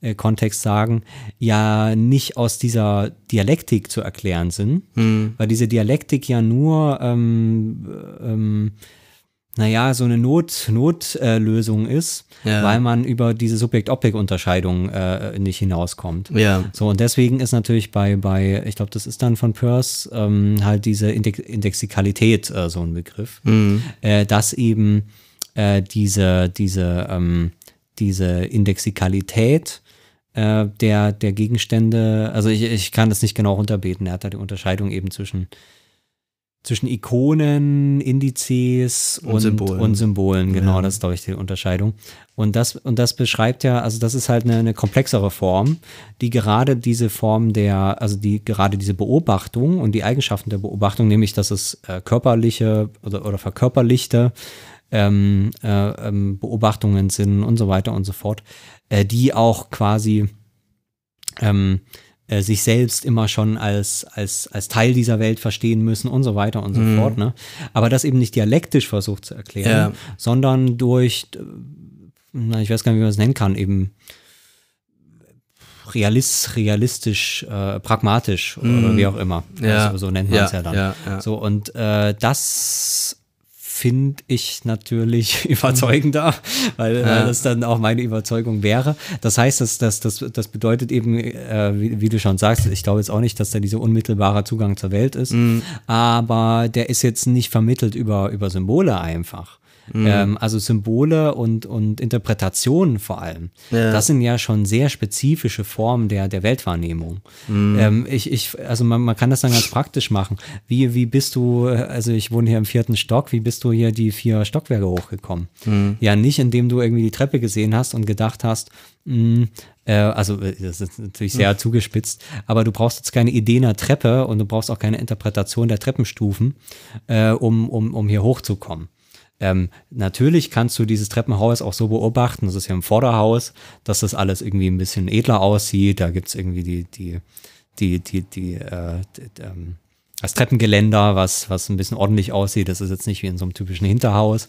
äh, Kontext sagen, ja nicht aus dieser Dialektik zu erklären sind, weil diese Dialektik ja nur, ähm, ähm, naja, so eine Not, Notlösung ist, Ja. weil man über diese Subjekt-Objekt-Unterscheidung äh, nicht hinauskommt. Ja. So, und deswegen ist natürlich bei, bei ich glaube, das ist dann von Peirce, ähm, halt diese Index Indexikalität äh, so ein Begriff, äh, dass eben äh, diese, diese, ähm, diese Indexikalität äh, der, der Gegenstände, also ich, ich kann das nicht genau runterbeten, er hat da die Unterscheidung eben zwischen zwischen Ikonen, Indizes Und und, Symbolen. und Symbolen, genau, Ja. das ist, glaube ich, die Unterscheidung. Und das, und das beschreibt ja, also das ist halt eine, eine komplexere Form, die gerade diese Form der, also die gerade diese Beobachtung und die Eigenschaften der Beobachtung, nämlich dass es äh, körperliche oder, oder verkörperlichte ähm, äh, ähm, Beobachtungen sind und so weiter und so fort, äh, die auch quasi ähm, äh, sich selbst immer schon als, als, als Teil dieser Welt verstehen müssen und so weiter und so fort. Ne? Aber das eben nicht dialektisch versucht zu erklären, Ja. sondern durch, na, ich weiß gar nicht, wie man es nennen kann, eben realist, realistisch, äh, pragmatisch oder wie auch immer. Ja. Also, so nennt man es ja dann. ja, ja. So, und äh, das finde ich natürlich überzeugender, weil, weil das dann auch meine Überzeugung wäre. Das heißt, das, das, das, das bedeutet eben, äh, wie, wie du schon sagst, ich glaube jetzt auch nicht, dass da dieser unmittelbare Zugang zur Welt ist, aber der ist jetzt nicht vermittelt über, über Symbole einfach. Ähm, also Symbole und, und Interpretationen vor allem. Ja. Das sind ja schon sehr spezifische Formen der, der Weltwahrnehmung. Ähm, ich, ich, also man, man kann das dann ganz praktisch machen. Wie, wie bist du, also ich wohne hier im vierten Stock, wie bist du hier die vier Stockwerke hochgekommen? Ja, nicht indem du irgendwie die Treppe gesehen hast und gedacht hast, mh, äh, also äh, das ist natürlich sehr zugespitzt, aber du brauchst jetzt keine Idee einer Treppe und du brauchst auch keine Interpretation der Treppenstufen, äh, um, um, um hier hochzukommen. Ähm, natürlich kannst du dieses Treppenhaus auch so beobachten, das ist ja im Vorderhaus, dass das alles irgendwie ein bisschen edler aussieht. Da gibt's irgendwie die, die, die, die, die, äh, d- ähm, das Treppengeländer, was, was ein bisschen ordentlich aussieht. Das ist jetzt nicht wie in so einem typischen Hinterhaus,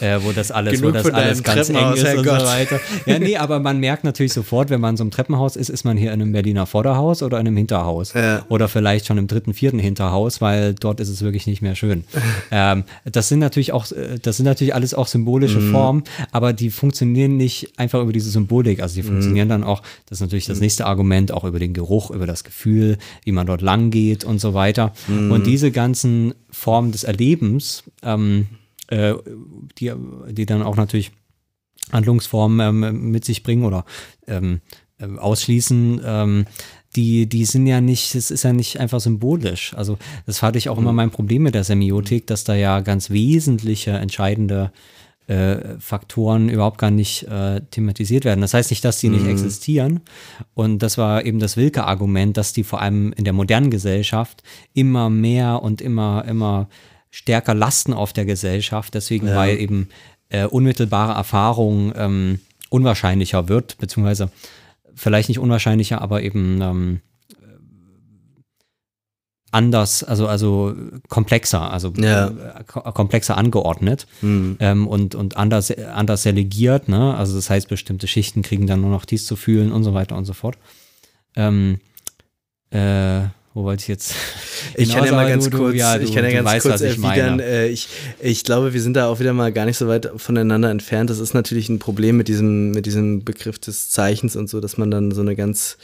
äh, wo das alles, wo das alles ganz eng ist und so Herrgott. weiter. Ja, nee, aber man merkt natürlich sofort, wenn man in so einem Treppenhaus ist, ist man hier in einem Berliner Vorderhaus oder in einem Hinterhaus. Ja. Oder vielleicht schon im dritten, vierten Hinterhaus, weil dort ist es wirklich nicht mehr schön. ähm, das sind natürlich auch, äh, das sind natürlich alles auch symbolische Formen, aber die funktionieren nicht einfach über diese Symbolik. Also die funktionieren dann auch, das ist natürlich das nächste Argument, auch über den Geruch, über das Gefühl, wie man dort lang geht und so weiter. Und diese ganzen Formen des Erlebens, ähm, äh, die, die dann auch natürlich Handlungsformen ähm, mit sich bringen oder ähm, ähm, ausschließen, ähm, die, die sind ja nicht, es ist ja nicht einfach symbolisch. Also das hatte ich auch immer mein Problem mit der Semiotik, dass da ja ganz wesentliche, entscheidende äh, Faktoren überhaupt gar nicht äh, thematisiert werden. Das heißt nicht, dass die nicht existieren. Und das war eben das Wilke-Argument, dass die vor allem in der modernen Gesellschaft immer mehr und immer, immer stärker lasten auf der Gesellschaft. Deswegen, Ja. weil eben äh, unmittelbare Erfahrung ähm, unwahrscheinlicher wird, beziehungsweise vielleicht nicht unwahrscheinlicher, aber eben ähm, anders, also, also komplexer, also Ja. äh, ko- komplexer angeordnet Hm. ähm, und, und anders, anders delegiert, ne? Also das heißt, bestimmte Schichten kriegen dann nur noch dies zu fühlen und so weiter und so fort. Ähm, äh, wo wollte ich jetzt? Ich kann hinaus? ja mal ganz du- kurz, ja, du- ich kann ja ganz weißt, kurz erwidern. meine. Äh, ich, ich glaube, wir sind da auch wieder mal gar nicht so weit voneinander entfernt. Das ist natürlich ein Problem mit diesem, mit diesem Begriff des Zeichens und so, dass man dann so eine ganz,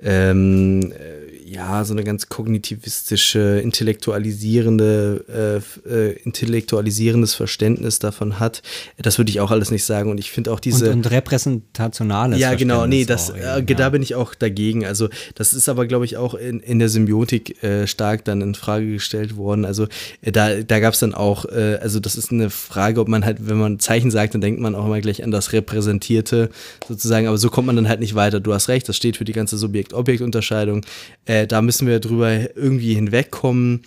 ähm, äh, ja, so eine ganz kognitivistische, intellektualisierende, äh, äh, intellektualisierendes Verständnis davon hat. Das würde ich auch alles nicht sagen. Und ich finde auch diese. und, und repräsentationales Ja, genau, nee, das, äh, da bin ich auch dagegen. Also, das ist aber, glaube ich, auch in, in der Symbiotik äh, stark dann in Frage gestellt worden. Also, äh, da, da gab es dann auch, äh, also, das ist eine Frage, ob man halt, wenn man Zeichen sagt, dann denkt man auch immer gleich an das Repräsentierte sozusagen, aber so kommt man dann halt nicht weiter. Du hast recht, das steht für die ganze Subjekt-Objekt-Unterscheidung. Äh, da müssen wir drüber irgendwie hinwegkommen.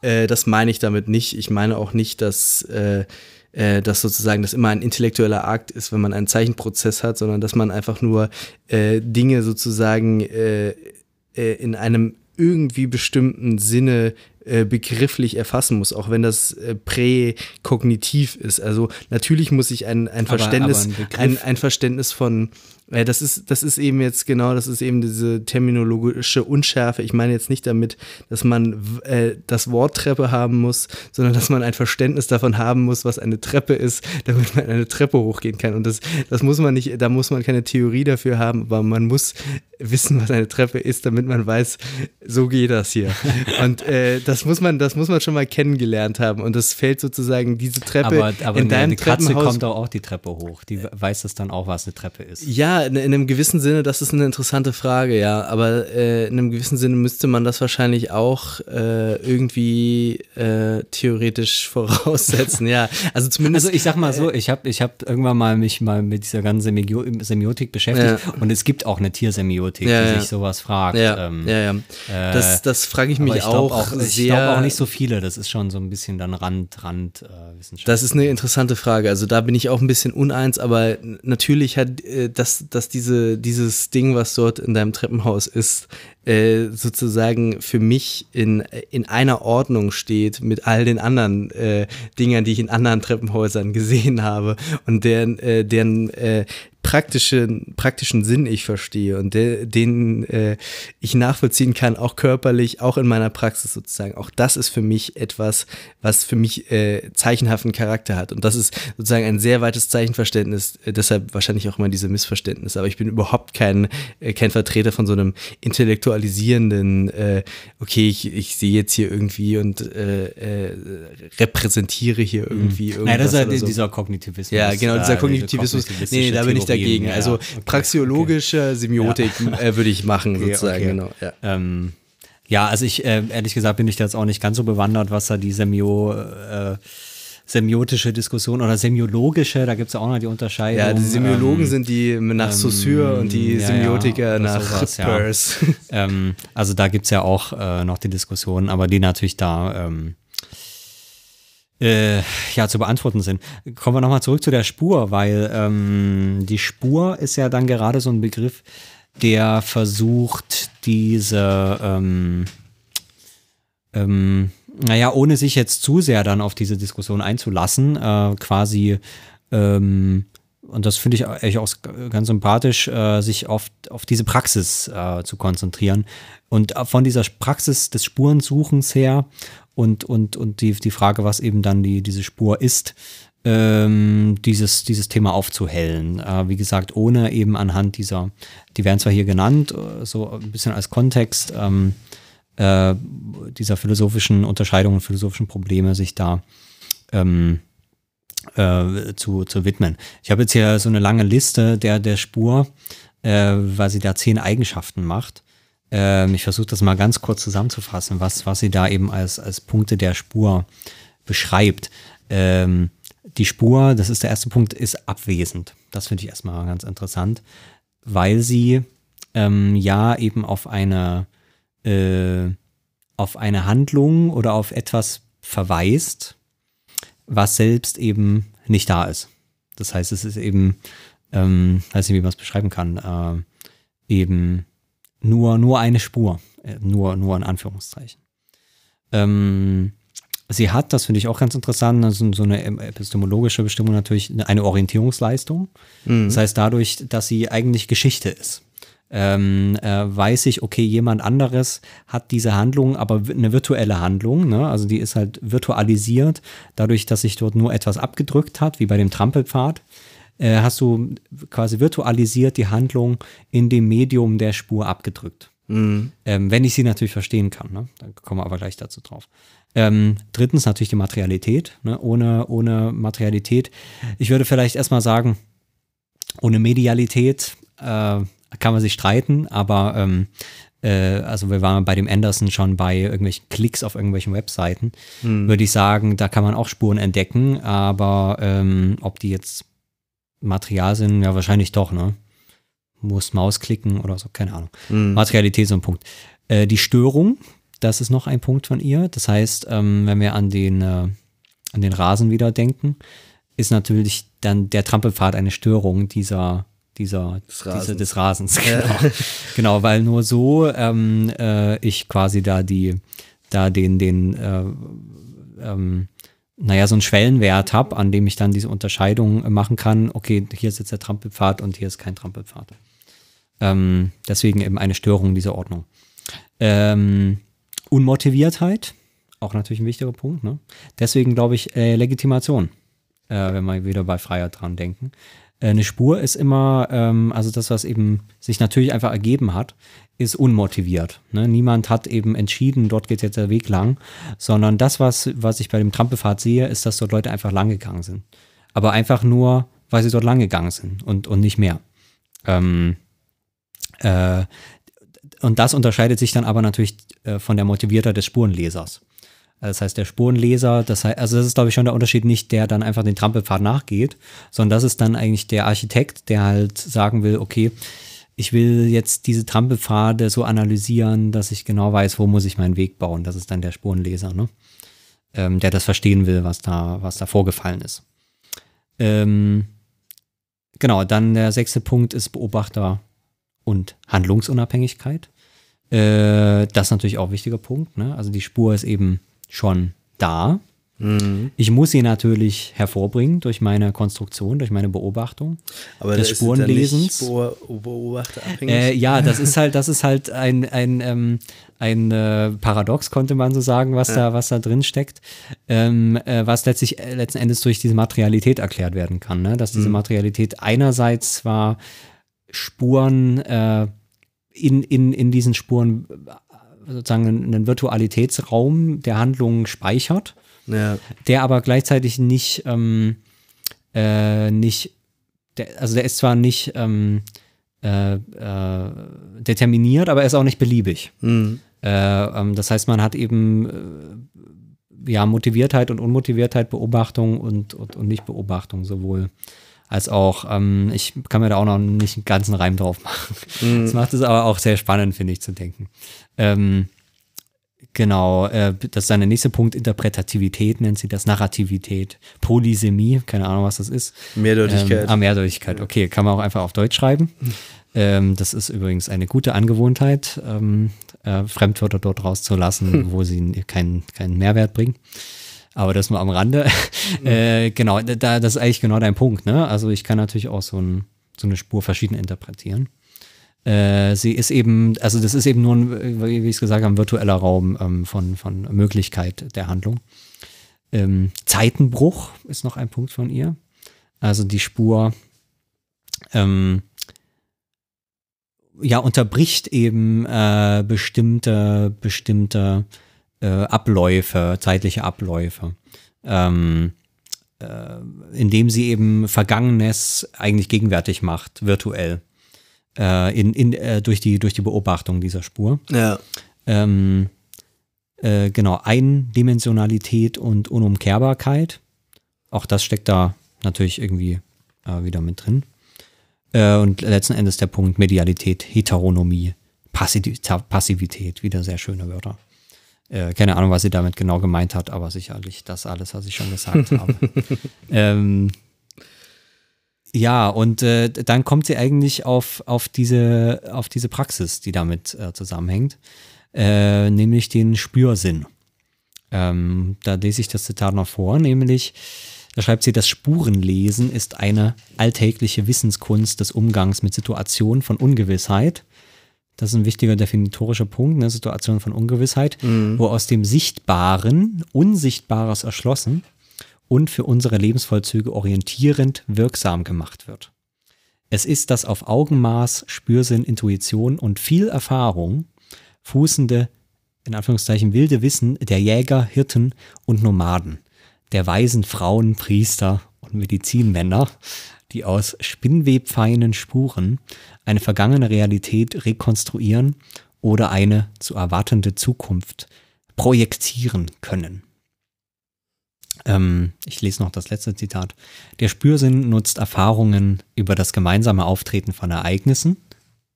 Äh, das meine ich damit nicht. Ich meine auch nicht, dass. Äh, äh, dass sozusagen das immer ein intellektueller Akt ist, wenn man einen Zeichenprozess hat, sondern dass man einfach nur äh, Dinge sozusagen äh, äh, in einem irgendwie bestimmten Sinne äh, begrifflich erfassen muss, auch wenn das äh, präkognitiv ist. Also natürlich muss ich ein, ein Aber- Verständnis, aber ein Begriff- ein, ein Verständnis von äh, das ist, das ist eben jetzt genau, das ist eben diese terminologische Unschärfe. Ich meine jetzt nicht damit, dass man äh, das Wort Treppe haben muss, sondern dass man ein Verständnis davon haben muss, was eine Treppe ist, damit man eine Treppe hochgehen kann. Und das, das muss man nicht, da muss man keine Theorie dafür haben, aber man muss wissen, was eine Treppe ist, damit man weiß, so geht das hier. Und äh, das muss man, das muss man schon mal kennengelernt haben. Und das fällt sozusagen diese Treppe Aber, aber in eine, deinem eine Katze Treppenhaus. kommt auch die Treppe hoch. Die weiß das dann auch, was eine Treppe ist. Ja, in, in einem gewissen Sinne, das ist eine interessante Frage, ja. Aber äh, in einem gewissen Sinne müsste man das wahrscheinlich auch äh, irgendwie äh, theoretisch voraussetzen, ja. Also zumindest. Also ich sag mal so, ich habe ich hab irgendwann mal mich mal mit dieser ganzen Semio Semiotik beschäftigt Ja. und es gibt auch eine Tiersemiotik, Ja, die ja. sich sowas fragt. ja, ähm, ja, ja. äh, das das frage ich mich ich glaub auch, Ich glaube auch nicht so viele, das ist schon so ein bisschen dann Rand, Rand äh, Wissenschaft. Das ist eine interessante Frage. Also da bin ich auch ein bisschen uneins, aber natürlich hat äh, dass, diese, dieses Ding, was dort in deinem Treppenhaus ist, äh, sozusagen für mich in, in einer Ordnung steht mit all den anderen äh, Dingern, die ich in anderen Treppenhäusern gesehen habe und deren, äh, deren äh, praktischen, praktischen Sinn ich verstehe und der, den äh, ich nachvollziehen kann, auch körperlich, auch in meiner Praxis sozusagen. Auch das ist für mich etwas, was für mich äh, zeichenhaften Charakter hat. Und das ist sozusagen ein sehr weites Zeichenverständnis, äh, deshalb wahrscheinlich auch immer diese Missverständnisse. Aber ich bin überhaupt kein, äh, kein Vertreter von so einem intellektualisierenden, äh, okay, ich, ich sehe jetzt hier irgendwie und repräsentiere hier irgendwie irgendwas. Naja, das ist oder so. dieser Kognitivismus. Ja, genau, dieser diese Kognitivismus. kognitivistische Nee, da bin ich Theorien, dagegen. ja, also ja. Okay, praxiologische Semiotik äh, würde ich machen, Okay, sozusagen, okay. genau. Ja. Ähm, ja, also ich, äh, ehrlich gesagt, bin ich da jetzt auch nicht ganz so bewandert, was da die Semio, äh, semiotische Diskussion oder semiologische, da gibt es ja auch noch die Unterscheidung. Ja, die Semiologen ähm, sind die nach Saussure und die ja, ja, Semiotiker oder nach sowas, ja. Ähm, also da gibt es ja auch äh, noch die Diskussion, aber die natürlich da ähm, äh, ja zu beantworten sind. Kommen wir nochmal zurück zu der Spur, weil ähm, die Spur ist ja dann gerade so ein Begriff, der versucht, diese ähm, ähm, naja, ohne sich jetzt zu sehr dann auf diese Diskussion einzulassen, äh, quasi, ähm, und das finde ich eigentlich auch ganz sympathisch, äh, sich auf, auf diese Praxis äh, zu konzentrieren und äh, von dieser Praxis des Spurensuchens her und, und, und die, die Frage, was eben dann die, diese Spur ist, ähm, dieses, dieses Thema aufzuhellen. Äh, wie gesagt, ohne eben anhand dieser, die werden zwar hier genannt, äh, so ein bisschen als Kontext, ähm, äh, dieser philosophischen Unterscheidungen, philosophischen Probleme sich da ähm, äh, zu, zu widmen. Ich habe jetzt hier so eine lange Liste der, der Spur, äh, weil sie da zehn Eigenschaften macht. Ähm, ich versuche das mal ganz kurz zusammenzufassen, was, was sie da eben als, als Punkte der Spur beschreibt. Ähm, die Spur, das ist der erste Punkt, ist abwesend. Das finde ich erstmal ganz interessant, weil sie ähm, ja eben auf eine, äh, auf eine Handlung oder auf etwas verweist, was selbst eben nicht da ist. Das heißt, es ist eben, ähm, weiß nicht, wie man es beschreiben kann, äh, eben nur, nur eine Spur, äh, nur, nur in Anführungszeichen. Ähm, sie hat, das finde ich auch ganz interessant, also so eine epistemologische Bestimmung natürlich eine Orientierungsleistung. Mhm. Das heißt, dadurch, dass sie eigentlich Geschichte ist, ähm, äh, weiß ich, okay, jemand anderes hat diese Handlung, aber eine virtuelle Handlung, ne? also die ist halt virtualisiert, dadurch, dass sich dort nur etwas abgedrückt hat, wie bei dem Trampelpfad. Äh, hast du quasi virtualisiert die Handlung in dem Medium der Spur abgedrückt. Mhm. Ähm, wenn ich sie natürlich verstehen kann. Ne? Da kommen wir aber gleich dazu drauf. Ähm, drittens natürlich die Materialität. Ne? Ohne, ohne Materialität. Ich würde vielleicht erstmal sagen, ohne Medialität äh, kann man sich streiten, aber ähm, äh, also wir waren bei dem Anderson schon bei irgendwelchen Klicks auf irgendwelchen Webseiten, mhm. würde ich sagen, da kann man auch Spuren entdecken, aber ähm, ob die jetzt Material sind, ja wahrscheinlich doch, ne? Muss Maus klicken oder so, keine Ahnung. Mhm. Materialität ist so ein Punkt. Äh, die Störung, das ist noch ein Punkt von ihr. Das heißt, ähm, wenn wir an den, äh, an den Rasen wieder denken, ist natürlich dann der Trampelpfad eine Störung dieser, dieser, des Rasens. Diese, des Rasens genau. genau, weil nur so ähm, äh, ich quasi da die, da den, den, äh, ähm, naja, so einen Schwellenwert habe, an dem ich dann diese Unterscheidung machen kann, okay, hier ist jetzt der Trampelpfad und hier ist kein Trampelpfad. Ähm, deswegen eben eine Störung dieser Ordnung. Ähm, Unmotiviertheit, auch natürlich ein wichtiger Punkt. Ne? Deswegen glaube ich äh, Legitimation, äh, wenn wir wieder bei Freiheit dran denken. Äh, eine Spur ist immer, ähm, also das, was eben sich natürlich einfach ergeben hat, ist unmotiviert. Ne? Niemand hat eben entschieden, dort geht jetzt der Weg lang, sondern das, was, was ich bei dem Trampelfahrt sehe, ist, dass dort Leute einfach lang gegangen sind. Aber einfach nur, weil sie dort lang gegangen sind und, und nicht mehr. Ähm, äh, und das unterscheidet sich dann aber natürlich äh, von der Motiviertheit des Spurenlesers. Das heißt, der Spurenleser, das heißt, also das ist, glaube ich, schon der Unterschied, nicht der dann einfach den Trampelpfad nachgeht, sondern das ist dann eigentlich der Architekt, der halt sagen will, okay, ich will jetzt diese Trampelpfade so analysieren, dass ich genau weiß, wo muss ich meinen Weg bauen. Das ist dann der Spurenleser, ne? Ähm, der das verstehen will, was da, was da vorgefallen ist. Ähm, genau, dann der sechste Punkt ist Beobachter und Handlungsunabhängigkeit. Äh, das ist natürlich auch ein wichtiger Punkt. Ne? Also die Spur ist eben schon da. Mhm. Ich muss sie natürlich hervorbringen durch meine Konstruktion, durch meine Beobachtung Aber des Spurenlesens. Beobachterabhängig? Äh, ja, das ist halt, das ist halt ein, ein, ähm, ein äh, Paradox, konnte man so sagen, was ja. da, was da drin steckt, ähm, äh, was letztlich äh, letzten Endes durch diese Materialität erklärt werden kann. Ne? Dass diese mhm. Materialität einerseits zwar Spuren äh, in, in, in diesen Spuren sozusagen einen Virtualitätsraum der Handlungen speichert, ja. der aber gleichzeitig nicht, ähm, äh, nicht der, also der ist zwar nicht ähm, äh, äh, determiniert, aber er ist auch nicht beliebig. Mhm. Ähm, das heißt, man hat eben äh, ja Motiviertheit und Unmotiviertheit, Beobachtung und, und, und Nichtbeobachtung sowohl als auch, ähm, ich kann mir da auch noch nicht einen ganzen Reim drauf machen. Mhm. Das macht es aber auch sehr spannend, finde ich, zu denken. Ähm, genau, äh, das ist dann der nächste Punkt, Interpretativität nennt sie das, Narrativität, Polysemie, keine Ahnung, was das ist. Mehrdeutigkeit. Ähm, ah, Mehrdeutigkeit, okay, kann man auch einfach auf Deutsch schreiben. Ähm, das ist übrigens eine gute Angewohnheit, ähm, äh, Fremdwörter dort rauszulassen, hm. wo sie keinen keinen Mehrwert bringen. Aber das nur am Rande. Mhm. äh, genau, da, das ist eigentlich genau dein Punkt. Ne? Also ich kann natürlich auch so, ein, so eine Spur verschieden interpretieren. Äh, sie ist eben, also das ist eben nur, ein, wie ich es gesagt habe, ein virtueller Raum ähm, von, von Möglichkeit der Handlung. Ähm, Zeitenbruch ist noch ein Punkt von ihr. Also die Spur ähm, ja unterbricht eben äh, bestimmte bestimmte äh, Abläufe, zeitliche Abläufe, ähm, äh, indem sie eben Vergangenes eigentlich gegenwärtig macht, virtuell. Äh, in, in, äh, durch, die, durch die Beobachtung dieser Spur. Ja. Ähm, äh, genau, Eindimensionalität und Unumkehrbarkeit. Auch das steckt da natürlich irgendwie äh, wieder mit drin. Und letzten Endes der Punkt Medialität, Heteronomie, Passi Passivität, wieder sehr schöne Wörter. Äh, keine Ahnung, was sie damit genau gemeint hat, aber sicherlich das alles, was ich schon gesagt habe. ähm, ja, und äh, dann kommt sie eigentlich auf, auf, diese, auf diese Praxis, die damit äh, zusammenhängt, äh, nämlich den Spürsinn. Ähm, da lese ich das Zitat noch vor, nämlich, da schreibt sie, das Spurenlesen ist eine alltägliche Wissenskunst des Umgangs mit Situationen von Ungewissheit. Das ist ein wichtiger definitorischer Punkt, eine Situation von Ungewissheit, wo aus dem Sichtbaren Unsichtbares erschlossen und für unsere Lebensvollzüge orientierend wirksam gemacht wird. Es ist das auf Augenmaß, Spürsinn, Intuition und viel Erfahrung fußende, in Anführungszeichen wilde Wissen der Jäger, Hirten und Nomaden, der weisen Frauen, Priester und Medizinmänner, die aus spinnwebfeinen Spuren eine vergangene Realität rekonstruieren oder eine zu erwartende Zukunft projektieren können. Ähm, ich lese noch das letzte Zitat. Der Spürsinn nutzt Erfahrungen über das gemeinsame Auftreten von Ereignissen,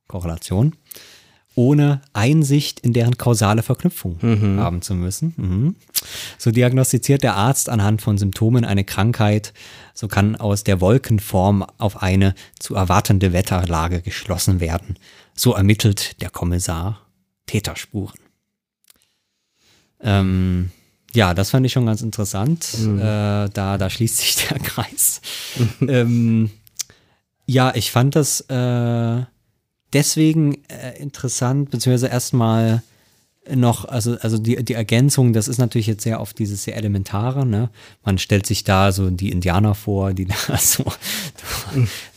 Korrelation, ohne Einsicht in deren kausale Verknüpfung haben zu müssen. Mhm. So diagnostiziert der Arzt anhand von Symptomen eine Krankheit, so kann aus der Wolkenform auf eine zu erwartende Wetterlage geschlossen werden. So ermittelt der Kommissar Täterspuren. Ähm, ja, das fand ich schon ganz interessant. Äh, da, da schließt sich der Kreis. ähm, ja, ich fand das äh, deswegen äh, interessant, beziehungsweise erstmal noch, also, also die, die Ergänzung, das ist natürlich jetzt sehr auf dieses sehr Elementare, ne? Man stellt sich da so die Indianer vor, die da so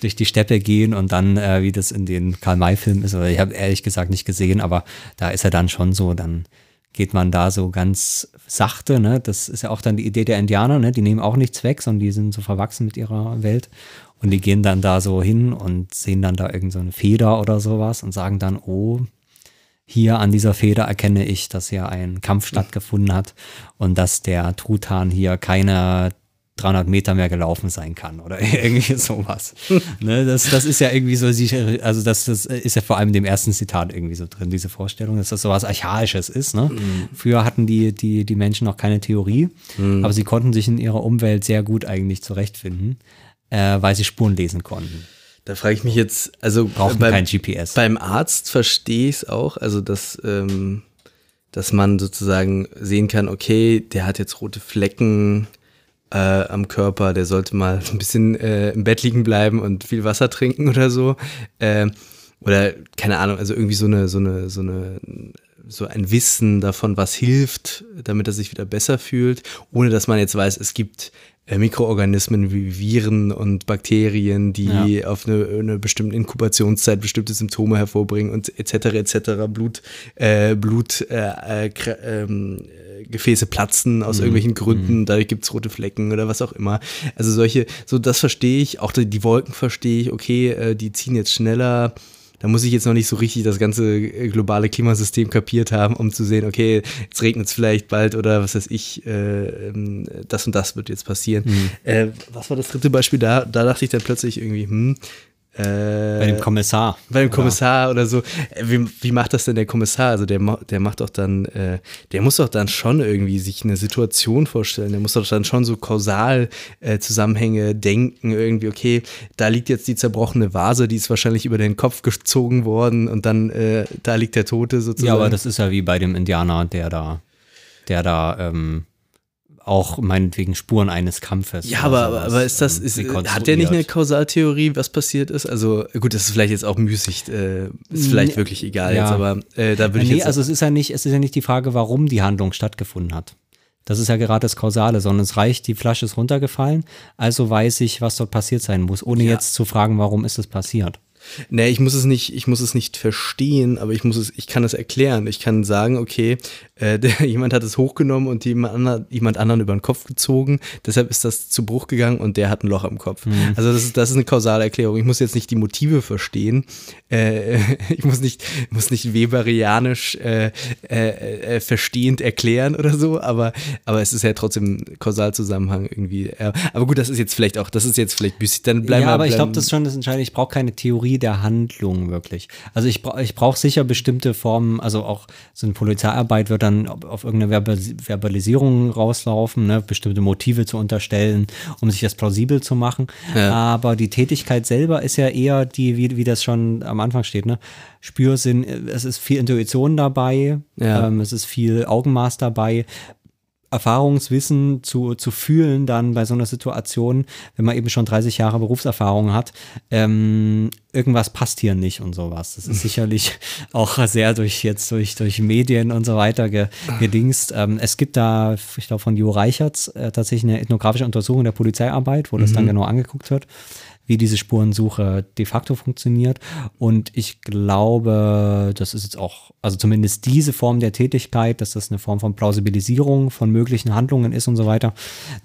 durch die Steppe gehen und dann, äh, wie das in den Karl-May-Filmen ist, oder ich habe ehrlich gesagt nicht gesehen, aber da ist er dann schon so, dann geht man da so ganz sachte, ne? Das ist ja auch dann die Idee der Indianer, ne? Die nehmen auch nichts weg, sondern die sind so verwachsen mit ihrer Welt. Und die gehen dann da so hin und sehen dann da irgend so Feder oder sowas und sagen dann, oh, hier an dieser Feder erkenne ich, dass hier ein Kampf stattgefunden hat und dass der Truthahn hier keine 300 Meter mehr gelaufen sein kann oder irgendwie sowas. ne, das, das ist ja irgendwie so, also das, das ist ja vor allem in dem ersten Zitat irgendwie so drin, diese Vorstellung, dass das sowas Archaisches ist. Ne? Früher hatten die, die, die Menschen noch keine Theorie, aber sie konnten sich in ihrer Umwelt sehr gut eigentlich zurechtfinden, äh, weil sie Spuren lesen konnten. Da frage ich mich jetzt, also Brauchten beim, kein GPS. beim Arzt verstehe ich es auch, also dass, ähm, dass man sozusagen sehen kann, okay, der hat jetzt rote Flecken äh, am Körper, der sollte mal ein bisschen äh, im Bett liegen bleiben und viel Wasser trinken oder so. Ähm, oder keine Ahnung, also irgendwie so eine, so eine, so eine, so ein Wissen davon, was hilft, damit er sich wieder besser fühlt, ohne dass man jetzt weiß, es gibt äh, Mikroorganismen wie Viren und Bakterien, die auf eine, eine bestimmte Inkubationszeit bestimmte Symptome hervorbringen und etc. etc. Blut, äh, Blut äh, äh, ähm, äh, Gefäße platzen aus irgendwelchen Gründen, dadurch gibt's rote Flecken oder was auch immer. Also solche, so das verstehe ich, auch die, die Wolken verstehe ich, okay, äh, die ziehen jetzt schneller. Da muss ich jetzt noch nicht so richtig das ganze äh, globale Klimasystem kapiert haben, um zu sehen, okay, jetzt regnet es vielleicht bald oder was weiß ich, äh, ähm, das und das wird jetzt passieren. Äh, was war das dritte Beispiel? Da, da dachte ich dann plötzlich irgendwie, hm, äh, Bei dem Kommissar. bei dem Kommissar oder so. Äh, Wie, wie macht das denn der Kommissar? Also der, der macht doch dann, äh, der muss doch dann schon irgendwie sich eine Situation vorstellen. Der muss doch dann schon so kausal äh, Zusammenhänge denken. Irgendwie, okay, da liegt jetzt die zerbrochene Vase, die ist wahrscheinlich über den Kopf gezogen worden und dann äh, da liegt der Tote sozusagen. Ja, aber das ist ja wie bei dem Indianer, der da, der da ähm, auch meinetwegen Spuren eines Kampfes. Ja, aber, sowas, aber ist das, ähm, ist, hat der nicht eine Kausaltheorie, was passiert ist? Also gut, das ist vielleicht jetzt auch müßig, äh, ist vielleicht Nee, wirklich egal ja. jetzt, aber äh, da würde ich nee, jetzt also es ist ja nicht, es ist ja nicht die Frage, warum die Handlung stattgefunden hat. Das ist ja gerade das Kausale, sondern es reicht, die Flasche ist runtergefallen, also weiß ich, was dort passiert sein muss, ohne Ja. jetzt zu fragen, warum ist es passiert. Nee, ich muss es nicht, ich muss es nicht verstehen, aber ich muss es, ich kann es erklären. Ich kann sagen, okay, äh, der, jemand hat es hochgenommen und jemand, ander, jemand anderen über den Kopf gezogen, deshalb ist das zu Bruch gegangen und der hat ein Loch im Kopf. Mhm. Also das ist, das ist eine kausale Erklärung. Ich muss jetzt nicht die Motive verstehen. Äh, ich muss nicht, muss nicht weberianisch äh, äh, äh, verstehend erklären oder so, aber, aber es ist ja trotzdem Kausalzusammenhang irgendwie. aber gut, das ist jetzt vielleicht auch, das ist jetzt vielleicht büßig. Dann bleiben ja, aber bleiben, ich glaube, das ist schon das Entscheidende. Ich brauche keine Theorie der Handlung wirklich. Also ich, bra ich brauche sicher bestimmte Formen, also auch so eine Polizeiarbeit wird dann auf irgendeine Verbalisierung rauslaufen, ne, bestimmte Motive zu unterstellen, um sich das plausibel zu machen. Ja. Aber die Tätigkeit selber ist ja eher die, wie, wie das schon am Anfang steht, ne? Spürsinn, es ist viel Intuition dabei, ja. ähm, es ist viel Augenmaß dabei. Erfahrungswissen zu, zu fühlen dann bei so einer Situation, wenn man eben schon 30 Jahre Berufserfahrung hat, ähm, irgendwas passt hier nicht und sowas. Das ist sicherlich auch sehr durch jetzt durch, durch Medien und so weiter ge, gedingst. Ähm, es gibt da, ich glaube, von Jo Reichertz äh, tatsächlich eine ethnografische Untersuchung der Polizeiarbeit, wo das mhm. dann genau angeguckt wird wie diese Spurensuche de facto funktioniert. Und ich glaube, das ist jetzt auch, also zumindest diese Form der Tätigkeit, dass das eine Form von Plausibilisierung von möglichen Handlungen ist und so weiter.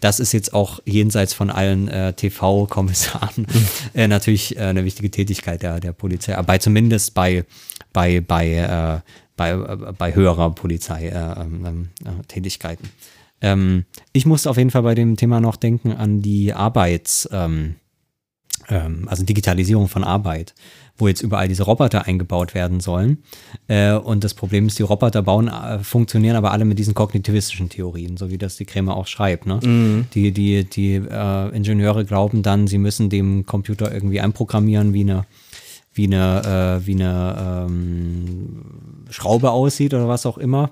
Das ist jetzt auch jenseits von allen äh, TV-Kommissaren mhm. äh, natürlich äh, eine wichtige Tätigkeit der, der Polizeiarbeit, zumindest bei, bei, bei, äh, bei, äh, bei höherer Polizeitätigkeiten. Ähm, ich muss auf jeden Fall bei dem Thema noch denken an die Arbeits, ähm, ähm, also Digitalisierung von Arbeit, wo jetzt überall diese Roboter eingebaut werden sollen. Äh, und das Problem ist, die Roboter bauen, äh, funktionieren aber alle mit diesen kognitivistischen Theorien, so wie das die Krämer auch schreibt. Ne? Mhm. Die, die, die äh, Ingenieure glauben dann, sie müssen dem Computer irgendwie einprogrammieren, wie eine wie eine, äh, wie eine ähm, Schraube aussieht oder was auch immer.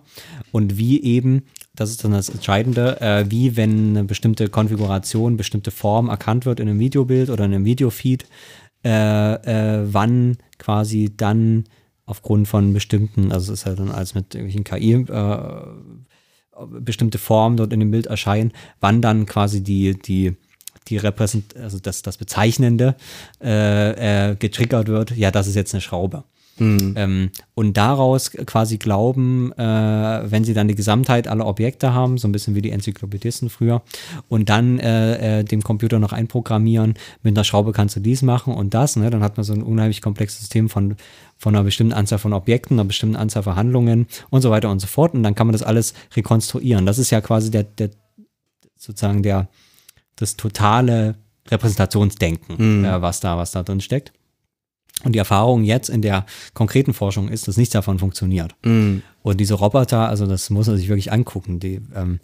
Und wie eben das ist dann das Entscheidende, äh, wie wenn eine bestimmte Konfiguration, bestimmte Form erkannt wird in einem Videobild oder in einem Videofeed, äh, äh, wann quasi dann aufgrund von bestimmten, also es ist ja dann als mit irgendwelchen KI äh, bestimmte Formen dort in dem Bild erscheinen, wann dann quasi die, die, die Repräsent, also das, das Bezeichnende äh, äh, getriggert wird, ja, das ist jetzt eine Schraube. Mhm. Ähm, und daraus quasi glauben, äh, wenn sie dann die Gesamtheit aller Objekte haben, so ein bisschen wie die Enzyklopädisten früher, und dann äh, äh, dem Computer noch einprogrammieren, mit einer Schraube kannst du dies machen und das, ne? dann hat man so ein unheimlich komplexes System von, von einer bestimmten Anzahl von Objekten, einer bestimmten Anzahl von Handlungen und so weiter und so fort. Und dann kann man das alles rekonstruieren. Das ist ja quasi der, der sozusagen der, das totale Repräsentationsdenken, mhm. äh, was da, was da drin steckt. Und die Erfahrung jetzt in der konkreten Forschung ist, dass nichts davon funktioniert. Mm. Und diese Roboter, also das muss man sich wirklich angucken. Die, ähm,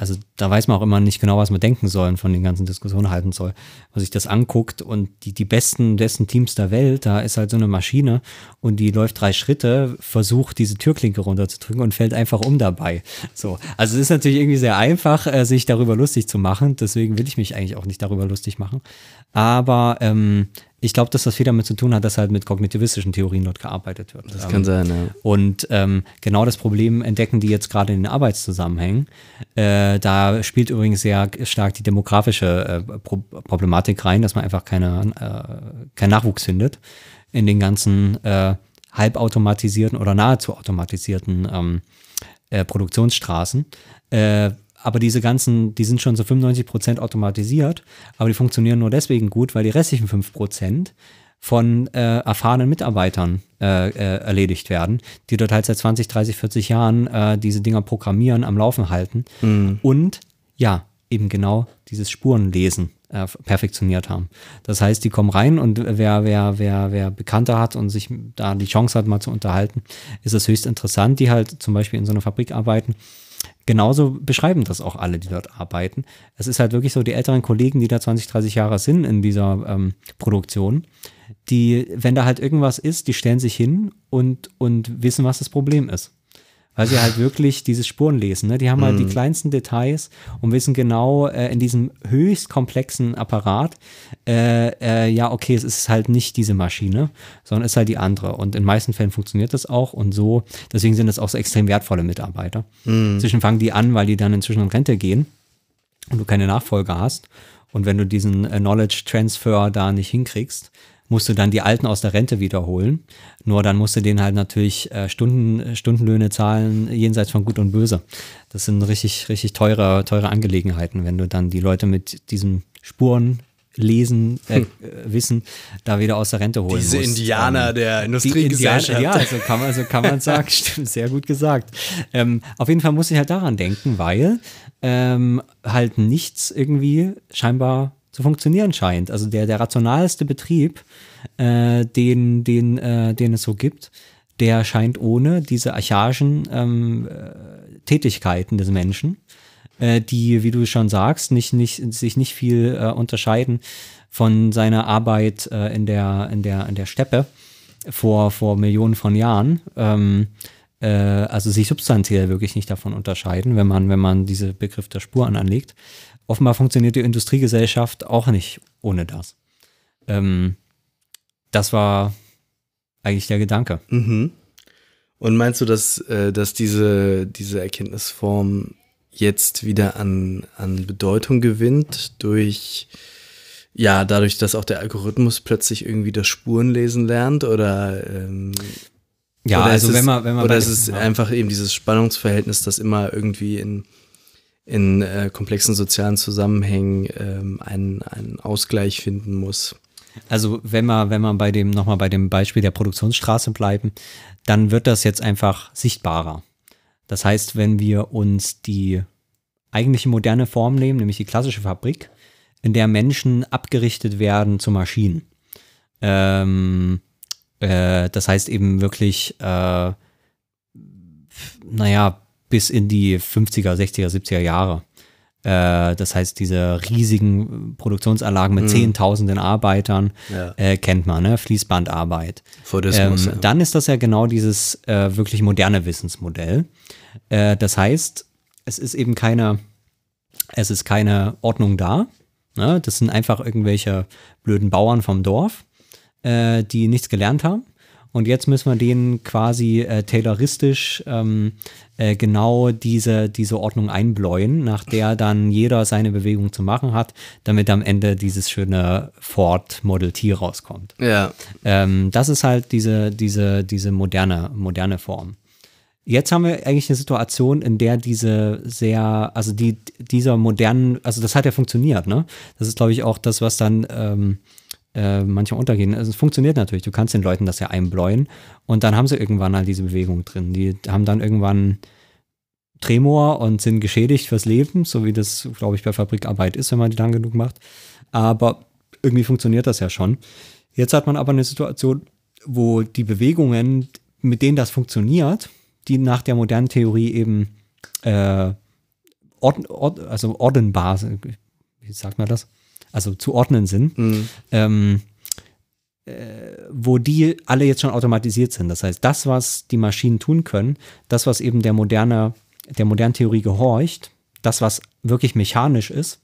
also da weiß man auch immer nicht genau, was man denken soll und von den ganzen Diskussionen halten soll. Wenn sich das anguckt und die, die besten, besten Teams der Welt, da ist halt so eine Maschine und die läuft drei Schritte, versucht diese Türklinke runterzudrücken und fällt einfach um dabei. So. Also es ist natürlich irgendwie sehr einfach, äh, sich darüber lustig zu machen. Deswegen will ich mich eigentlich auch nicht darüber lustig machen. Aber ähm, ich glaube, dass das viel damit zu tun hat, dass halt mit kognitivistischen Theorien dort gearbeitet wird. Das ähm, kann sein, ja. Und ähm, genau das Problem entdecken die jetzt gerade in den Arbeitszusammenhängen. Äh, da spielt übrigens sehr stark die demografische äh, Pro Problematik rein, dass man einfach keine, äh, keinen Nachwuchs findet in den ganzen äh, halbautomatisierten oder nahezu automatisierten ähm, äh, Produktionsstraßen. Aber diese ganzen, die sind schon so 95 Prozent automatisiert, aber die funktionieren nur deswegen gut, weil die restlichen 5 Prozent von äh, erfahrenen Mitarbeitern äh, äh, erledigt werden, die dort halt seit 20, 30, 40 Jahren äh, diese Dinger programmieren, am Laufen halten mhm. und ja, eben genau dieses Spurenlesen äh, perfektioniert haben. Das heißt, die kommen rein und wer, wer, wer, wer Bekannter hat und sich da die Chance hat, mal zu unterhalten, ist es höchst interessant, die halt zum Beispiel in so einer Fabrik arbeiten genauso beschreiben das auch alle, die dort arbeiten. Es ist halt wirklich so, die älteren Kollegen, die da 20, 30 Jahre sind in dieser ähm, Produktion, die, wenn da halt irgendwas ist, die stellen sich hin und, und wissen, was das Problem ist weil sie halt wirklich diese Spuren lesen. Ne? Die haben halt die mhm. kleinsten Details und wissen genau äh, in diesem höchst komplexen Apparat, äh, äh, ja, okay, es ist halt nicht diese Maschine, sondern es ist halt die andere. Und in meisten Fällen funktioniert das auch und so, deswegen sind das auch so extrem wertvolle Mitarbeiter. Mhm. Inzwischen fangen die an, weil die dann inzwischen in Rente gehen und du keine Nachfolger hast. Und wenn du diesen äh, Knowledge Transfer da nicht hinkriegst, musst du dann die Alten aus der Rente wiederholen. Nur dann musst du denen halt natürlich äh, Stunden, Stundenlöhne zahlen, jenseits von Gut und Böse. Das sind richtig, richtig teure, teure Angelegenheiten, wenn du dann die Leute mit diesen Spuren lesen, äh, hm. wissen, da wieder aus der Rente holen Diese musst. Indianer Ähm, der Industriegesellschaft. Indianer, ja, also kann man, so kann man sagen, stimmt, sehr gut gesagt. Ähm, auf jeden Fall muss ich halt daran denken, weil ähm, halt nichts irgendwie scheinbar zu funktionieren scheint. Also der, der rationalste Betrieb, äh, den, den, äh, den es so gibt, der scheint ohne diese archaischen ähm, äh, Tätigkeiten des Menschen, äh, die, wie du schon sagst, nicht, nicht, sich nicht viel äh, unterscheiden von seiner Arbeit äh, in, der, in, der, in der Steppe vor, vor Millionen von Jahren. Ähm, äh, also sich substanziell wirklich nicht davon unterscheiden, wenn man, wenn man diese Begriff der Spuren anlegt. Offenbar funktioniert die Industriegesellschaft auch nicht ohne das. Ähm, das war eigentlich der Gedanke. Mhm. Und meinst du, dass, äh, dass diese, diese Erkenntnisform jetzt wieder an, an Bedeutung gewinnt durch, ja, dadurch, dass auch der Algorithmus plötzlich irgendwie das Spurenlesen lernt oder ähm, Ja, oder also ist wenn es, man, wenn man oder bei- ist es ja. einfach eben dieses Spannungsverhältnis, das immer irgendwie in, in äh, komplexen sozialen Zusammenhängen ähm, einen, einen Ausgleich finden muss. Also wenn man, wenn man bei dem, nochmal bei dem Beispiel der Produktionsstraße bleiben, dann wird das jetzt einfach sichtbarer. Das heißt, wenn wir uns die eigentliche moderne Form nehmen, nämlich die klassische Fabrik, in der Menschen abgerichtet werden zu Maschinen. Ähm, äh, das heißt eben wirklich, äh, naja, bis in die 50er, 60er, 70er Jahre. Äh, das heißt, diese riesigen Produktionsanlagen mit Zehntausenden Arbeitern Ja. äh, kennt man, ne? Fließbandarbeit. Fordismus, Ähm, ja. Dann ist das ja genau dieses äh, wirklich moderne Wissensmodell. Äh, das heißt, es ist eben keine, es ist keine Ordnung da. Ne? Das sind einfach irgendwelche blöden Bauern vom Dorf, äh, die nichts gelernt haben. Und jetzt müssen wir denen quasi äh, tayloristisch ähm, äh, genau diese, diese Ordnung einbläuen, nach der dann jeder seine Bewegung zu machen hat, damit am Ende dieses schöne Ford Model T rauskommt. Ja, Ähm, das ist halt diese, diese, diese moderne, moderne Form. Jetzt haben wir eigentlich eine Situation, in der diese sehr, also die, dieser modernen, also das hat ja funktioniert, ne? Das ist, glaube ich, auch das, was dann ähm, äh, manchmal untergehen. Also es funktioniert natürlich. Du kannst den Leuten das ja einbläuen und dann haben sie irgendwann halt diese Bewegung drin. Die haben dann irgendwann Tremor und sind geschädigt fürs Leben, so wie das, glaube ich, bei Fabrikarbeit ist, wenn man die lang genug macht. Aber irgendwie funktioniert das ja schon. Jetzt hat man aber eine Situation, wo die Bewegungen, mit denen das funktioniert, die nach der modernen Theorie eben äh, ord, ord, also ordnenbar sind, wie sagt man das? Also zu ordnen sind, ähm, äh, wo die alle jetzt schon automatisiert sind. Das heißt, das, was die Maschinen tun können, das, was eben der moderne, der modernen Theorie gehorcht, das, was wirklich mechanisch ist,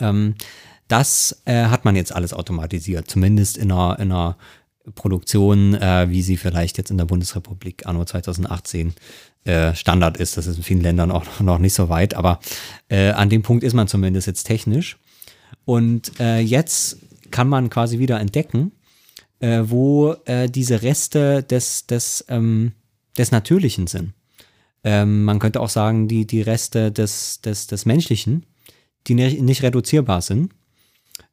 ähm, das äh, hat man jetzt alles automatisiert, zumindest in einer, in einer Produktion, äh, wie sie vielleicht jetzt in der Bundesrepublik anno 2018 äh, Standard ist. Das ist in vielen Ländern auch noch nicht so weit, aber äh, an dem Punkt ist man zumindest jetzt technisch. Und äh, jetzt kann man quasi wieder entdecken, äh, wo äh, diese Reste des, des, ähm, des Natürlichen sind. Ähm, man könnte auch sagen, die, die Reste des, des, des Menschlichen, die nicht, reduzierbar sind.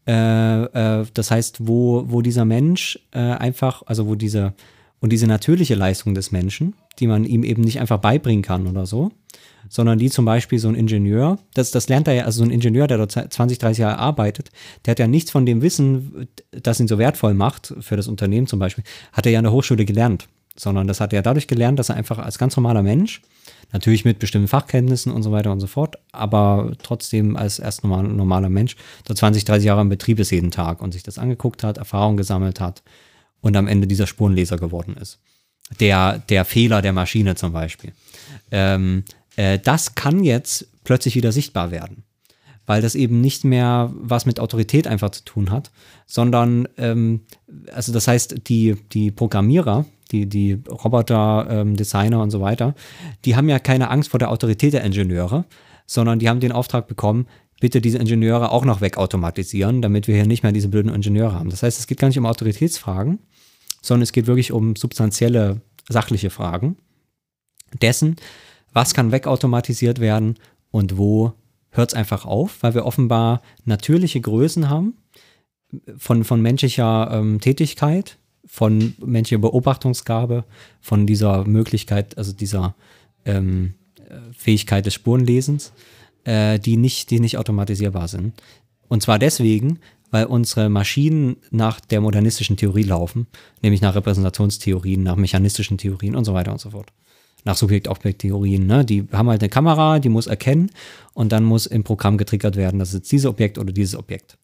Äh, äh, das heißt, wo, wo dieser Mensch äh, einfach, also wo diese, und diese natürliche Leistung des Menschen, die man ihm eben nicht einfach beibringen kann oder so, sondern die zum Beispiel so ein Ingenieur, das, das lernt er ja, also so ein Ingenieur, der dort 20, 30 Jahre arbeitet, der hat ja nichts von dem Wissen, das ihn so wertvoll macht für das Unternehmen zum Beispiel, hat er ja an der Hochschule gelernt, sondern das hat er dadurch gelernt, dass er einfach als ganz normaler Mensch, natürlich mit bestimmten Fachkenntnissen und so weiter und so fort, aber trotzdem als erst normal, normaler Mensch, so 20, 30 Jahre im Betrieb ist jeden Tag und sich das angeguckt hat, Erfahrung gesammelt hat und am Ende dieser Spurenleser geworden ist. Der, der Fehler der Maschine zum Beispiel. Ähm, äh, das kann jetzt plötzlich wieder sichtbar werden, weil das eben nicht mehr was mit Autorität einfach zu tun hat, sondern, ähm, also das heißt, die, die Programmierer, die, die Roboter, ähm, Designer und so weiter, die haben ja keine Angst vor der Autorität der Ingenieure, sondern die haben den Auftrag bekommen, bitte diese Ingenieure auch noch wegautomatisieren, damit wir hier nicht mehr diese blöden Ingenieure haben. Das heißt, es geht gar nicht um Autoritätsfragen, sondern es geht wirklich um substanzielle, sachliche Fragen dessen, was kann wegautomatisiert werden und wo hört es einfach auf, weil wir offenbar natürliche Größen haben von, von menschlicher ähm, Tätigkeit, von menschlicher Beobachtungsgabe, von dieser Möglichkeit, also dieser ähm, Fähigkeit des Spurenlesens, äh, die, nicht, die nicht automatisierbar sind. Und zwar deswegen, weil unsere Maschinen nach der modernistischen Theorie laufen, nämlich nach Repräsentationstheorien, nach mechanistischen Theorien und so weiter und so fort. Nach Subjekt-Objekt-Theorien. Ne? Die haben halt eine Kamera, die muss erkennen und dann muss im Programm getriggert werden, das ist jetzt dieses Objekt oder dieses Objekt.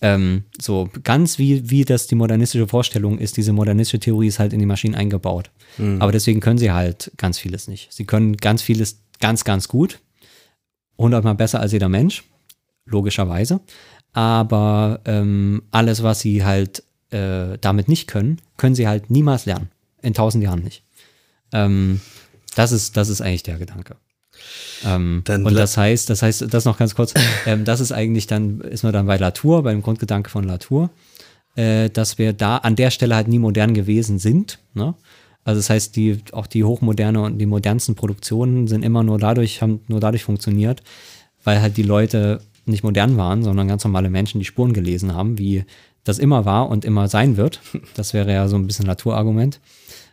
Ähm, so ganz wie, wie das die modernistische Vorstellung ist, diese modernistische Theorie ist halt in die Maschinen eingebaut. Mhm. Aber deswegen können sie halt ganz vieles nicht. Sie können ganz vieles ganz, ganz gut. Hundertmal besser als jeder Mensch, logischerweise. Aber ähm, alles, was sie halt äh, damit nicht können, können sie halt niemals lernen. In tausend Jahren nicht. Ähm, das, ist, das ist eigentlich der Gedanke. Ähm, und das heißt, das heißt, das noch ganz kurz, ähm, das ist eigentlich dann, ist man dann bei Latour, beim Grundgedanke von Latour, äh, dass wir da an der Stelle halt nie modern gewesen sind. Ne? Also das heißt, die, auch die hochmoderne und die modernsten Produktionen sind immer nur dadurch, haben nur dadurch funktioniert, weil halt die Leute nicht modern waren, sondern ganz normale Menschen, die Spuren gelesen haben, wie das immer war und immer sein wird. Das wäre ja so ein bisschen Naturargument.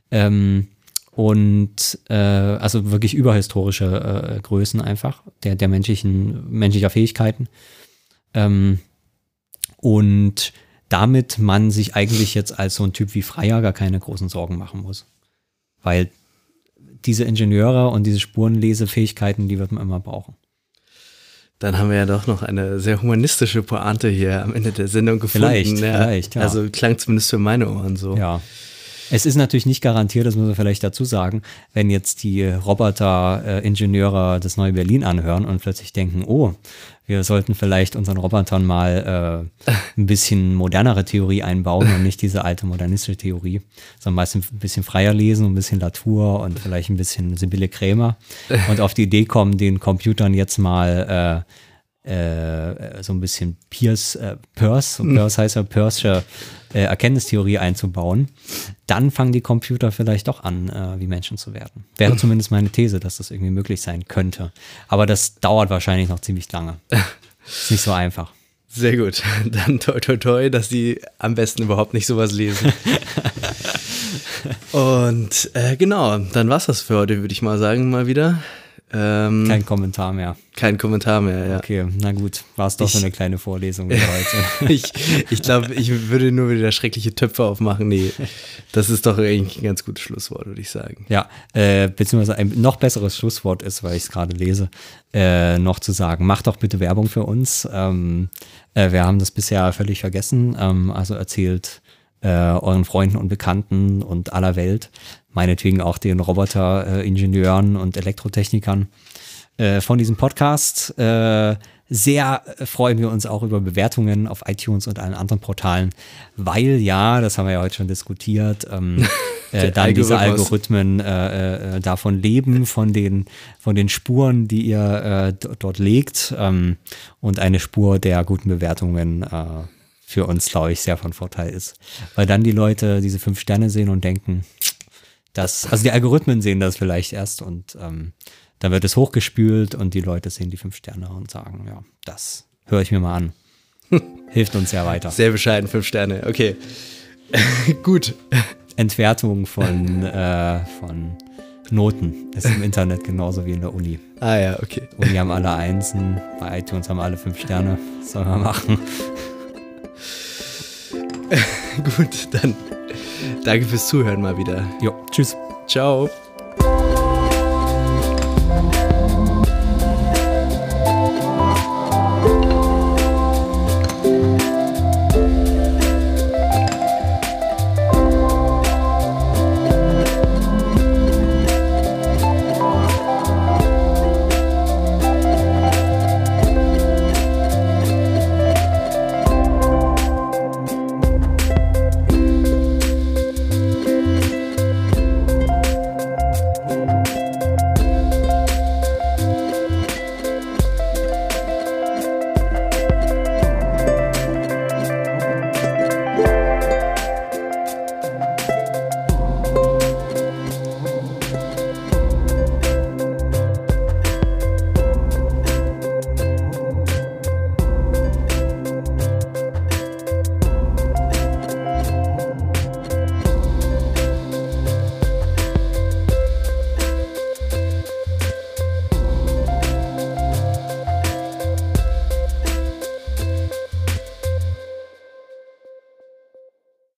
Ähm, und äh, also wirklich überhistorische äh, Größen einfach der, der menschlichen, menschlicher Fähigkeiten. Ähm, und damit man sich eigentlich jetzt als so ein Typ wie Freier gar keine großen Sorgen machen muss. Weil diese Ingenieure und diese Spurenlesefähigkeiten, die wird man immer brauchen. Dann haben wir ja doch noch eine sehr humanistische Pointe hier am Ende der Sendung gefunden. Vielleicht, ja. vielleicht, ja. Also klang zumindest für meine Ohren so. Ja. Es ist natürlich nicht garantiert, das muss man vielleicht dazu sagen, wenn jetzt die Roboter-Ingenieure das neue Berlin anhören und plötzlich denken, oh, wir sollten vielleicht unseren Robotern mal äh, ein bisschen modernere Theorie einbauen und nicht diese alte modernistische Theorie, sondern meistens ein bisschen freier lesen, ein bisschen Latour und vielleicht ein bisschen Sibylle Krämer. Und auf die Idee kommen, den Computern jetzt mal äh, äh, so ein bisschen Pierce, äh, Peirce, so Peirce heißt ja Peirce'sche äh, Erkenntnistheorie einzubauen, dann fangen die Computer vielleicht doch an, äh, wie Menschen zu werden. Wäre zumindest meine These, dass das irgendwie möglich sein könnte. Aber das dauert wahrscheinlich noch ziemlich lange. Ist nicht so einfach. Sehr gut. Dann toi toi toi, dass die am besten überhaupt nicht sowas lesen. Und äh, genau, dann war's das für heute, würde ich mal sagen, mal wieder. Ähm, kein Kommentar mehr. Kein Kommentar mehr, ja. Okay, na gut, war es doch ich, so eine kleine Vorlesung heute. ich ich glaube, ich würde nur wieder schreckliche Töpfe aufmachen. Nee, das ist doch eigentlich ein ganz gutes Schlusswort, würde ich sagen. Ja, äh, beziehungsweise ein noch besseres Schlusswort ist, weil ich es gerade lese, äh, noch zu sagen, macht doch bitte Werbung für uns. Ähm, äh, wir haben das bisher völlig vergessen. Ähm, also erzählt äh, euren Freunden und Bekannten und aller Welt, meinetwegen auch den Roboter-Ingenieuren und Elektrotechnikern äh, von diesem Podcast. Äh, sehr freuen wir uns auch über Bewertungen auf iTunes und allen anderen Portalen, weil ja, das haben wir ja heute schon diskutiert, ähm, äh, dann diese Algorithmen äh, äh, davon leben, von den, von den Spuren, die ihr äh, dort legt ähm, und eine Spur der guten Bewertungen äh, für uns, glaube ich, sehr von Vorteil ist. Weil dann die Leute diese fünf Sterne sehen und denken, dass, also die Algorithmen sehen das vielleicht erst und ähm, dann wird es hochgespült und die Leute sehen die fünf Sterne und sagen, ja, das höre ich mir mal an. Hilft uns ja weiter. Sehr bescheiden, fünf Sterne, okay. Gut. Entwertung von, äh, von Noten ist im Internet genauso wie in der Uni. Ah ja, okay. Uni haben alle Einsen, bei iTunes haben alle fünf Sterne. Was soll man machen? Gut, dann danke fürs Zuhören mal wieder. Jo, tschüss. Ciao.